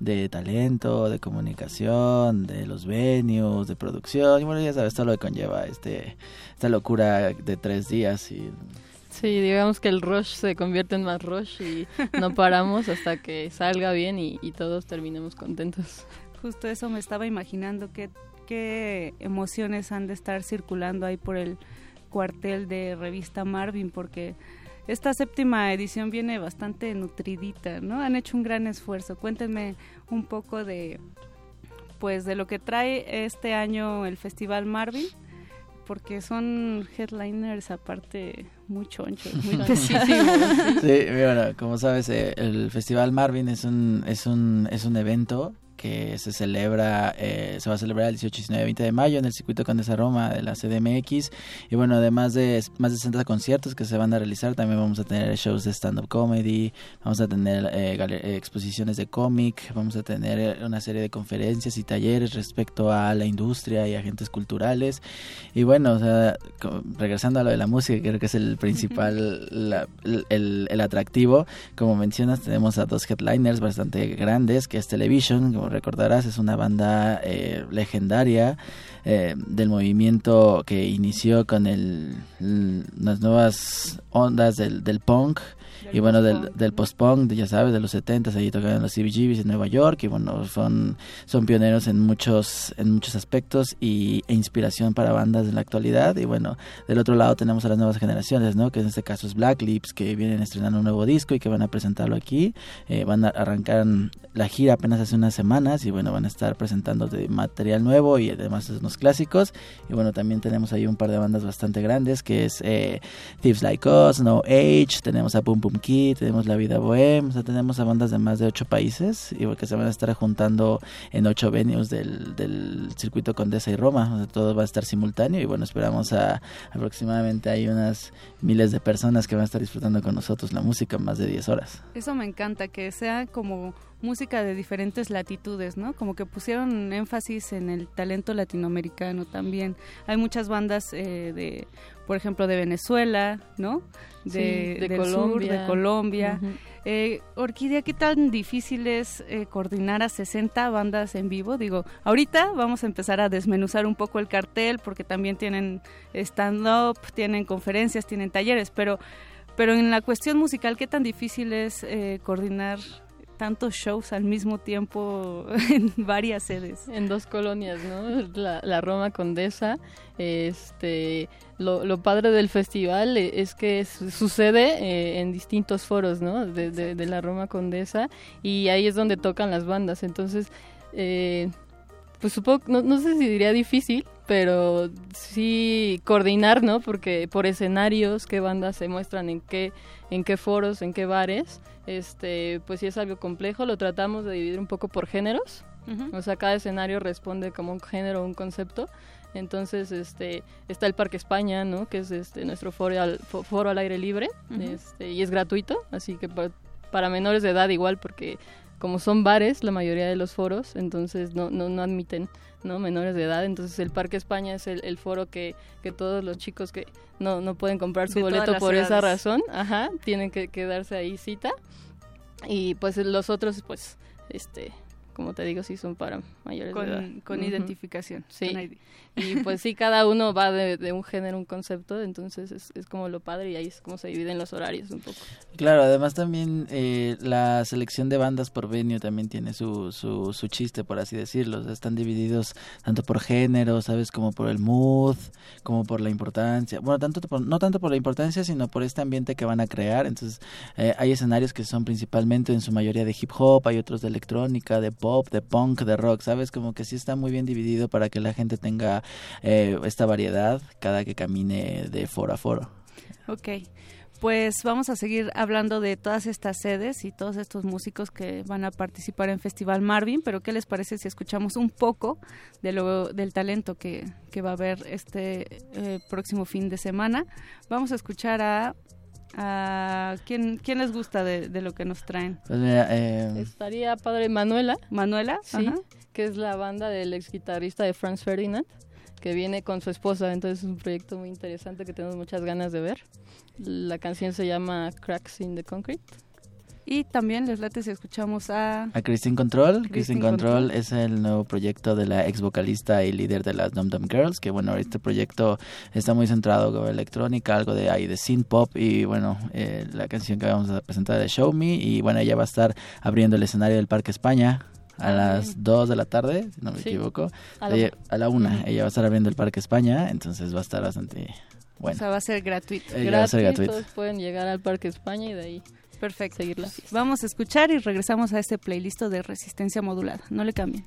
de talento, de comunicación, de los venues, de producción. Y bueno, ya sabes, todo lo que conlleva este, esta locura de tres días. Y Sí, digamos que el rush se convierte en más rush y no paramos hasta que salga bien y, todos terminemos contentos. Justo eso me estaba imaginando, qué, qué emociones han de estar circulando ahí por el cuartel de revista Marvin, porque esta séptima edición viene bastante nutridita, ¿no? Han hecho un gran esfuerzo. Cuéntenme un poco de, pues, de lo que trae este año el Festival Marvin, porque son headliners aparte muy chonchos, muy específicos. Sí, bueno, como sabes, eh, el Festival Marvin es un, es un, es un evento que se celebra, eh, se va a celebrar el 18, 19 20 de mayo en el circuito Condesa Roma de la CDMX. Y bueno, además de más de 60 conciertos que se van a realizar, también vamos a tener shows de stand-up comedy, vamos a tener eh, eh, exposiciones de cómic, vamos a tener eh, una serie de conferencias y talleres respecto a la industria y agentes culturales. Y bueno, o sea, regresando a lo de la música, creo que es el principal, la- el, el- el atractivo. Como mencionas, tenemos a dos headliners bastante grandes, que es Television, como recordarás, es una banda eh, legendaria eh, del movimiento que inició con el, las nuevas ondas del, del punk y bueno, del, del post-punk, de- ya sabes, de los 70 ahí tocaban los CBGBs en Nueva York y bueno, son, son pioneros en muchos, en muchos aspectos y, e inspiración para bandas de la actualidad y bueno, del otro lado tenemos a las nuevas generaciones, ¿no? Que en este caso es Black Lips, que vienen estrenando un nuevo disco y que van a presentarlo aquí, Eh, van a arrancar la gira apenas hace unas semanas y bueno, van a estar presentando de material nuevo y además unos clásicos y bueno, también tenemos ahí un par de bandas bastante grandes que es eh, Thieves Like Us, No Age, tenemos a Boom Boom Kid, tenemos La Vida Bohem, o sea, tenemos a bandas de más de ocho países y que se van a estar juntando en ocho venues del, del circuito Condesa y Roma, o sea, todo va a estar simultáneo y bueno, esperamos a aproximadamente hay unas miles de personas que van a estar disfrutando con nosotros la música más de 10 horas. Eso me encanta, que sea como música de diferentes latitudes, ¿no? Como que pusieron énfasis en el talento latinoamericano también. Hay muchas bandas eh, de, por ejemplo, de Venezuela, ¿no? De, Sí, de del Colombia. sur, de Colombia. Eh, Orquídea, ¿qué tan difícil es eh, coordinar a 60 bandas en vivo? Digo, ahorita vamos a empezar a desmenuzar un poco el cartel porque también tienen stand-up, tienen conferencias, tienen talleres, pero, pero en la cuestión musical, ¿qué tan difícil es eh, coordinar tantos shows al mismo tiempo en varias sedes? En dos colonias, ¿no? La, la Roma Condesa. Este, lo, lo padre del festival eh, es que su- sucede eh, en distintos foros, ¿no? De, de- de la Roma Condesa y ahí es donde tocan las bandas. Entonces, eh, pues supongo, no, no sé si diría difícil, pero sí coordinar, ¿no? Porque por escenarios, qué bandas se muestran en qué, en qué foros, en qué bares, este, pues sí es algo complejo. Lo tratamos de dividir un poco por géneros. O sea, cada escenario responde como un género o un concepto. Entonces, este, está el Parque España, ¿no? Que es este nuestro foro al, fo- foro al aire libre, Ujú. este, y es gratuito, así que pa- para menores de edad igual, porque como son bares la mayoría de los foros, entonces no, no, no admiten ¿no? menores de edad. Entonces el Parque España es el, el foro que, que todos los chicos que no, no pueden comprar su De boleto por esa razón, ajá, tienen que quedarse ahí cita. Y pues los otros, pues, este, como te digo, sí son para mayores Con- de edad. con identificación, Sí. con ID. Y pues sí, cada uno va de, un género, un concepto, entonces es, es como lo padre y ahí es como se dividen los horarios un poco. Claro, además también eh, la selección de bandas por venue también tiene su, su, su chiste, por así decirlo. Están divididos tanto por género, ¿sabes? Como por el mood, como por la importancia. Bueno, tanto por- no tanto por la importancia, sino por este ambiente que van a crear. Entonces, eh, hay escenarios que son principalmente en su mayoría de hip hop, hay otros de electrónica, de pop, de punk, de rock, ¿sabes? Como que sí está muy bien dividido para que la gente tenga eh, esta variedad cada que camine de foro a foro. Ok, pues vamos a seguir hablando de todas estas sedes y todos estos músicos que van a participar en Festival Marvin, pero ¿qué les parece si escuchamos un poco de lo, del talento que, que va a haber este eh, próximo fin de semana? Vamos a escuchar a... a ¿quién, ¿Quién les gusta de, de lo que nos traen? Pues mira, eh, Estaría padre Manuela. Manuela, sí, ajá. que es la banda del ex guitarrista de Franz Ferdinand, que viene con su esposa, entonces es un proyecto muy interesante que tenemos muchas ganas de ver. La canción se llama Cracks in the Concrete. Y también les late si escuchamos a... A Christine Control. Christine Christine Control, Control. es el nuevo proyecto de la ex vocalista y líder de las Dum Dum Girls, que bueno, este proyecto está muy centrado con electrónica, algo de ahí de synth pop y bueno, eh, la canción que vamos a presentar es Show Me y bueno, ella va a estar abriendo el escenario del Parque España a las 2 de la tarde, si no me Sí, equivoco. a la Ella- una. a la 1, Ujú. ella va a estar abriendo el Parque España, entonces va a estar bastante bueno. O sea, va a ser gratuito. Eh, ya va a ser gratuito. Todos pueden llegar al Parque España y de ahí Perfecto. seguir la fiesta. Vamos a escuchar y regresamos a este playlist de resistencia modulada. No le cambien.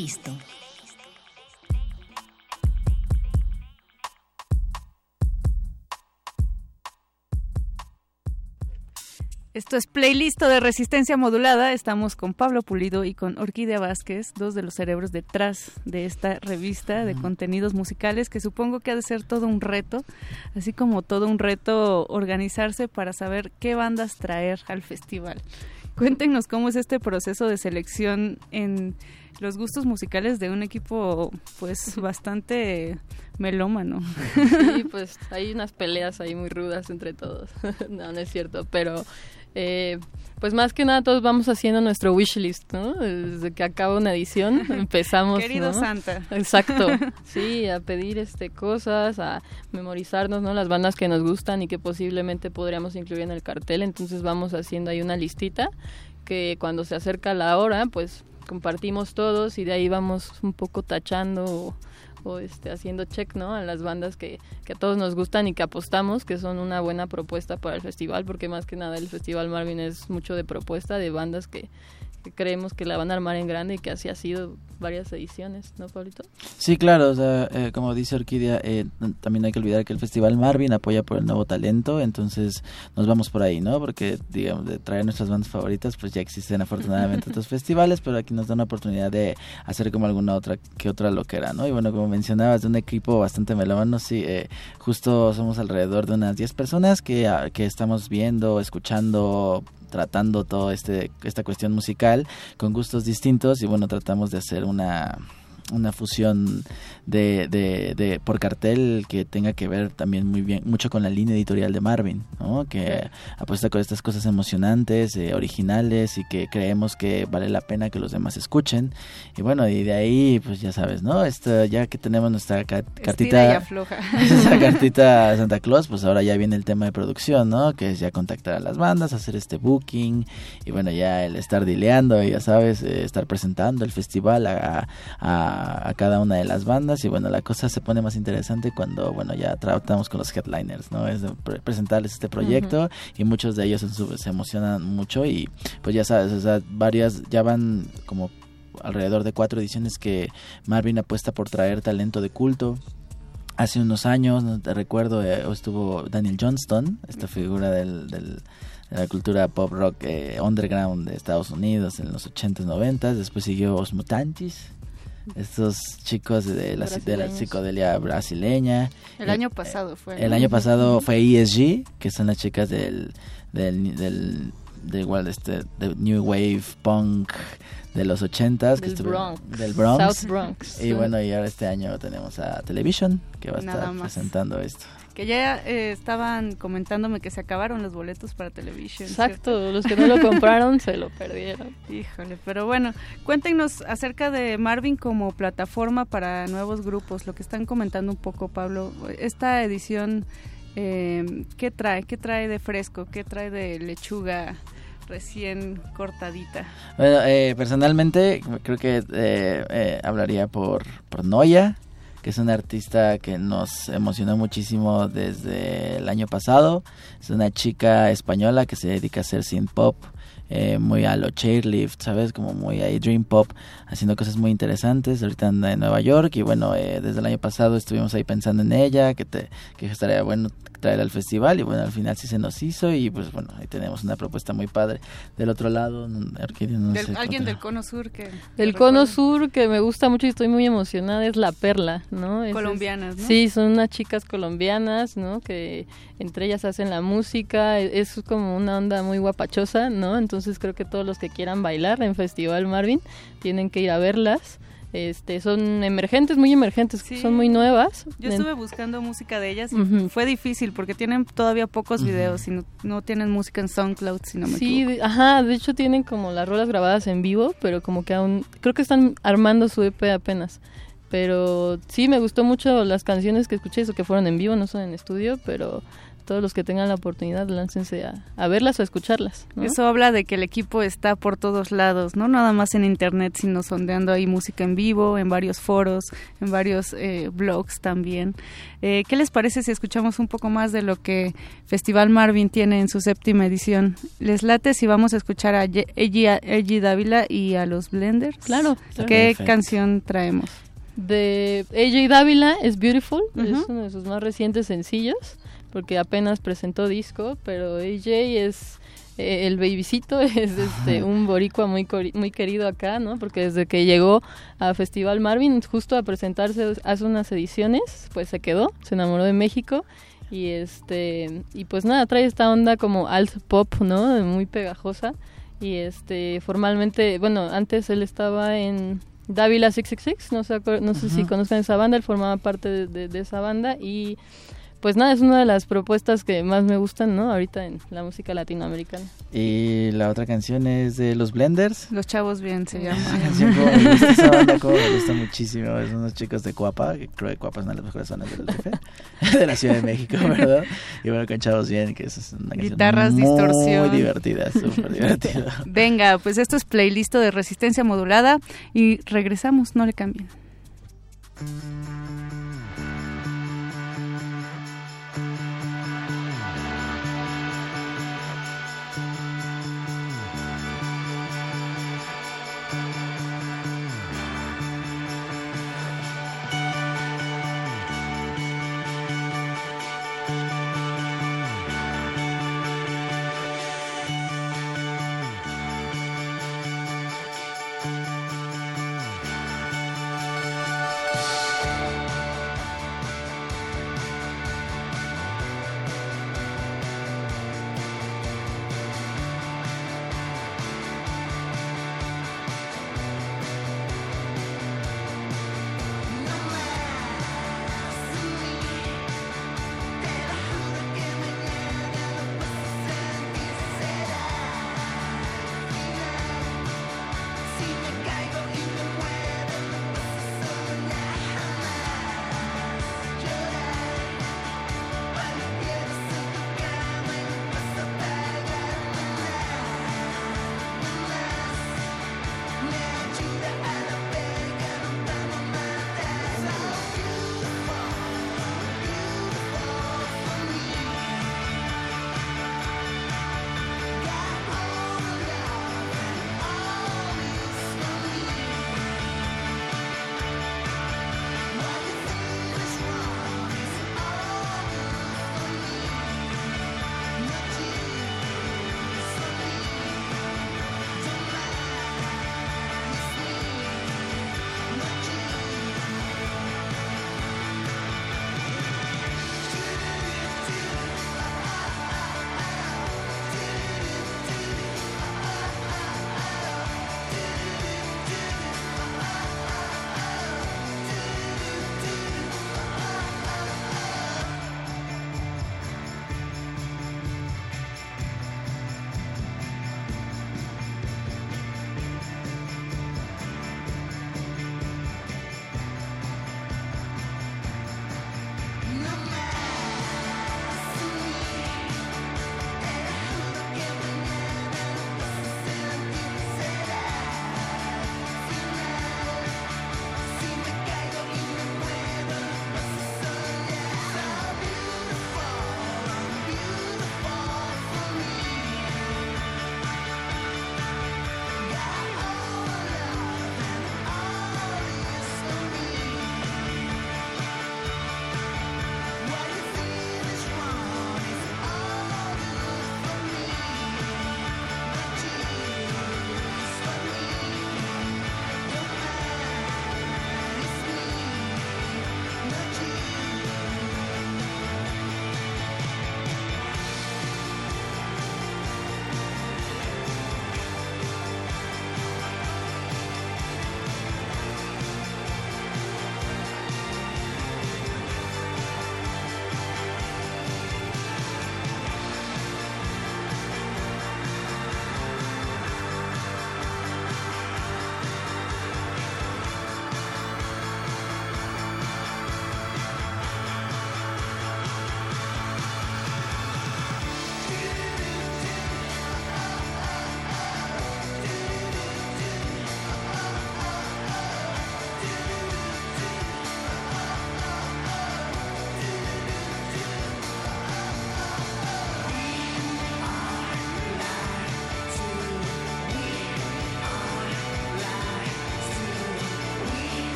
Playlist. Esto es playlist de resistencia modulada. Estamos con Pablo Pulido y con Orquídea Vázquez, dos de los cerebros detrás de esta revista de contenidos musicales que supongo que ha de ser todo un reto, así como todo un reto organizarse para saber qué bandas traer al festival. Cuéntenos cómo es este proceso de selección en los gustos musicales de un equipo pues bastante melómano. Sí, pues hay unas peleas ahí muy rudas entre todos. no, no es cierto, pero eh, pues más que nada todos vamos haciendo nuestro wishlist, ¿no? Desde que acaba una edición empezamos, Querido ¿no? Santa. Exacto. Sí, a pedir este cosas, a memorizarnos, ¿no? Las bandas que nos gustan y que posiblemente podríamos incluir en el cartel, entonces vamos haciendo ahí una listita que cuando se acerca la hora, pues compartimos todos y de ahí vamos un poco tachando o, este haciendo check no a las bandas que, que a todos nos gustan y que apostamos que son una buena propuesta para el festival porque más que nada el festival Marvin es mucho de propuesta de bandas que creemos que la van a armar en grande y que así ha sido varias ediciones no Pablito Sí, claro, o sea, eh, como dice Orquídea, eh, también hay que olvidar que el Festival Marvin apoya por el nuevo talento, entonces nos vamos por ahí, ¿no? Porque, digamos, de traer nuestras bandas favoritas, pues ya existen afortunadamente otros festivales, pero aquí nos da una oportunidad de hacer como alguna otra que otra loquera, ¿no? Y bueno, como mencionabas, de un equipo bastante melómano, sí, eh, justo somos alrededor de unas 10 personas que, ah, que estamos viendo, escuchando tratando todo este esta cuestión musical con gustos distintos y bueno tratamos de hacer una una fusión de, de, de por cartel que tenga que ver también muy bien mucho con la línea editorial de Marvin ¿no? que apuesta con estas cosas emocionantes eh, originales y que creemos que vale la pena que los demás escuchen. Y bueno y de ahí pues ya sabes no esto ya que tenemos nuestra ca- cartita esa cartita a Santa Claus pues ahora ya viene el tema de producción no que es ya contactar a las bandas hacer este booking y bueno ya el estar dileando ya sabes eh, estar presentando el festival a, a, a cada una de las bandas y bueno la cosa se pone más interesante cuando bueno ya tratamos con los headliners no es de pre- presentarles este proyecto y muchos de ellos en su- se emocionan mucho y pues ya sabes o sea varias ya van como alrededor de cuatro ediciones que Marvin apuesta por traer talento de culto. Hace unos años, no te recuerdo, eh, estuvo Daniel Johnston, esta figura del, del- de la cultura pop rock eh, underground de Estados Unidos en los 80s, 90s. Después siguió Os Mutantes, estos chicos de la, de la psicodelia brasileña. El Eh, año pasado fue. El año pasado fue ESG, que son las chicas del, del, del, de igual este de New Wave Punk de los ochentas que Del estuvieron- Bronx. del Bronx South Bronx. y bueno y ahora este año tenemos a Television que va a Nada estar más. presentando esto Que ya eh, estaban comentándome que se acabaron los boletos para televisión. Exacto, los que no lo compraron se lo perdieron. Híjole, pero bueno, cuéntenos acerca de Marvin como plataforma para nuevos grupos, lo que están comentando un poco, Pablo. Esta edición, eh, ¿qué trae? ¿Qué trae de fresco? ¿Qué trae de lechuga recién cortadita? Bueno, eh, personalmente creo que eh, eh, hablaría por, por Noya, que es una artista que nos emocionó muchísimo desde el año pasado. Es una chica española que se dedica a hacer synth pop. Eh, muy a lo chairlift, ¿sabes? Como muy ahí dream pop, haciendo cosas muy interesantes. Ahorita anda en Nueva York y bueno, eh, desde el año pasado estuvimos ahí pensando en ella, que, te, que estaría bueno traer al festival y bueno, al final sí se nos hizo y pues bueno, ahí tenemos una propuesta muy padre. Del otro lado, no- Orquídea, no Del- sé alguien del Cono Sur que... Del cono sur que me gusta mucho y estoy muy emocionada es La Perla, ¿no? Esas- Colombianas, ¿no? Sí, son unas chicas colombianas, ¿no? Que entre ellas hacen la música, e- es como una onda muy guapachosa, ¿no? Entonces creo que todos los que quieran bailar en Festival Marvin tienen que ir a verlas. Este, son emergentes, muy emergentes, son muy nuevas. Yo estuve buscando música de ellas y fue difícil porque tienen todavía pocos videos y no, no tienen música en SoundCloud, si no me Sí, equivoco. de- ajá, de hecho tienen como las rolas grabadas en vivo, pero como que aún, creo que están armando su EP apenas. Pero sí, me gustó mucho las canciones que escuché, eso que fueron en vivo, no son en estudio, pero todos los que tengan la oportunidad, láncense a, a verlas o a escucharlas. ¿no? Eso habla de que el equipo está por todos lados, no nada más en internet, sino sondeando ahí música en vivo, en varios foros, en varios eh, blogs también. Eh, ¿Qué les parece si escuchamos un poco más de lo que Festival Marvin tiene en su séptima edición? ¿Les late si vamos a escuchar a Eji Dávila y a los Blenders? Claro. claro. ¿Qué Perfecto. canción traemos? de AJ Dávila es Beautiful, es uno de sus más recientes sencillos, porque apenas presentó disco, pero AJ es eh, el babycito, es este un boricua muy muy querido acá, ¿no? Porque desde que llegó a Festival Marvin justo a presentarse hace unas ediciones, pues se quedó, se enamoró de México y este y pues nada, trae esta onda como alt pop, ¿no? Muy pegajosa y este formalmente, bueno, antes él estaba en Dávila 666, no sé, no sé si conozcan esa banda, él formaba parte de, de- de esa banda y pues nada, es una de las propuestas que más me gustan, ¿no? Ahorita en la música latinoamericana. Y la otra canción es de los Blenders. Los chavos bien se llama. Esa canción como me gusta esa banda, como me gusta muchísimo. Es unos chicos de Cuapa, que creo que Cuapa es una de las mejores zonas del DF, de la Ciudad de México, ¿verdad? Y bueno, con Chavos Bien, que es una canción Guitarras, muy distorsión. divertida, súper divertida. Venga, pues esto es playlist de resistencia modulada y regresamos, no le cambien.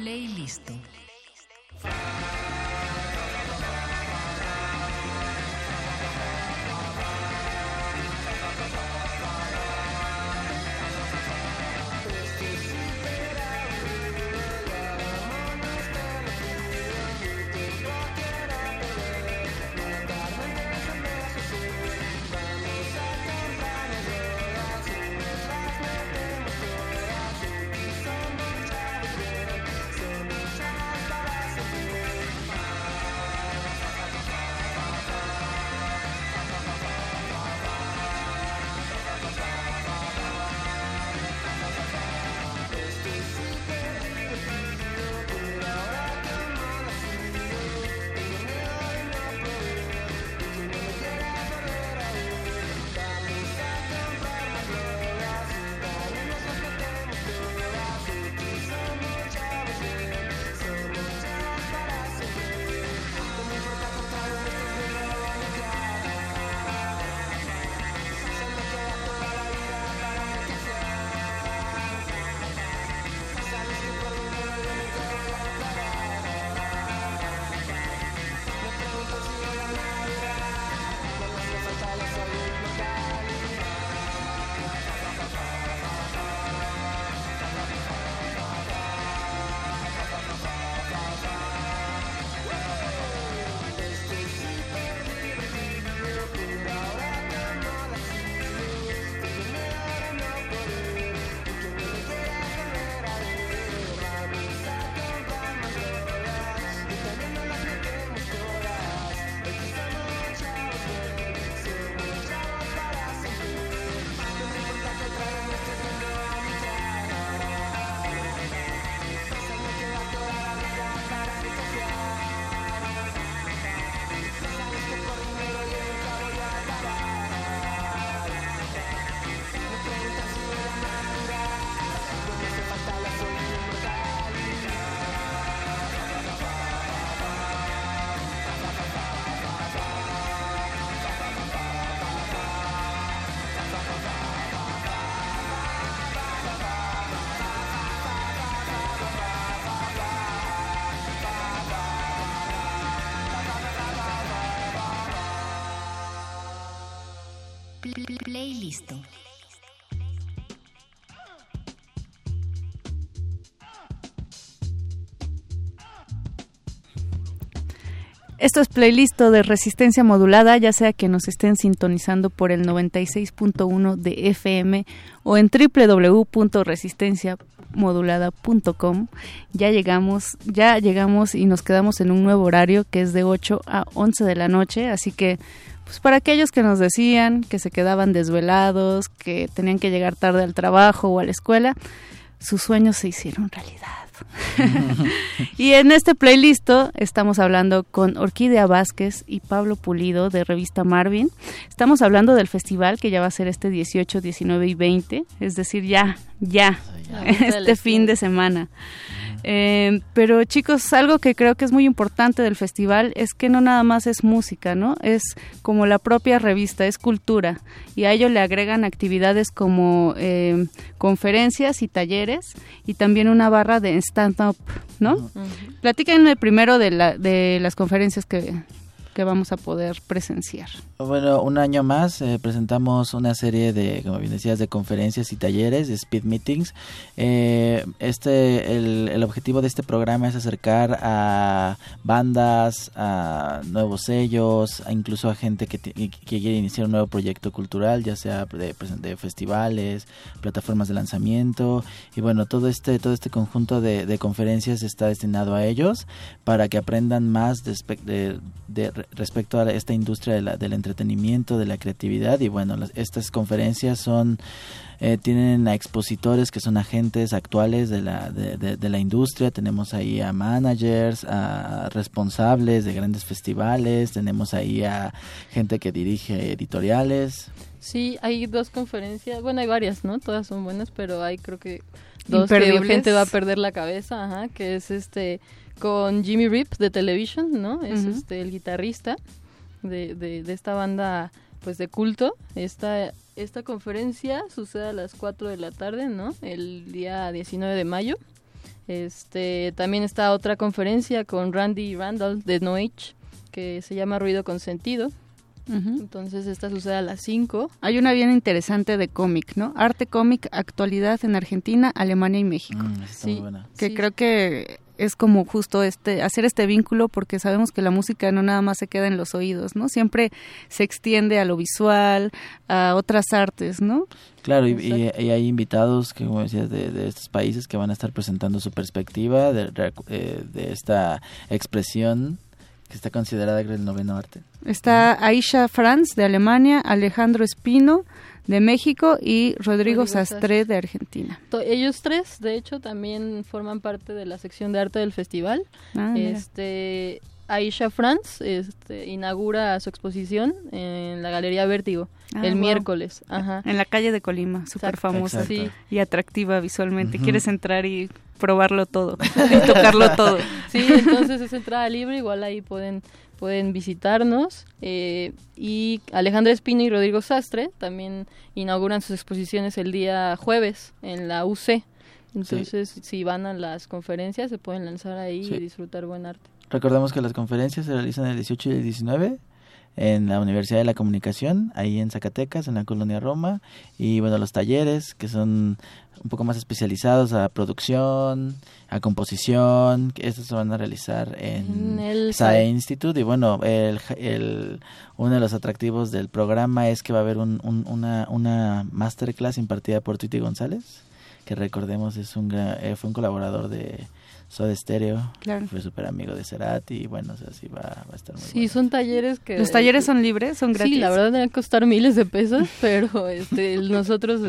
Playlisto. Playlisto. Esto es playlist de resistencia modulada, ya sea que nos estén sintonizando por el 96.1 de FM o en www.resistenciamodulada.com. Ya llegamos, ya llegamos y nos quedamos en un nuevo horario que es de 8 a 11 de la noche, así que pues para aquellos que nos decían que se quedaban desvelados, que tenían que llegar tarde al trabajo o a la escuela, sus sueños se hicieron realidad. y en este playlist estamos hablando con Orquídea Vázquez y Pablo Pulido de Revista Marvin. Estamos hablando del festival que ya va a ser este 18, 19 y 20, es decir, ya, ya, este fin de semana. Eh, pero chicos, algo que creo que es muy importante del festival es que no nada más es música, ¿no? Es como la propia revista, es cultura. Y a ello le agregan actividades como eh, conferencias y talleres y también una barra de stand-up, ¿no? Platíquenme primero de, la, de las conferencias que, que vamos a poder presenciar. Bueno, un año más eh, presentamos una serie de, como bien decías, de conferencias y talleres, de speed meetings. Eh, este, el, el objetivo de este programa es acercar a bandas, a nuevos sellos, a incluso a gente que, quiere iniciar un nuevo proyecto cultural, ya sea de, presen- de festivales, plataformas de lanzamiento y bueno, todo este, todo este conjunto de, conferencias está destinado a ellos para que aprendan más de, respecto a esta industria de la- del entretenimiento, de la creatividad y bueno, las- estas conferencias son eh, tienen a expositores que son agentes actuales de la, de, de- de la industria, tenemos ahí a managers, a responsables de grandes festivales, tenemos ahí a gente que dirige editoriales. Sí, hay dos conferencias, bueno, hay varias, ¿no? Todas son buenas, pero hay creo que dos que gente va a perder la cabeza, ajá, que es este con Jimmy Rip de Television, ¿no? Es este el guitarrista de, de, de esta banda pues de culto. Esta esta conferencia sucede a las 4 de la tarde, ¿no? El día 19 de mayo. Este, también está otra conferencia con Randy Randall de No Age que se llama Ruido con Sentido. Entonces esta sucede a las 5. Hay una bien interesante de cómic, ¿no? Arte cómic, actualidad en Argentina, Alemania y México. Mm, está muy buena. Que Sí. creo que es como justo este hacer este vínculo porque sabemos que la música no nada más se queda en los oídos, ¿no? Siempre se extiende a lo visual, a otras artes, ¿no? Claro, y, y- y hay invitados, que, como decías, de, de estos países que van a estar presentando su perspectiva de, de- eh, de esta expresión que está considerada el noveno arte. Está Aisha Franz de Alemania, Alejandro Espino de México y Rodrigo Rodrigo Sastre de Argentina. To- Ellos tres, de hecho, también forman parte de la sección de arte del festival. Ah, este, Aisha Franz este, inaugura su exposición en la Galería Vértigo Ah, el wow. miércoles. Ajá. En la calle de Colima, súper famosa y atractiva visualmente. Quieres entrar y probarlo todo, y tocarlo todo. Sí, entonces es entrada libre, igual ahí pueden pueden visitarnos. eh, y Alejandra Espino y Rodrigo Sastre también inauguran sus exposiciones el día jueves en la UC. Entonces, si van a las conferencias, se pueden lanzar ahí Sí. y disfrutar buen arte. Recordemos que las conferencias se realizan el 18 y el 19 en la Universidad de la Comunicación, ahí en Zacatecas, en la colonia Roma, y bueno, los talleres que son un poco más especializados a producción, a composición, que estos se van a realizar en, En el SAE. Institute, y bueno, el, el- uno de los atractivos del programa es que va a haber un- un- una, una masterclass impartida por Tuiti González, que recordemos es un, eh, fue un colaborador de Soda Stereo, Claro. fue súper amigo de Cerati y bueno, o sea, sí va, va a estar muy Sí, son talleres que... ¿Los talleres son libres? ¿Son gratis? Sí, la verdad deben costar miles de pesos, pero este, nosotros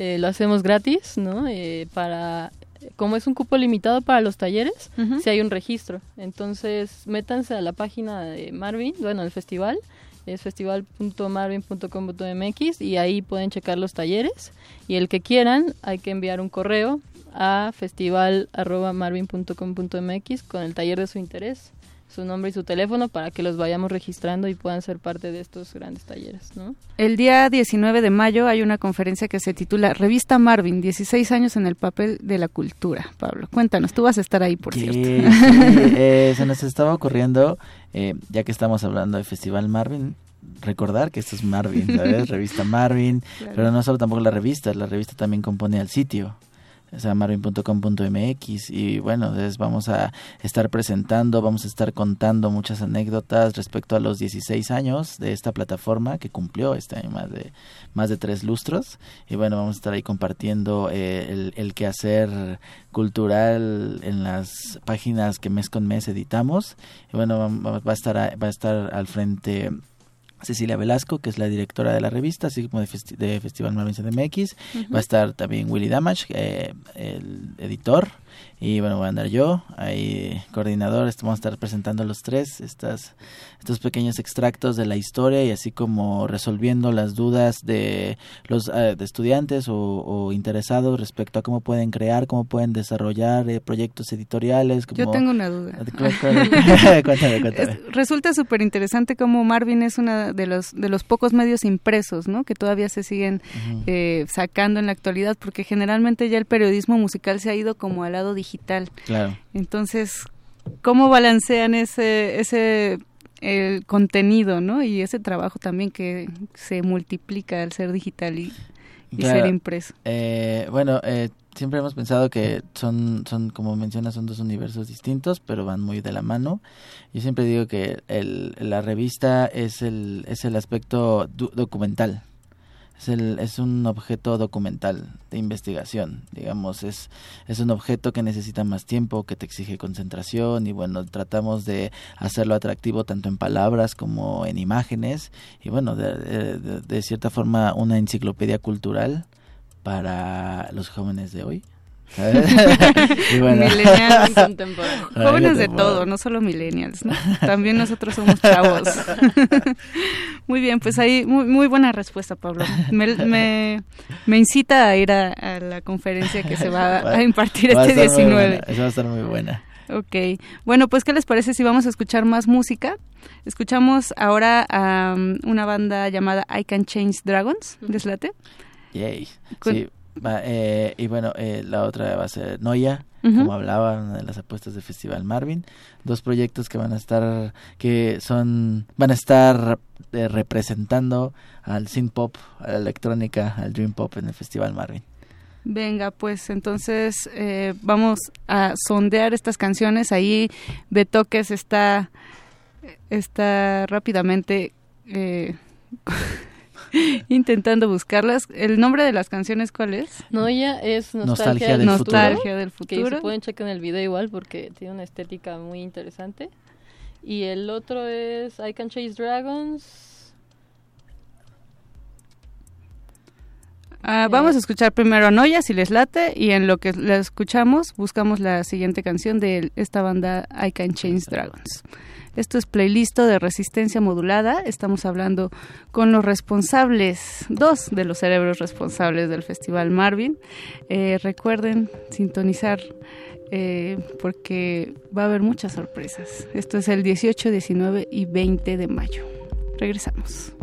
eh, lo hacemos gratis, ¿no? Eh, para como es un cupo limitado para los talleres, Ujú. si hay un registro. Entonces, métanse a la página de Marvin, bueno, el festival, es festival.marvin.com.mx y ahí pueden checar los talleres. Y el que quieran, hay que enviar un correo a festival.marvin.com.mx con el taller de su interés, su nombre y su teléfono para que los vayamos registrando y puedan ser parte de estos grandes talleres, ¿no? El día 19 de mayo hay una conferencia que se titula Revista Marvin, 16 años en el papel de la cultura. Pablo, cuéntanos, tú vas a estar ahí, por Sí, cierto. sí, eh, se nos estaba ocurriendo, eh, ya que estamos hablando de Festival Marvin, recordar que esto es Marvin, ¿sabes? Revista Marvin, Claro. pero no solo tampoco la revista, la revista también compone al sitio. O sea, marvin.com.mx y bueno, vamos a estar presentando, vamos a estar contando muchas anécdotas respecto a los 16 años de esta plataforma que cumplió este año más de más de tres lustros. Y bueno, vamos a estar ahí compartiendo eh, el, el quehacer cultural en las páginas que mes con mes editamos. Y bueno, va, va- a estar va a estar al frente Cecilia Velasco, que es la directora de la revista, así como de, festi- de Festival Marvin CDMX. Ujú. Va a estar también Willy Damage, eh, el editor. Y bueno, voy a andar yo, ahí coordinador. Vamos a estar presentando los tres estas, estos pequeños extractos de la historia y así como resolviendo las dudas de los eh, de estudiantes o, o interesados respecto a cómo pueden crear, cómo pueden desarrollar eh, proyectos editoriales. Yo tengo una duda. Cuéntame, cuéntame. Es- resulta súper interesante cómo Marvin es uno de los, de los pocos medios impresos, ¿no? Que todavía se siguen eh, sacando en la actualidad, porque generalmente ya el periodismo musical se ha ido como al lado digital. Claro. Entonces, ¿cómo balancean ese, ese el contenido, ¿no? Y ese trabajo también que se multiplica al ser digital y, y Claro. ser impreso. Eh, bueno, eh, siempre hemos pensado que son, son, como mencionas, son dos universos distintos, pero van muy de la mano. Yo siempre digo que el, la revista es el, es el aspecto documental. Es, el, es un objeto documental de investigación, digamos, es, es un objeto que necesita más tiempo, que te exige concentración y bueno, tratamos de hacerlo atractivo tanto en palabras como en imágenes y bueno, de, de- de- cierta forma una enciclopedia cultural para los jóvenes de hoy. Y bueno. Millennials. Contemporáneo. Jóvenes de todo, no solo millennials, ¿no? También nosotros somos chavos. muy bien, pues ahí, muy, muy buena respuesta, Pablo. Me, me, me incita a ir a, a la conferencia que se va a impartir Va a este muy 19. buena, esa va a estar muy buena. Ok, bueno, pues ¿qué les parece si vamos a escuchar más música? Escuchamos ahora a um, una banda llamada I Can Change Dragons, ¿les late? Yay. Con- Sí, eh, y bueno, eh, la otra va a ser Noia, como Ujú. hablaba, una de las apuestas del Festival Marvin. Dos proyectos que van a estar, que son, van a estar eh, representando al synth pop, a la electrónica, al dream pop en el Festival Marvin. Venga, pues entonces eh, vamos a sondear estas canciones. Ahí Betoques está, está rápidamente eh, intentando buscarlas. ¿El nombre de las canciones cuál es? Noia es nostalgia, Nostalgia del, del futuro, Nostalgia del Que futuro. se pueden checar en el video igual porque tiene una estética muy interesante. Y el otro es I Can Chase Dragons. Ah, vamos a escuchar primero a Noya, si les late, y en lo que la escuchamos, buscamos la siguiente canción de esta banda I Can Change Dragons. Esto es playlist de resistencia modulada. Estamos hablando con los responsables, dos de los cerebros responsables del Festival Marvin. Eh, recuerden sintonizar eh, porque va a haber muchas sorpresas. Esto es el 18, 19 y 20 de mayo. Regresamos.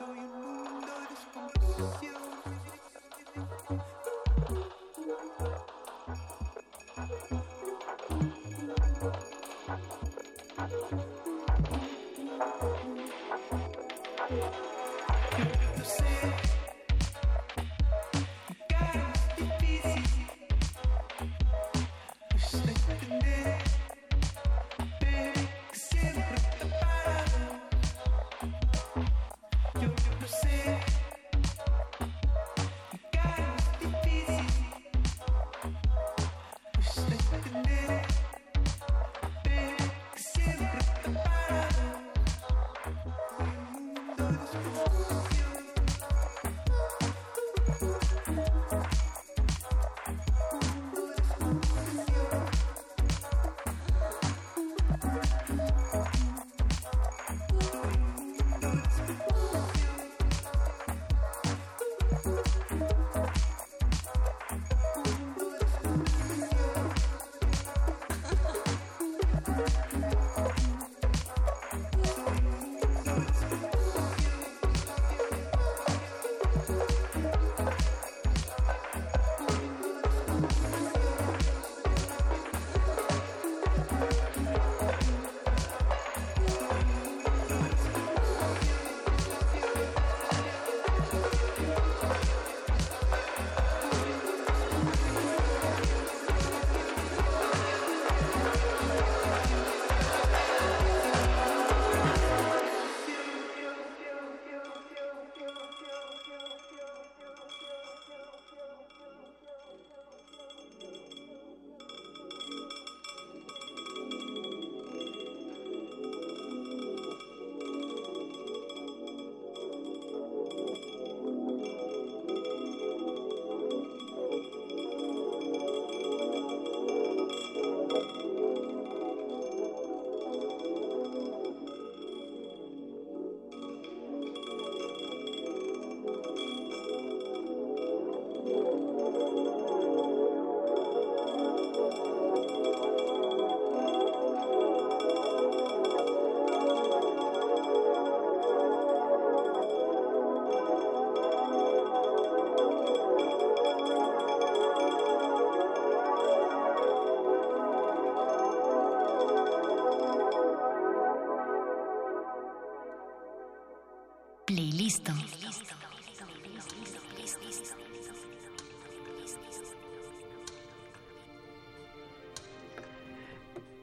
Soy un mundo de descomposición.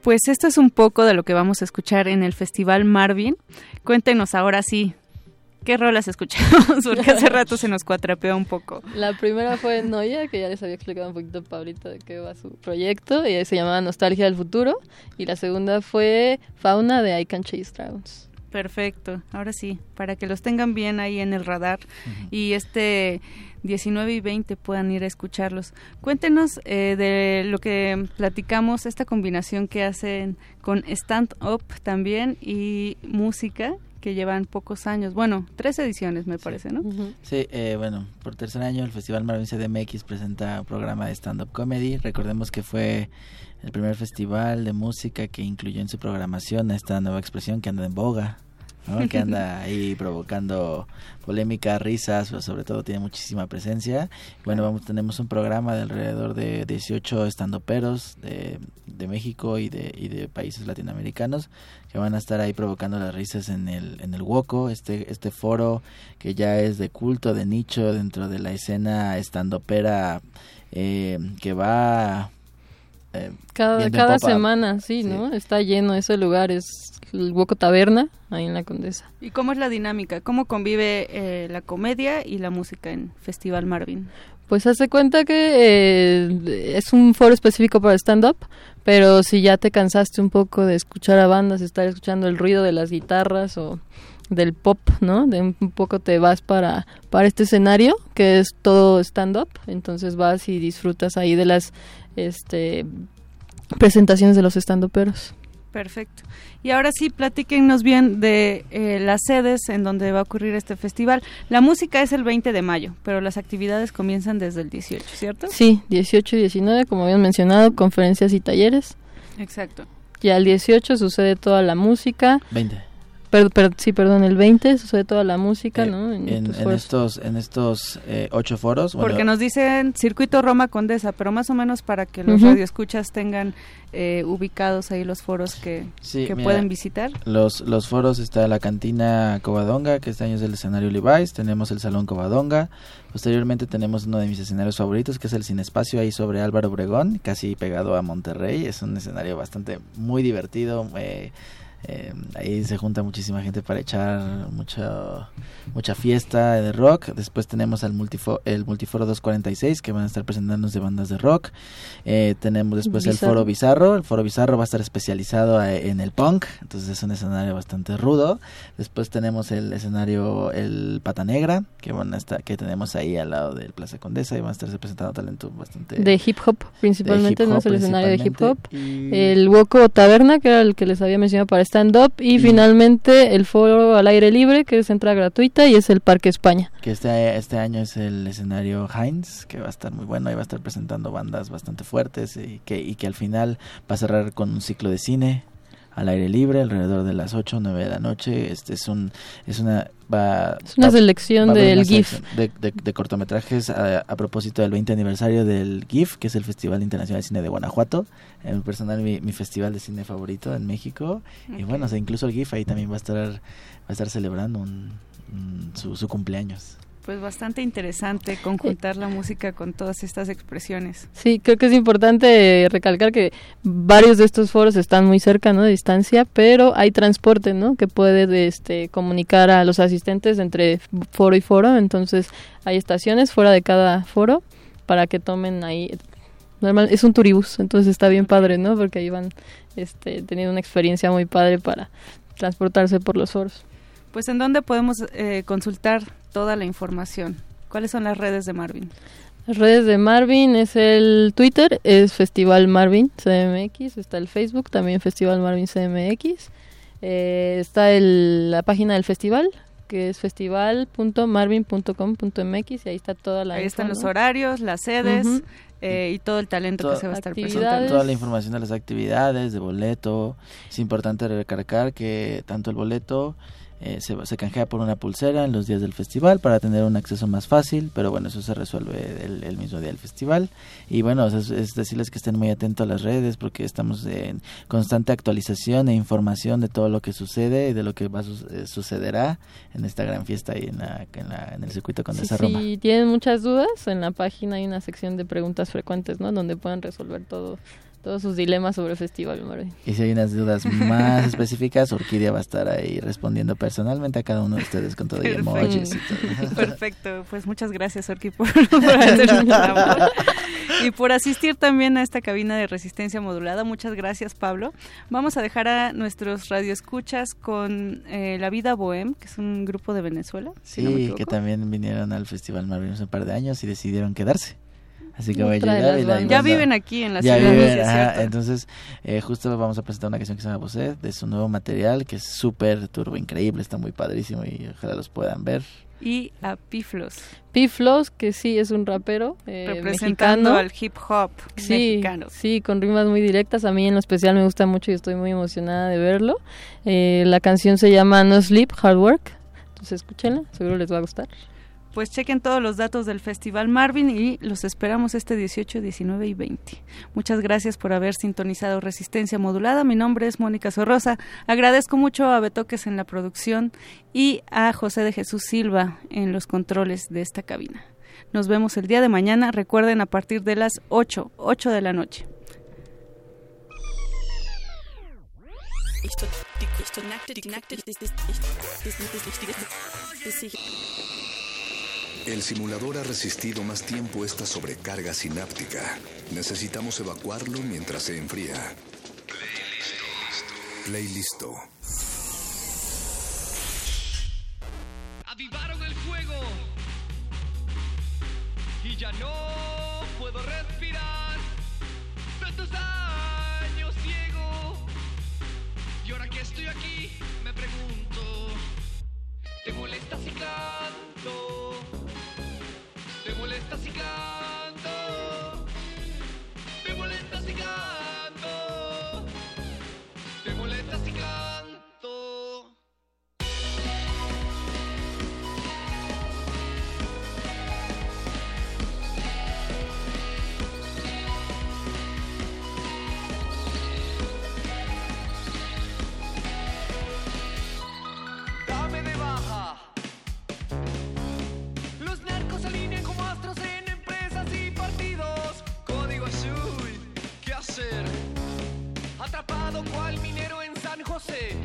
Pues esto es un poco de lo que vamos a escuchar en el Festival Marvin. Cuéntenos ahora sí, ¿qué rolas escuchamos? Porque hace rato se nos cuatrapeó un poco. La primera fue Noia, que ya les había explicado un poquito Pablito de qué va su proyecto, y se llamaba Nostalgia del Futuro. Y la segunda fue Fauna de I Can Chase Dragons. Perfecto, ahora sí, para que los tengan bien ahí en el radar y este 19 y 20 puedan ir a escucharlos. Cuéntenos eh, de lo que platicamos, esta combinación que hacen con stand-up también y música que llevan pocos años, bueno, tres ediciones me parece, ¿no? Sí, eh, bueno, por tercer año el Festival Marvin CDMX presenta un programa de stand-up comedy. Recordemos que fue el primer festival de música que incluyó en su programación esta nueva expresión que anda en boga, que anda ahí provocando polémica, risas, pero sobre todo tiene muchísima presencia. Bueno, vamos tenemos un programa de alrededor de 18 estandoperos de, de México y de, y de países latinoamericanos que van a estar ahí provocando las risas en el en el Woco, este este foro que ya es de culto, de nicho dentro de la escena estandopera eh, que va eh, Cada, cada semana, sí, ¿no? Está lleno ese lugar, es el Hueco Taberna, ahí en la Condesa. ¿Y cómo es la dinámica? ¿Cómo convive eh, la comedia y la música en Festival Marvin? Pues hace cuenta que eh, es un foro específico para stand-up, pero si ya te cansaste un poco de escuchar a bandas, estar escuchando el ruido de las guitarras o del pop, ¿no? De un poco te vas para, para este escenario que es todo stand-up, entonces vas y disfrutas ahí de las este, presentaciones de los stand-uperos. Perfecto. Y ahora sí, platíquenos bien de eh, las sedes en donde va a ocurrir este festival. La música es el 20 de mayo, pero las actividades comienzan desde el 18, ¿cierto? Sí, 18 y 19, como habían mencionado, conferencias y talleres. Exacto. Ya el 18 sucede toda la música. 20. Per- per- sí, perdón, el 20 sucede toda la música, ¿no? En, estos en foros. estos, en estos eh, ocho foros. bueno, Porque nos dicen Circuito Roma Condesa, pero más o menos para que los Ujú. radioescuchas tengan eh, ubicados ahí los foros que, Sí, que mira, pueden visitar. Los, los foros está la cantina Covadonga, que este año es el escenario Levi's, tenemos el Salón Covadonga, posteriormente tenemos uno de mis escenarios favoritos, que es el Cinespacio ahí sobre Álvaro Obregón, casi pegado a Monterrey, es un escenario bastante muy divertido, eh, eh, ahí se junta muchísima gente para echar mucho, mucha fiesta de rock. Después tenemos al multifo, el Multiforo 246 que van a estar presentándose bandas de rock. Eh, tenemos después el. Foro Bizarro. El Foro Bizarro va a estar especializado eh, en el punk, entonces es un escenario bastante rudo. Después tenemos el escenario El Pata Negra que van a estar, que tenemos ahí al lado del Plaza Condesa y van a estarse presentando talento bastante de hip hop principalmente, de ¿no? Es el escenario de hip hop. El Woco Taberna, que era el que les había mencionado para stand-up. Y finalmente el foro al aire libre, que es entrada gratuita y es el Parque España. Que este, este año es el escenario Heinz, que va a estar muy bueno y va a estar presentando bandas bastante fuertes y que, y que al final va a cerrar con un ciclo de cine al aire libre alrededor de las 8 o 9 de la noche. Este es un es una va, Es una va- selección va del una GIF. selección De, de- de cortometrajes a, a propósito del 20 aniversario del GIF, que es el Festival Internacional de Cine de Guanajuato. En personal mi, mi festival de cine favorito en México. Y bueno, o sea, incluso el GIF ahí también va a estar va a estar celebrando un- un- su, su cumpleaños. Pues bastante interesante conjuntar la música con todas estas expresiones. Sí, creo que es importante recalcar que varios de estos foros están muy cerca, ¿no? De distancia, pero hay transporte, ¿no? Que puede este, comunicar a los asistentes entre foro y foro. Entonces, hay estaciones fuera de cada foro para que tomen ahí. Normal, es un turibús, entonces está bien padre, ¿no? Porque ahí van este, teniendo una experiencia muy padre para transportarse por los foros. Pues en dónde podemos eh, consultar toda la información. ¿Cuáles son las redes de Marvin? Las redes de Marvin es el Twitter, es Festival Marvin CMX, está el Facebook, también Festival Marvin CMX, eh, está el- la página del festival, que es festival.marvin.com.mx y ahí está toda la Ahí info, están los horarios, las sedes eh, y todo el talento que se va a estar presentando. Toda la información de las actividades, de boleto. Es importante recalcar que tanto el boleto eh, se, se canjea por una pulsera en los días del festival para tener un acceso más fácil, pero bueno, eso se resuelve el, el mismo día del festival. Y bueno, es, es decirles que estén muy atentos a las redes porque estamos en constante actualización e información de todo lo que sucede y de lo que va eh, sucederá en esta gran fiesta ahí en, la, en, la- en el circuito Condesa Sí, Roma. Si tienen muchas dudas, en la página hay una sección de preguntas frecuentes, ¿no? Donde pueden resolver todo, todos sus dilemas sobre el Festival Marvin. Y si hay unas dudas más específicas, Orquídea va a estar ahí respondiendo personalmente a cada uno de ustedes con todo y emojis y todo. Perfecto, pues muchas gracias Orki por, por hacer tu labor y por asistir también a esta cabina de resistencia modulada. Muchas gracias Pablo. Vamos a dejar a nuestros radioescuchas con eh, La Vida Bohem, que es un grupo de Venezuela. si no me Sí, que también vinieron al Festival Marvin hace un par de años y decidieron quedarse. Así que voy a llegar y la. Ya viven aquí en la Ya ciudad, viven, ajá, entonces eh, justo vamos a presentar una canción que se llama Bosé, de su nuevo material que es súper turbo, increíble, está muy padrísimo y ojalá los puedan ver. Y a Piflos, Piflos, que sí es un rapero eh, representando mexicano. al hip hop Sí, mexicano. sí, con rimas muy directas. A mí en lo especial me gusta mucho y estoy muy emocionada de verlo. Eh, la canción se llama No Sleep, Hard Work. Entonces escúchenla, seguro les va a gustar pues chequen todos los datos del Festival Marvin y los esperamos este 18, 19 y 20. Muchas gracias por haber sintonizado Resistencia Modulada. Mi nombre es Mónica Sorrosa. Agradezco mucho a Betoques en la producción y a José de Jesús Silva en los controles de esta cabina. Nos vemos el día de mañana. Recuerden a partir de las 8, 8 de la noche. El simulador ha resistido más tiempo esta sobrecarga sináptica. Necesitamos evacuarlo mientras se enfría. Play listo. Play listo. Avivaron el fuego. Y ya no puedo respirar. Tantos años ciego. Y ahora que estoy aquí, me pregunto. ¿Te molesta si canto? fantastica desvelado cual minero en San José.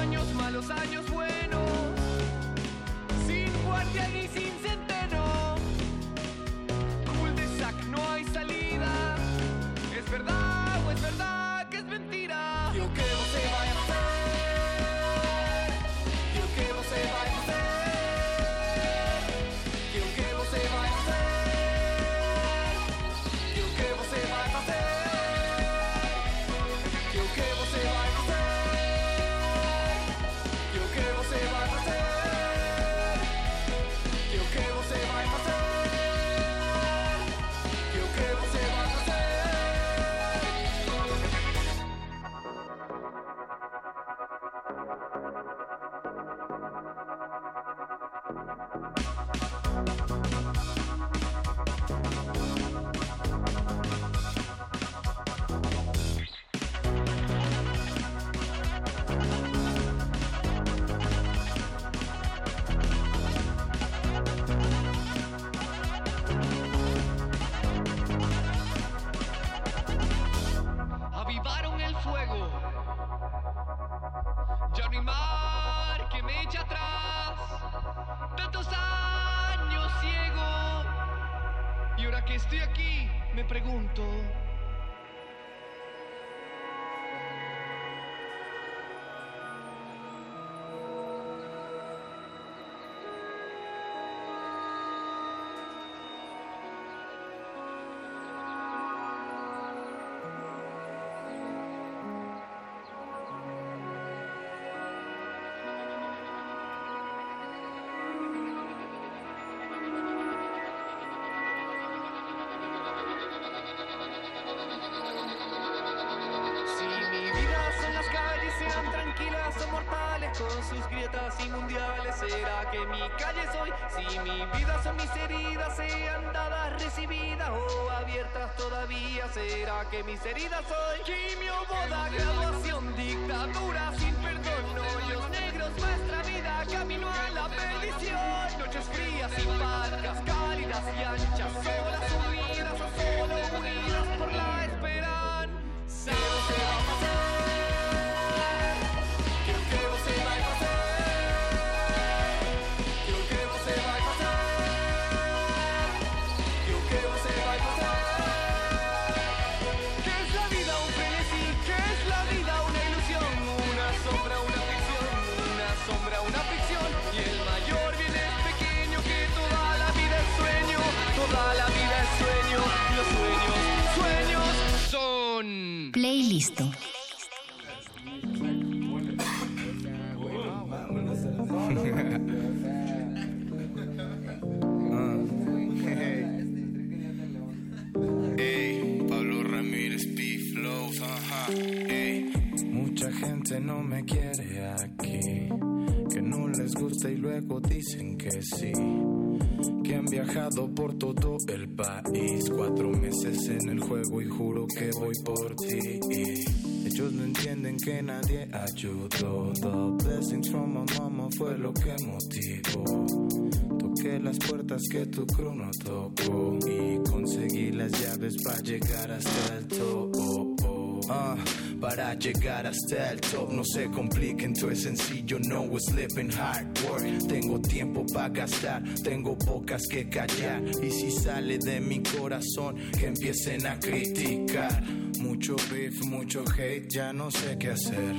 Años malos, años buenos, sin guardia ni sin sentido. todavía será que mis heridas hoy quimio, boda, graduación, dictadura sin perdón, hoyos negros, nuestra vida, camino a la perdición, noches frías y barcas cálidas y anchas, solas Dios voy por ti. Ellos no entienden que nadie ayudó. The blessings from my mama fue lo que motivó. Toqué las puertas que tu crono tocó. Y conseguí las llaves para llegar hasta el topo. Uh. Oh. Ah, top. No se compliquen, todo es sencillo, no es hard work. Tengo tiempo para gastar, tengo bocas que callar. Y si sale de mi corazón, que empiecen a criticar. Mucho beef, mucho hate, ya no sé qué hacer.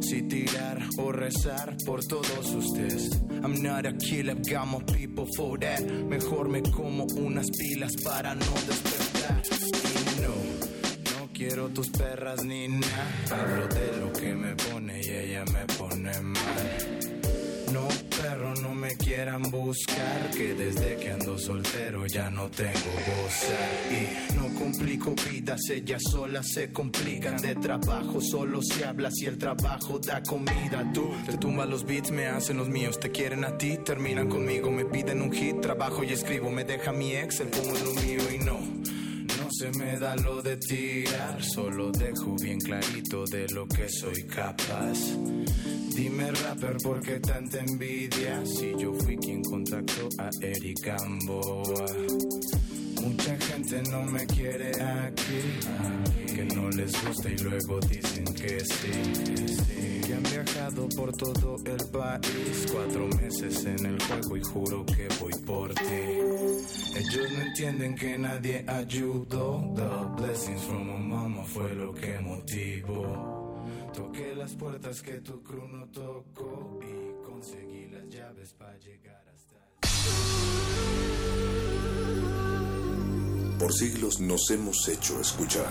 Si tirar o rezar por todos ustedes. I'm not a killer, got people for that. Mejor me como unas pilas para no despertar. Quiero tus perras ni nada. Hablo de lo que me pone y ella me pone mal. No, perro, no me quieran buscar. Que desde que ando soltero ya no tengo gozar. Y no complico vidas, ellas solas se complican. De trabajo solo se habla si el trabajo da comida. Tú te tumbas los beats, me hacen los míos. Te quieren a ti, terminan conmigo. Me piden un hit, trabajo y escribo. Me deja mi ex, el pongo lo mío y no. Me da lo de tirar, solo dejo bien clarito de lo que soy capaz. Dime rapper, ¿por qué tanta envidia? Si yo fui quien contactó a Eric Gamboa. Mucha gente no me quiere aquí, que no les gusta y luego dicen que que sí. Viajado por todo el país, cuatro meses en el juego y juro que voy por ti. Ellos no entienden que nadie ayudó, the blessings from my mama fue lo que motivó. Toqué las puertas que tu crew no tocó y conseguí las llaves para llegar hasta Por siglos nos hemos hecho escuchar.